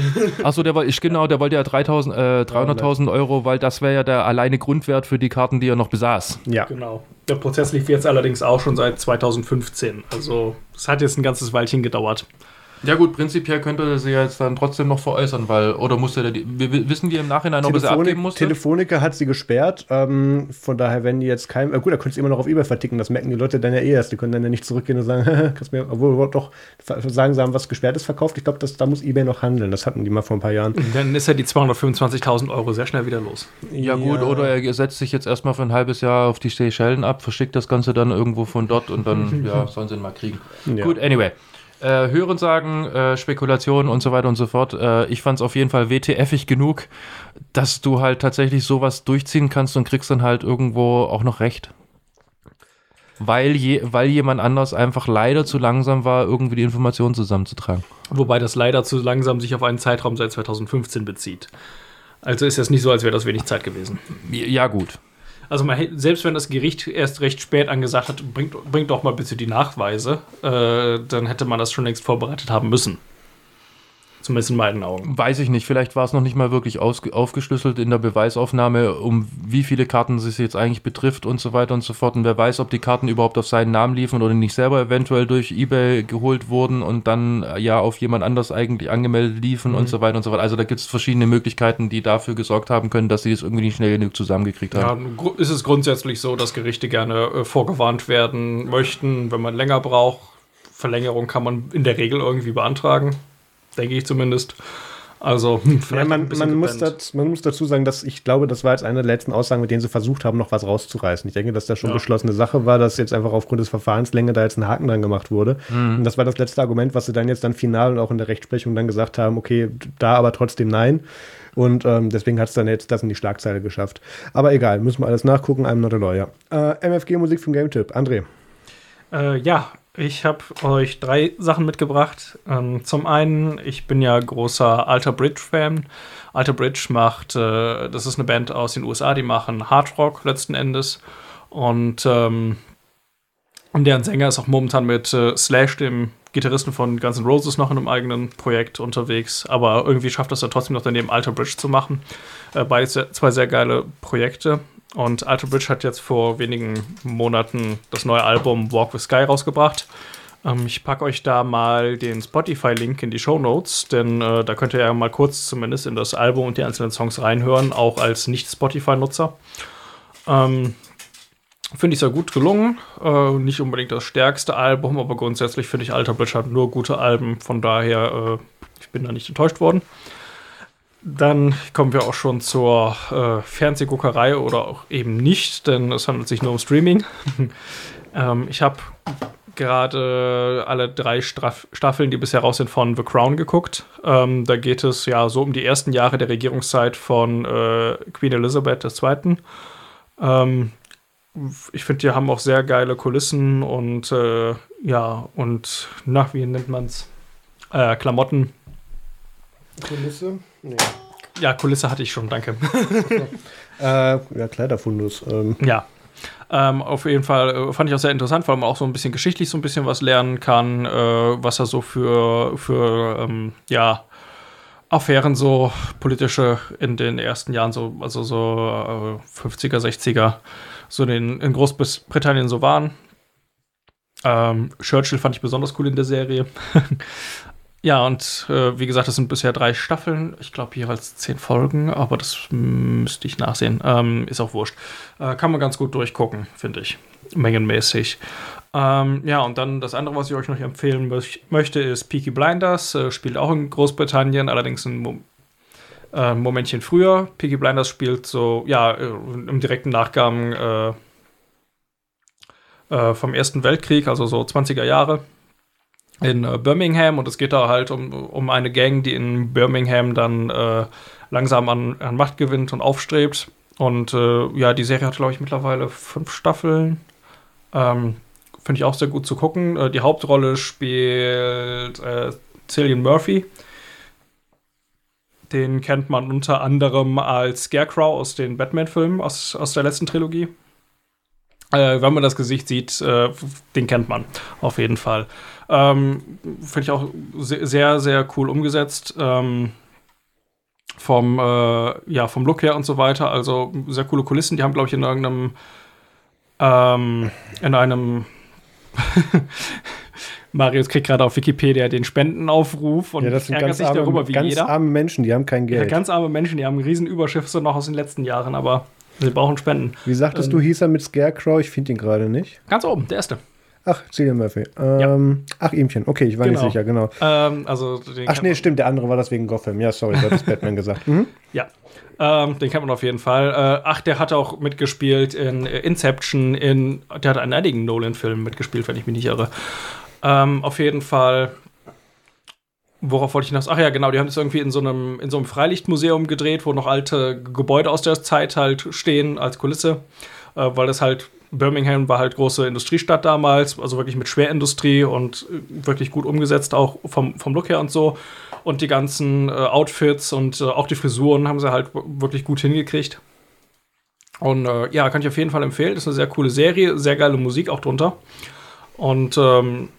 Achso, der war, ich genau, der wollte ja 300.000 äh, 300.000 Euro, weil das wäre ja der alleine Grundwert für die Karten, die er noch besaß. Ja. Genau. Der Prozess lief jetzt allerdings auch schon seit 2015. Also es hat jetzt ein ganzes Weilchen gedauert. Ja gut, prinzipiell könnte er sie jetzt dann trotzdem noch veräußern, weil, oder musste er, die, wissen wir im Nachhinein, ob er sie abgeben musste? Telefonica hat sie gesperrt, ähm, von daher, wenn die jetzt kein, äh, gut, da könnt ihr immer noch auf Ebay verticken, das merken die Leute dann ja eh erst, die können dann ja nicht zurückgehen und sagen, kannst mir, obwohl doch sagen, sie haben was Gesperrtes verkauft, ich glaube, da muss Ebay noch handeln, das hatten die mal vor ein paar Jahren. Dann ist ja die 225.000 Euro sehr schnell wieder los. Ja, ja, gut, oder er setzt sich jetzt erstmal für ein halbes Jahr auf die Seychellen ab, verschickt das Ganze dann irgendwo von dort und dann, ja, sollen sie ihn mal kriegen. Ja. Gut, anyway. Äh, Hören sagen, äh, Spekulationen und so weiter und so fort. Äh, ich fand es auf jeden Fall WTFig genug, dass du halt tatsächlich sowas durchziehen kannst und kriegst dann halt irgendwo auch noch recht. Weil, je, weil jemand anders einfach leider zu langsam war, irgendwie die Informationen zusammenzutragen. Wobei das leider zu langsam sich auf einen Zeitraum seit 2015 bezieht. Also ist es nicht so, als wäre das wenig Zeit gewesen. Ja, gut. Also man, selbst wenn das Gericht erst recht spät angesagt hat, bringt, bringt doch mal bitte die Nachweise, äh, dann hätte man das schon längst vorbereitet haben müssen. Zumindest in meinen Augen. Weiß ich nicht, vielleicht war es noch nicht mal wirklich aufgeschlüsselt in der Beweisaufnahme, um wie viele Karten es jetzt eigentlich betrifft und so weiter und so fort. Und wer weiß, ob die Karten überhaupt auf seinen Namen liefen oder nicht selber eventuell durch Ebay geholt wurden und dann äh, ja auf jemand anders eigentlich angemeldet liefen und so weiter und so fort. Also da gibt es verschiedene Möglichkeiten, die dafür gesorgt haben können, dass sie es irgendwie nicht schnell genug zusammengekriegt Ja, haben. gru- ist es grundsätzlich so, dass Gerichte gerne äh, vorgewarnt werden möchten, wenn man länger braucht. Verlängerung kann man in der Regel irgendwie beantragen. Denke ich zumindest. Also, hm, Ja, man, man, muss das, man muss dazu sagen, dass ich glaube, das war jetzt eine der letzten Aussagen, mit denen sie versucht haben, noch was rauszureißen. Ich denke, dass das schon Ja. beschlossene Sache war, dass jetzt einfach aufgrund des Verfahrenslänge da jetzt ein Haken dran gemacht wurde. Und das war das letzte Argument, was sie dann jetzt dann final und auch in der Rechtsprechung dann gesagt haben, okay, da aber trotzdem nein. Und ähm, deswegen hat es dann jetzt das in die Schlagzeile geschafft. Aber egal, müssen wir alles nachgucken, I'm not a lawyer. Äh, MFG-Musik vom Game Tip. André. Äh, ja, ich habe euch drei Sachen mitgebracht. Ähm, zum einen, ich bin ja großer Alter Bridge-Fan. Alter Bridge macht, äh, das ist eine Band aus den USA, die machen Hard Rock letzten Endes. Und ähm, deren Sänger ist auch momentan mit äh, Slash, dem Gitarristen von Guns N' Roses, noch in einem eigenen Projekt unterwegs. Aber irgendwie schafft das er trotzdem noch daneben Alter Bridge zu machen. Äh, beide zwei sehr geile Projekte. Und Alter Bridge hat jetzt vor wenigen Monaten das neue Album Walk with Sky rausgebracht. Ähm, ich packe euch da mal den Spotify-Link in die Show Notes, denn äh, da könnt ihr ja mal kurz zumindest in das Album und die einzelnen Songs reinhören, auch als Nicht-Spotify-Nutzer. Ähm, Finde ich sehr gut gelungen. Äh, nicht unbedingt das stärkste Album, aber grundsätzlich finde ich Alter Bridge hat nur gute Alben. Von daher, äh, ich bin da nicht enttäuscht worden. Dann kommen wir auch schon zur äh, Fernsehguckerei oder auch eben nicht, denn es handelt sich nur um Streaming. ähm, ich habe gerade alle drei Straff Staffeln, die bisher raus sind, von The Crown geguckt. Ähm, da geht es ja so um die ersten Jahre der Regierungszeit von äh, Queen Elizabeth II. Ähm, ich finde, die haben auch sehr geile Kulissen und äh, ja, und nach, wie nennt man's? Äh, Klamotten. Kulisse? Nee. Ja, Kulisse hatte ich schon, danke. Äh, ja, Kleiderfundus. Ähm, Ja. Ähm, auf jeden Fall äh, fand ich auch sehr interessant, weil man auch so ein bisschen geschichtlich so ein bisschen was lernen kann, äh, was er so für, für ähm, ja, Affären so politische in den ersten Jahren, so, also so äh, 50er, 60er, so in, in Großbritannien so waren. Ähm, Churchill fand ich besonders cool in der Serie. ja, und äh, wie gesagt, das sind bisher drei Staffeln. Ich glaube, jeweils zehn Folgen, aber das müsste ich nachsehen. Ähm, ist auch wurscht. Äh, kann man ganz gut durchgucken, finde ich. Mengenmäßig. Ähm, ja, und dann das andere, was ich euch noch empfehlen möch möchte, ist Peaky Blinders. Äh, spielt auch in Großbritannien, allerdings ein Mo äh, Momentchen früher. Peaky Blinders spielt so, ja, äh, im direkten Nachgang äh, vom Ersten Weltkrieg, also so 20er Jahre in äh, Birmingham und es geht da halt um, um eine Gang, die in Birmingham dann äh, langsam an, an Macht gewinnt und aufstrebt. Und äh, ja, die Serie hat, glaube ich, mittlerweile fünf Staffeln. Ähm, Finde ich auch sehr gut zu gucken. Äh, die Hauptrolle spielt äh, Cillian Murphy. Den kennt man unter anderem als Scarecrow aus den Batman-Filmen aus, aus der letzten Trilogie. Äh, wenn man das Gesicht sieht, äh, den kennt man auf jeden Fall. Ähm, Finde ich auch se sehr, sehr cool umgesetzt. Ähm, vom, äh, ja, vom Look her und so weiter. Also sehr coole Kulissen. Die haben, glaube ich, in irgendeinem, ähm, in einem Marius kriegt gerade auf Wikipedia den Spendenaufruf und ja, das sind ärgert ganz, sich arme, darüber wie ganz jeder. arme Menschen, die haben kein Ja, Geld. ganz arme Menschen, die haben riesen Überschiffe noch aus den letzten Jahren, aber sie brauchen Spenden. Wie sagtest Ähm, du, hieß er mit Scarecrow? Ich finde ihn gerade nicht. Ganz oben, der erste. Ach, Cillian Murphy. Ähm, Ach, Ihmchen. Okay, ich war Genau. nicht sicher, genau. Ähm, also Ach nee, stimmt, der andere war das wegen Gotham. Ja, sorry, hattest Batman gesagt. Mhm. Ja, ähm, den kennt man auf jeden Fall. Äh, ach, der hat auch mitgespielt in äh, Inception, in, der hat in einigen Nolan-Filmen mitgespielt, wenn ich mich nicht irre. Ähm, auf jeden Fall worauf wollte ich hinaus? Ach ja, genau, die haben das irgendwie in so einem, in so einem Freilichtmuseum gedreht, wo noch alte Gebäude aus der Zeit halt stehen als Kulisse, äh, weil das halt, Birmingham war halt große Industriestadt damals, also wirklich mit Schwerindustrie und äh, wirklich gut umgesetzt, auch vom, vom Look her und so. Und die ganzen äh, Outfits und äh, auch die Frisuren haben sie halt wirklich gut hingekriegt. Und äh, ja, kann ich auf jeden Fall empfehlen. Ist eine sehr coole Serie, sehr geile Musik auch drunter. Und ähm,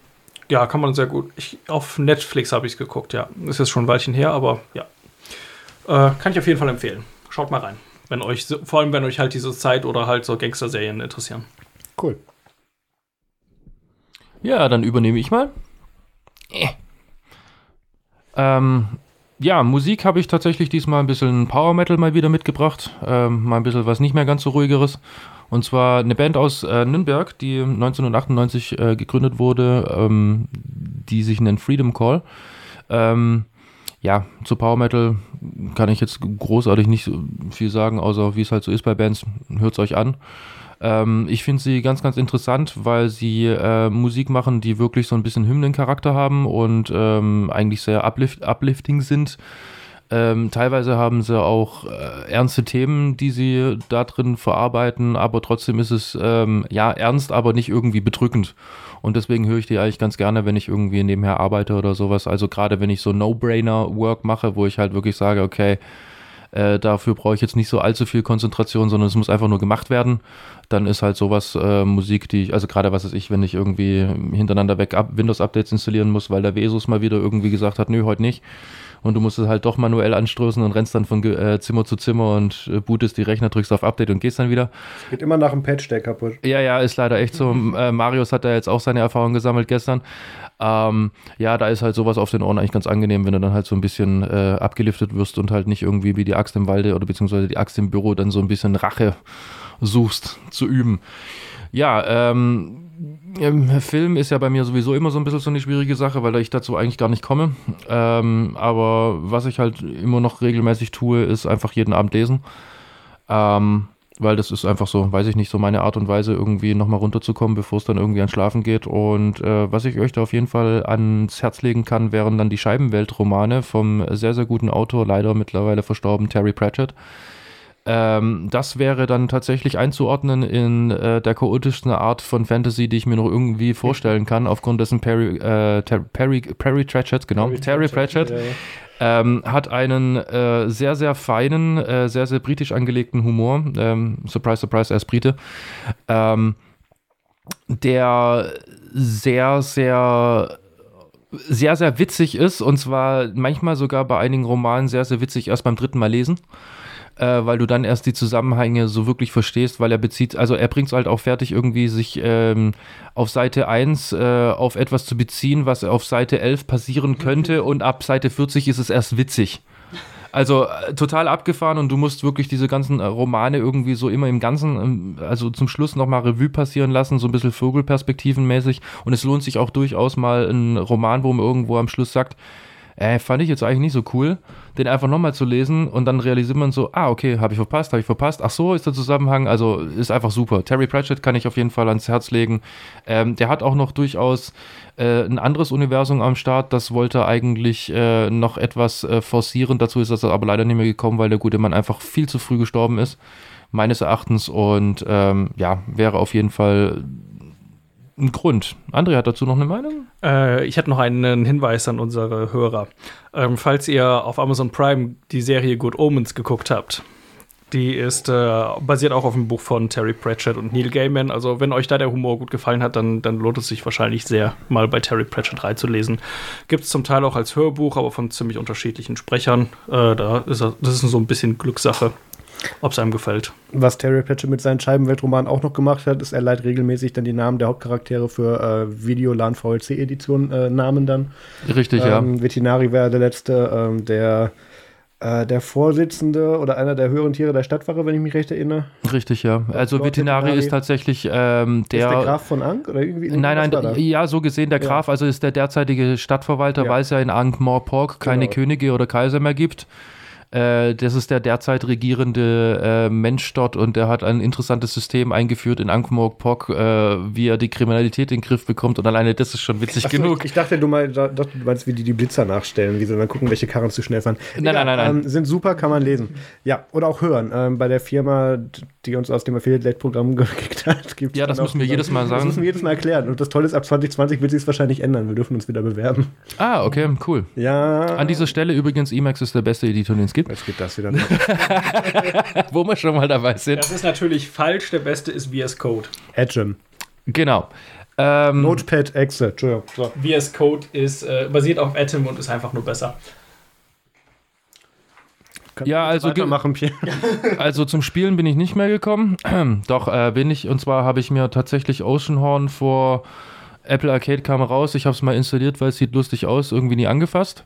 ja, kann man sehr gut. Ich, auf Netflix habe ich es geguckt, ja. Ist jetzt schon ein Weilchen her, aber ja. Äh, kann ich auf jeden Fall empfehlen. Schaut mal rein. Wenn euch, vor allem wenn euch halt diese Zeit oder halt so Gangster-Serien interessieren. Cool. Ja, dann übernehme ich mal. Äh. Ähm, ja, Musik habe ich tatsächlich diesmal ein bisschen Power Metal mal wieder mitgebracht. Ähm, mal ein bisschen was nicht mehr ganz so ruhigeres. Und zwar eine Band aus äh, Nürnberg, die 1998 äh, gegründet wurde, ähm, die sich nennt Freedom Call. Ähm, ja, zu Power Metal kann ich jetzt großartig nicht viel sagen, außer wie es halt so ist bei Bands. Hört es euch an. Ähm, ich finde sie ganz, ganz interessant, weil sie äh, Musik machen, die wirklich so ein bisschen Hymnencharakter haben und ähm, eigentlich sehr uplift uplifting sind. Ähm, teilweise haben sie auch äh, ernste Themen, die sie da drin verarbeiten, aber trotzdem ist es ähm, ja ernst, aber nicht irgendwie bedrückend. Und deswegen höre ich die eigentlich ganz gerne, wenn ich irgendwie nebenher arbeite oder sowas. Also gerade wenn ich so No-Brainer-Work mache, wo ich halt wirklich sage, okay, äh, dafür brauche ich jetzt nicht so allzu viel Konzentration, sondern es muss einfach nur gemacht werden. Dann ist halt sowas äh, Musik, die ich, also gerade was weiß ich, wenn ich irgendwie hintereinander weg Windows-Updates installieren muss, weil der Vesus mal wieder irgendwie gesagt hat, nö, heute nicht und du musst es halt doch manuell anstoßen und rennst dann von äh, Zimmer zu Zimmer und äh, bootest die Rechner, drückst auf Update und gehst dann wieder. Geht immer nach dem Patch, der kaputt. Ja, ja, ist leider echt so. äh, Marius hat da jetzt auch seine Erfahrung gesammelt gestern. Ähm, ja, da ist halt sowas auf den Ohren eigentlich ganz angenehm, wenn du dann halt so ein bisschen äh, abgeliftet wirst und halt nicht irgendwie wie die Axt im Walde oder beziehungsweise die Axt im Büro dann so ein bisschen Rache suchst zu üben. Ja, ähm, Film ist ja bei mir sowieso immer so ein bisschen so eine schwierige Sache, weil ich dazu eigentlich gar nicht komme. Ähm, aber was ich halt immer noch regelmäßig tue, ist einfach jeden Abend lesen. Ähm, weil das ist einfach so, weiß ich nicht, so meine Art und Weise, irgendwie nochmal runterzukommen, bevor es dann irgendwie ans Schlafen geht. Und äh, was ich euch da auf jeden Fall ans Herz legen kann, wären dann die Scheibenwelt-Romane vom sehr, sehr guten Autor, leider mittlerweile verstorben, Terry Pratchett. Ähm, das wäre dann tatsächlich einzuordnen in äh, der chaotischsten Art von Fantasy, die ich mir noch irgendwie vorstellen kann, aufgrund dessen Perry, äh, Perry, Perry Pratchett, genau, Perry Terry Pratchett, Pratchett ja, Ähm, hat einen äh, sehr, sehr feinen, äh, sehr, sehr britisch angelegten Humor. Ähm, surprise, surprise, er ist Brite. Ähm, der sehr, sehr sehr, sehr witzig ist und zwar manchmal sogar bei einigen Romanen sehr, sehr witzig erst beim dritten Mal lesen äh, weil du dann erst die Zusammenhänge so wirklich verstehst, weil er bezieht, also er bringt es halt auch fertig, irgendwie sich ähm, auf Seite 1 äh, auf etwas zu beziehen, was auf Seite 11 passieren könnte und ab Seite 40 ist es erst witzig. Also äh, total abgefahren und du musst wirklich diese ganzen äh, Romane irgendwie so immer im Ganzen, ähm, also zum Schluss nochmal Revue passieren lassen, so ein bisschen Vogelperspektivenmäßig. Und es lohnt sich auch durchaus mal ein Roman, wo man irgendwo am Schluss sagt, äh, fand ich jetzt eigentlich nicht so cool, den einfach nochmal zu lesen und dann realisiert man so, ah, okay, habe ich verpasst, habe ich verpasst. Ach so, ist der Zusammenhang, also ist einfach super. Terry Pratchett kann ich auf jeden Fall ans Herz legen. Ähm, der hat auch noch durchaus äh, ein anderes Universum am Start, das wollte eigentlich äh, noch etwas äh, forcieren. Dazu ist das aber leider nicht mehr gekommen, weil der gute Mann einfach viel zu früh gestorben ist meines Erachtens und ähm, ja, wäre auf jeden Fall ein Grund. André hat dazu noch eine Meinung? Äh, ich hätte noch einen Hinweis an unsere Hörer. Ähm, falls ihr auf Amazon Prime die Serie Good Omens geguckt habt, die ist äh, basiert auch auf dem Buch von Terry Pratchett und Neil Gaiman. Also, wenn euch da der Humor gut gefallen hat, dann, dann lohnt es sich wahrscheinlich sehr, mal bei Terry Pratchett reinzulesen. Gibt es zum Teil auch als Hörbuch, aber von ziemlich unterschiedlichen Sprechern. Äh, da ist das ist so ein bisschen Glückssache ob es einem gefällt. Was Terry Pratchett mit seinen Scheibenweltromanen auch noch gemacht hat, ist, er leiht regelmäßig dann die Namen der Hauptcharaktere für äh, Videolan VLC Edition äh, Namen dann. Richtig, ähm, ja. Veterinari wäre der letzte, ähm, der äh, der Vorsitzende oder einer der höheren Tiere der Stadtwache, wenn ich mich recht erinnere. Richtig, ja. Also Lord Veterinari ist tatsächlich ähm, der. Ist der Graf von Ankh oder irgendwie? Nein, nein, ja, so gesehen der Graf, ja. also ist der derzeitige Stadtverwalter, ja. weil es ja in Ankh-Morpork keine genau. Könige oder Kaiser mehr gibt. Äh, das ist der derzeit regierende äh, Mensch dort und der hat ein interessantes System eingeführt in Ankh-Morpork, äh, wie er die Kriminalität in den Griff bekommt und alleine das ist schon witzig Achso, genug. Ich, ich dachte, du, mal, da- du meinst, wie die die Blitzer nachstellen, wie sie dann gucken, welche Karren zu schnell fahren. Nein, nein, nein, nein. Ähm, sind super, kann man lesen. Ja, oder auch hören. Ähm, bei der Firma, die uns aus dem Affiliate-Programm gekickt hat, gibt Ja, das müssen wir jedes Mal Das sagen. müssen wir jedes Mal erklären. Und das Tolle ist, ab 2020 wird sich es wahrscheinlich ändern. Wir dürfen uns wieder bewerben. Ah, okay, cool. Ja. An dieser Stelle übrigens, Emacs ist der beste Editor, den es gibt. Jetzt geht das wieder. Wo wir schon mal dabei sind. Das ist natürlich falsch. Der beste ist VS Code. Agem. Genau. Ähm, Notepad, Excel. Entschuldigung. So. VS Code ist äh, basiert auf Atom und ist einfach nur besser. Ja, also Pierre. Also zum Spielen bin ich nicht mehr gekommen. Doch, äh, bin ich. Und zwar habe ich mir tatsächlich Oceanhorn vor Apple Arcade kam raus. Ich habe es mal installiert, weil es sieht lustig aus, irgendwie nie angefasst.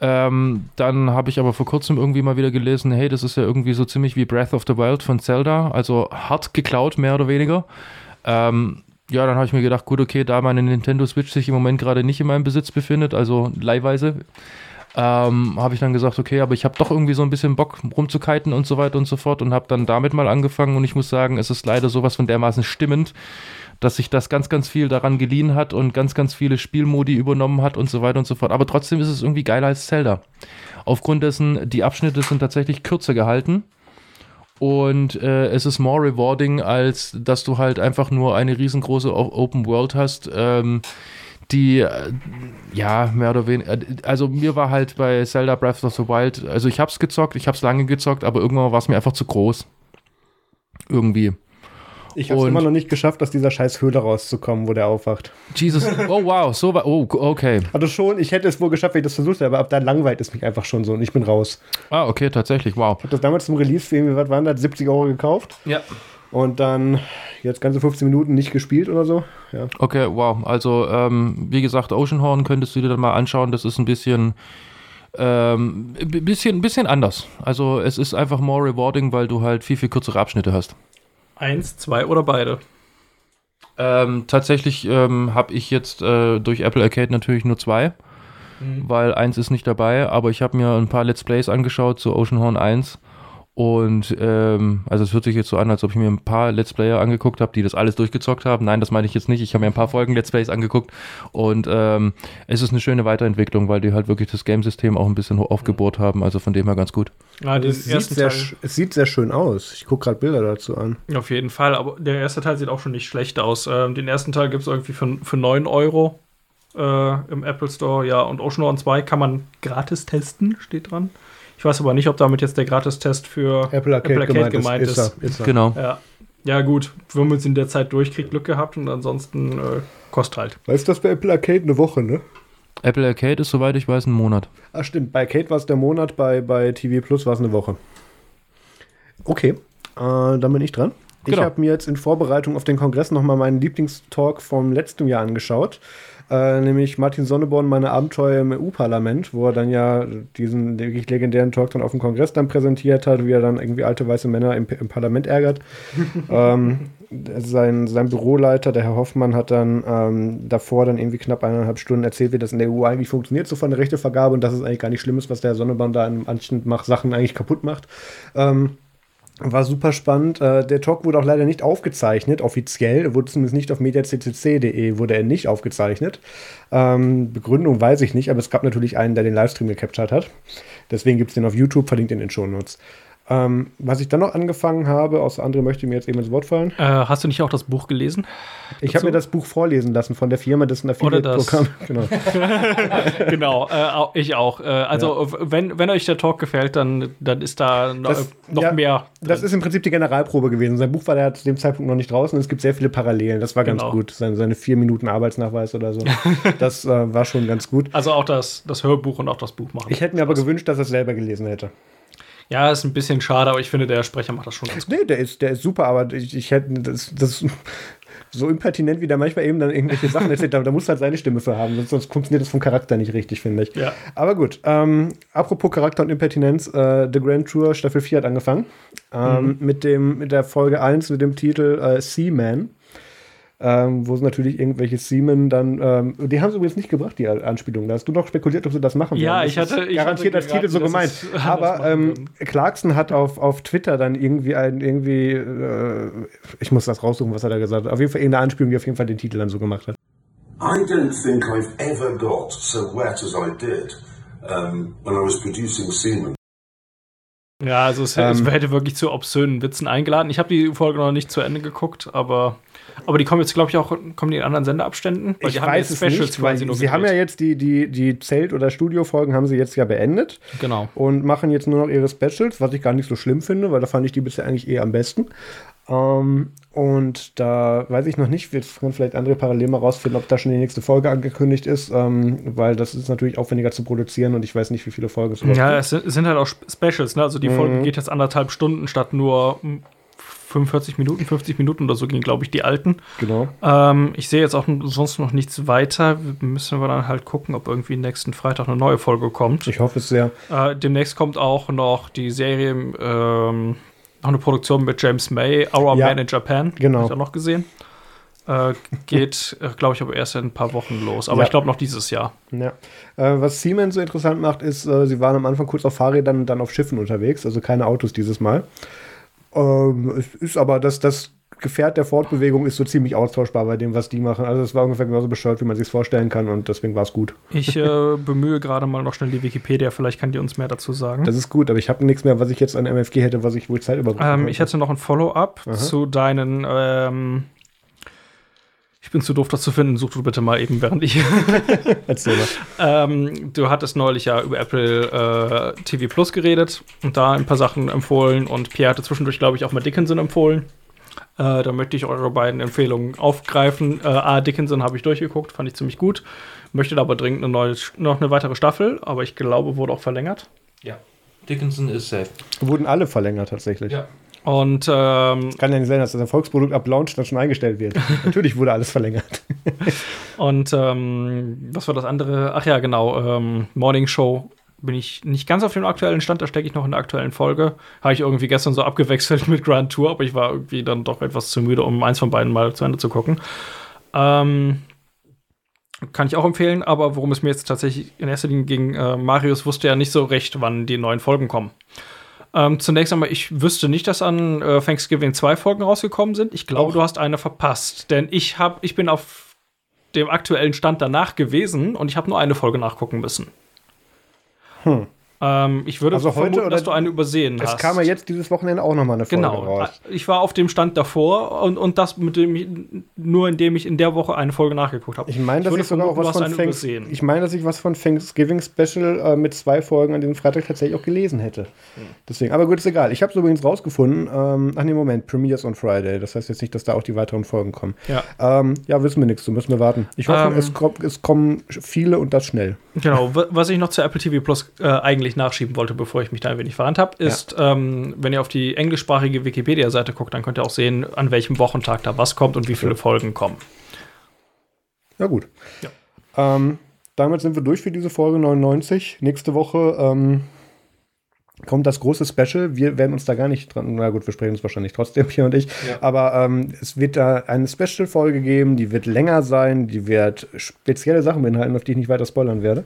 Ähm, dann habe ich aber vor kurzem irgendwie mal wieder gelesen, hey, das ist ja irgendwie so ziemlich wie Breath of the Wild von Zelda, also hart geklaut, mehr oder weniger. Ähm, ja, dann habe ich mir gedacht, gut, okay, da meine Nintendo Switch sich im Moment gerade nicht in meinem Besitz befindet, also leihweise, ähm, habe ich dann gesagt, okay, aber ich habe doch irgendwie so ein bisschen Bock rumzukiten und so weiter und so fort und habe dann damit mal angefangen und ich muss sagen, es ist leider sowas von dermaßen stimmend, dass sich das ganz, ganz viel daran geliehen hat und ganz, ganz viele Spielmodi übernommen hat und so weiter und so fort. Aber trotzdem ist es irgendwie geiler als Zelda. Aufgrund dessen, die Abschnitte sind tatsächlich kürzer gehalten. Und äh, es ist more rewarding, als dass du halt einfach nur eine riesengroße Open World hast, ähm, die, äh, ja, mehr oder weniger, äh, also mir war halt bei Zelda Breath of the Wild, also ich hab's gezockt, ich hab's lange gezockt, aber irgendwann war es mir einfach zu groß. Irgendwie. Ich habe immer noch nicht geschafft, aus dieser scheiß Höhle rauszukommen, wo der aufwacht. Jesus, oh wow, so war, oh, okay. Also schon, ich hätte es wohl geschafft, wenn ich das versucht hätte, aber ab da langweilt es mich einfach schon so und ich bin raus. Ah, okay, tatsächlich, wow. Ich habe das damals zum Release für irgendwie, was waren das, 70 Euro gekauft Ja. Und dann jetzt ganze 15 Minuten nicht gespielt oder so. Ja. Okay, wow. Also, ähm, wie gesagt, Oceanhorn könntest du dir dann mal anschauen. Das ist ein bisschen, ähm, ein bisschen, bisschen anders. Also, es ist einfach more rewarding, weil du halt viel, viel kürzere Abschnitte hast. Eins, zwei oder beide. Ähm, tatsächlich ähm, habe ich jetzt äh, durch Apple Arcade natürlich nur zwei, weil eins ist nicht dabei, aber ich habe mir ein paar Let's Plays angeschaut zu Oceanhorn 1 und ähm, also es hört sich jetzt so an, als ob ich mir ein paar Let's Player angeguckt habe, die das alles durchgezockt haben. Nein, das meine ich jetzt nicht. Ich habe mir ein paar Folgen Let's Plays angeguckt und ähm, es ist eine schöne Weiterentwicklung, weil die halt wirklich das Game-System auch ein bisschen aufgebohrt haben. Also von dem her ganz gut. Ja, Es sieht, sehr, es sieht sehr schön aus. Ich gucke gerade Bilder dazu an. auf jeden Fall, aber der erste Teil sieht auch schon nicht schlecht aus. Ähm, den ersten Teil gibt es irgendwie für, für 9 Euro äh, im Apple Store. Ja, und Oceanhorn 2 kann man gratis testen, steht dran. Ich weiß aber nicht, ob damit jetzt der Gratistest für Apple Arcade, gemeint, ist, ist, er, ist er. Genau. Ja. ja, gut, wenn man es in der Zeit durchkriegt, Glück gehabt und ansonsten äh, kostet halt. Weißt du, das bei Apple Arcade eine Woche, ne? Apple Arcade ist, soweit ich weiß, ein Monat. Ah, stimmt. Bei Arcade war es der Monat, bei, bei TV Plus war es eine Woche. Okay, äh, dann bin ich dran. Ich Genau. habe mir jetzt in Vorbereitung auf den Kongress nochmal meinen Lieblingstalk vom letzten Jahr angeschaut. Äh, nämlich Martin Sonneborn, meine Abenteuer im EU-Parlament, wo er dann ja diesen wirklich legendären Talk dann auf dem Kongress dann präsentiert hat, wie er dann irgendwie alte weiße Männer im, im Parlament ärgert. ähm, sein, sein Büroleiter, der Herr Hoffmann, hat dann ähm, davor dann irgendwie knapp eineinhalb Stunden erzählt, wie das in der EU eigentlich funktioniert, so von der Rechtevergabe und dass es eigentlich gar nicht schlimm ist, was der Sonneborn da in manchen Mach Sachen eigentlich kaputt macht. Ähm, war super spannend. Äh, der Talk wurde auch leider nicht aufgezeichnet, offiziell. Wurde zumindest nicht auf mediaccc.de, wurde er nicht aufgezeichnet. Ähm, Begründung weiß ich nicht, aber es gab natürlich einen, der den Livestream gecaptured hat. Deswegen gibt es den auf YouTube, verlinkt in den Shownotes. Ähm, was ich dann noch angefangen habe, außer andere möchte mir jetzt eben ins Wort fallen. Äh, hast du nicht auch das Buch gelesen? Ich habe mir das Buch vorlesen lassen von der Firma, das ist ein Oder das- Affiliate-Programm. Genau. genau, äh, ich auch. Äh, also, wenn, wenn euch der Talk gefällt, dann, dann ist da noch, Das- noch ja, mehr. Das drin. ist im Prinzip die Generalprobe gewesen. Sein Buch war da zu dem Zeitpunkt noch nicht draußen und es gibt sehr viele Parallelen. Das war ganz Genau. gut. Seine, seine vier Minuten Arbeitsnachweis oder so. das äh, war schon ganz gut. also auch das, das Hörbuch und auch das Buch machen. Ich hätte mir aber gewünscht, dass er es selber gelesen hätte. Ja, ist ein bisschen schade, aber ich finde, der Sprecher macht das schon ganz gut. Nee, der ist, der ist super, aber ich, ich hätte das, das so impertinent, wie der manchmal eben dann irgendwelche Sachen erzählt, da, da muss halt seine Stimme für haben, sonst, sonst funktioniert das vom Charakter nicht richtig, finde ich. Ja. Aber gut, ähm, apropos Charakter und Impertinenz, äh, The Grand Tour Staffel 4 hat angefangen. Ähm, mit, dem, mit der Folge 1 mit dem Titel äh, Seaman. Ähm, wo es natürlich irgendwelche Seamen dann, ähm, die haben sie übrigens nicht gebracht, die Anspielung. Da hast du noch spekuliert, ob sie das machen Ja, werden. ich Das hatte- ich garantiert hatte als Titel so geraten, gemeint. Aber ähm. Clarkson hat auf, auf Twitter dann irgendwie ein, irgendwie, äh, ich muss das raussuchen, was er da gesagt hat. Auf jeden Fall irgendeine Anspielung, die auf jeden Fall den Titel dann so gemacht hat. I don't think I've ever got so wet as I did um, when I was producing Seaman. Ja, also es, Ähm. es hätte wirklich zu obszönen Witzen eingeladen. Ich habe die Folge noch nicht zu Ende geguckt, aber, aber die kommen jetzt, glaube ich, auch kommen die in anderen Sendeabständen. Weil ich die haben weiß jetzt es nicht, weil nur sie haben ja jetzt die, die, die Zelt- oder Studiofolgen haben sie jetzt ja beendet. Genau. und machen jetzt nur noch ihre Specials, was ich gar nicht so schlimm finde, weil da fand ich die bisher eigentlich eher am besten. Ähm, und da weiß ich noch nicht, wir können vielleicht andere parallel mal rausfinden, ob da schon die nächste Folge angekündigt ist, ähm, weil das ist natürlich aufwendiger zu produzieren und ich weiß nicht, wie viele Folgen es Ja, gibt. es sind, es sind halt auch Sp- Specials, ne? Also die Mhm. Folge geht jetzt anderthalb Stunden statt nur 45 Minuten, 50 Minuten oder so gingen, glaube ich, die alten. Genau. Ähm, ich sehe jetzt auch sonst noch nichts weiter. Müssen wir dann halt gucken, ob irgendwie nächsten Freitag eine neue Folge kommt. Ich hoffe es sehr. Äh, demnächst kommt auch noch die Serie, ähm, noch eine Produktion mit James May, Our Ja. Man in Japan. Genau. Hab ich auch noch gesehen. Äh, geht, äh, glaube ich, aber erst in ein paar Wochen los. Aber Ja. ich glaube noch dieses Jahr. Ja. Äh, was Siemens so interessant macht, ist, äh, sie waren am Anfang kurz auf Fahrrädern und dann auf Schiffen unterwegs, also keine Autos dieses Mal. Ähm, es ist aber, das, das Gefährt der Fortbewegung ist so ziemlich austauschbar bei dem, was die machen. Also es war ungefähr genauso bescheuert, wie man sich vorstellen kann und deswegen war es gut. Ich äh, bemühe gerade mal noch schnell die Wikipedia. Vielleicht kann die uns mehr dazu sagen. Das ist gut, aber ich habe nichts mehr, was ich jetzt an MFG hätte, was ich wohl Zeit überbrücken Ähm, ich hätte noch ein Follow-up zu deinen. Ähm, ich bin zu doof, das zu finden. Such du bitte mal eben, während ich. Erzähl mal. ähm, du hattest neulich ja über Apple äh, TV Plus geredet und da ein paar Sachen empfohlen. Und Pierre hatte zwischendurch, glaube ich, auch mal Dickinson empfohlen. Äh, da möchte ich eure beiden Empfehlungen aufgreifen. Äh, A, Dickinson habe ich durchgeguckt, fand ich ziemlich gut. Möchte da aber dringend eine neue, noch eine weitere Staffel, aber ich glaube, wurde auch verlängert. Ja. Dickinson ist safe. Wurden alle verlängert tatsächlich. Ja. Und ähm, Kann ja nicht sein, dass das Erfolgsprodukt ab Launch dann schon eingestellt wird. Natürlich wurde alles verlängert. Und ähm, was war das andere? Ach ja, genau. Ähm, Morning Show bin ich nicht ganz auf dem aktuellen Stand, da stecke ich noch in der aktuellen Folge. Habe ich irgendwie gestern so abgewechselt mit Grand Tour, aber ich war irgendwie dann doch etwas zu müde, um eins von beiden mal zu Ende zu gucken. Ähm, kann ich auch empfehlen, aber worum es mir jetzt tatsächlich in erster Linie ging, äh, Marius wusste ja nicht so recht, wann die neuen Folgen kommen. Ähm, zunächst einmal, ich wüsste nicht, dass an äh, Thanksgiving zwei Folgen rausgekommen sind. Ich glaube, du hast eine verpasst, denn ich, hab, ich bin auf dem aktuellen Stand danach gewesen und ich habe nur eine Folge nachgucken müssen. Ähm, ich würde Also heute vermuten, oder- dass du eine übersehen Es hast. kam ja jetzt dieses Wochenende auch nochmal eine Folge Genau. raus. Ich war auf dem Stand davor und, und das mit dem ich, nur indem ich in der Woche eine Folge nachgeguckt habe. Ich meine, dass ich sogar auch was von Thanks. Ich meine, dass ich was von Thanksgiving Special äh, mit zwei Folgen an diesem Freitag tatsächlich auch gelesen hätte. Hm. Deswegen, aber gut, ist egal. Ich habe es übrigens rausgefunden. Ähm, ach nee, Moment, Premieres on Friday. Das heißt jetzt nicht, dass da auch die weiteren Folgen kommen. Ja. Ähm, ja, wissen wir nichts, so müssen wir warten. Ich hoffe, Ähm. es, kommt, es kommen viele und das schnell. Genau, wa- was ich noch zu Apple TV Plus äh, eigentlich nachschieben wollte, bevor ich mich da ein wenig verrannt habe, ist, ähm, wenn ihr auf die englischsprachige Wikipedia-Seite guckt, dann könnt ihr auch sehen, an welchem Wochentag da was kommt und wie viele Folgen kommen. Ja, gut. Ähm, damit sind wir durch für diese Folge 99. Nächste Woche ähm, kommt das große Special. Wir werden uns da gar nicht dran. Na gut, wir sprechen uns wahrscheinlich trotzdem, Pierre und ich. Aber ähm, es wird da eine Special-Folge geben, die wird länger sein, die wird spezielle Sachen beinhalten, auf die ich nicht weiter spoilern werde.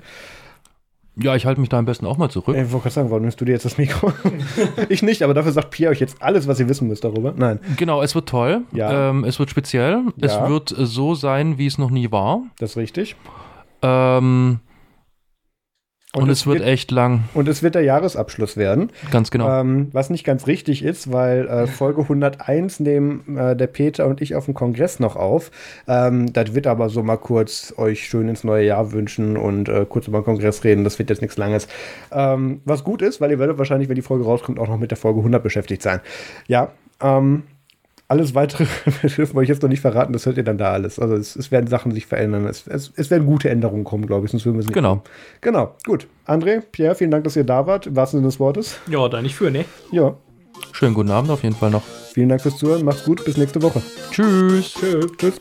Ja, ich halte mich da am besten auch mal zurück. Ich wollte gerade sagen, warum nimmst du dir jetzt das Mikro? ich nicht, aber dafür sagt Pierre euch jetzt alles, was ihr wissen müsst darüber. Nein, Genau, es wird toll. Ja. Ähm, es wird speziell. Es Ja. wird äh, so sein, wie es noch nie war. das ist richtig. Ähm, und, es es wird wird- echt lang. Und es wird der Jahresabschluss werden. Ganz genau. Ähm, was nicht ganz richtig ist, weil äh, Folge 101 nehmen äh, der Peter und ich auf dem Kongress noch auf. Ähm, das wird aber so mal kurz euch schön ins neue Jahr wünschen und äh, kurz über den Kongress reden. Das wird jetzt nichts Langes. Ähm, was gut ist, weil ihr werdet wahrscheinlich, wenn die Folge rauskommt, auch noch mit der Folge 100 beschäftigt sein. Ja, ähm, alles weitere dürfen wir euch jetzt noch nicht verraten, das hört ihr dann da alles. Also es, es werden Sachen sich verändern. Es, es, es werden gute Änderungen kommen, glaube ich, sonst würden wir es nicht Genau. tun. Genau, gut. André, Pierre, vielen Dank, dass ihr da wart, im wahrsten Sinne des Wortes. Ja, da nicht für, ne? Ja, Schönen guten Abend auf jeden Fall noch. Vielen Dank fürs Zuhören. Macht's gut. Bis nächste Woche. Tschüss. Tschüss. Tschüss.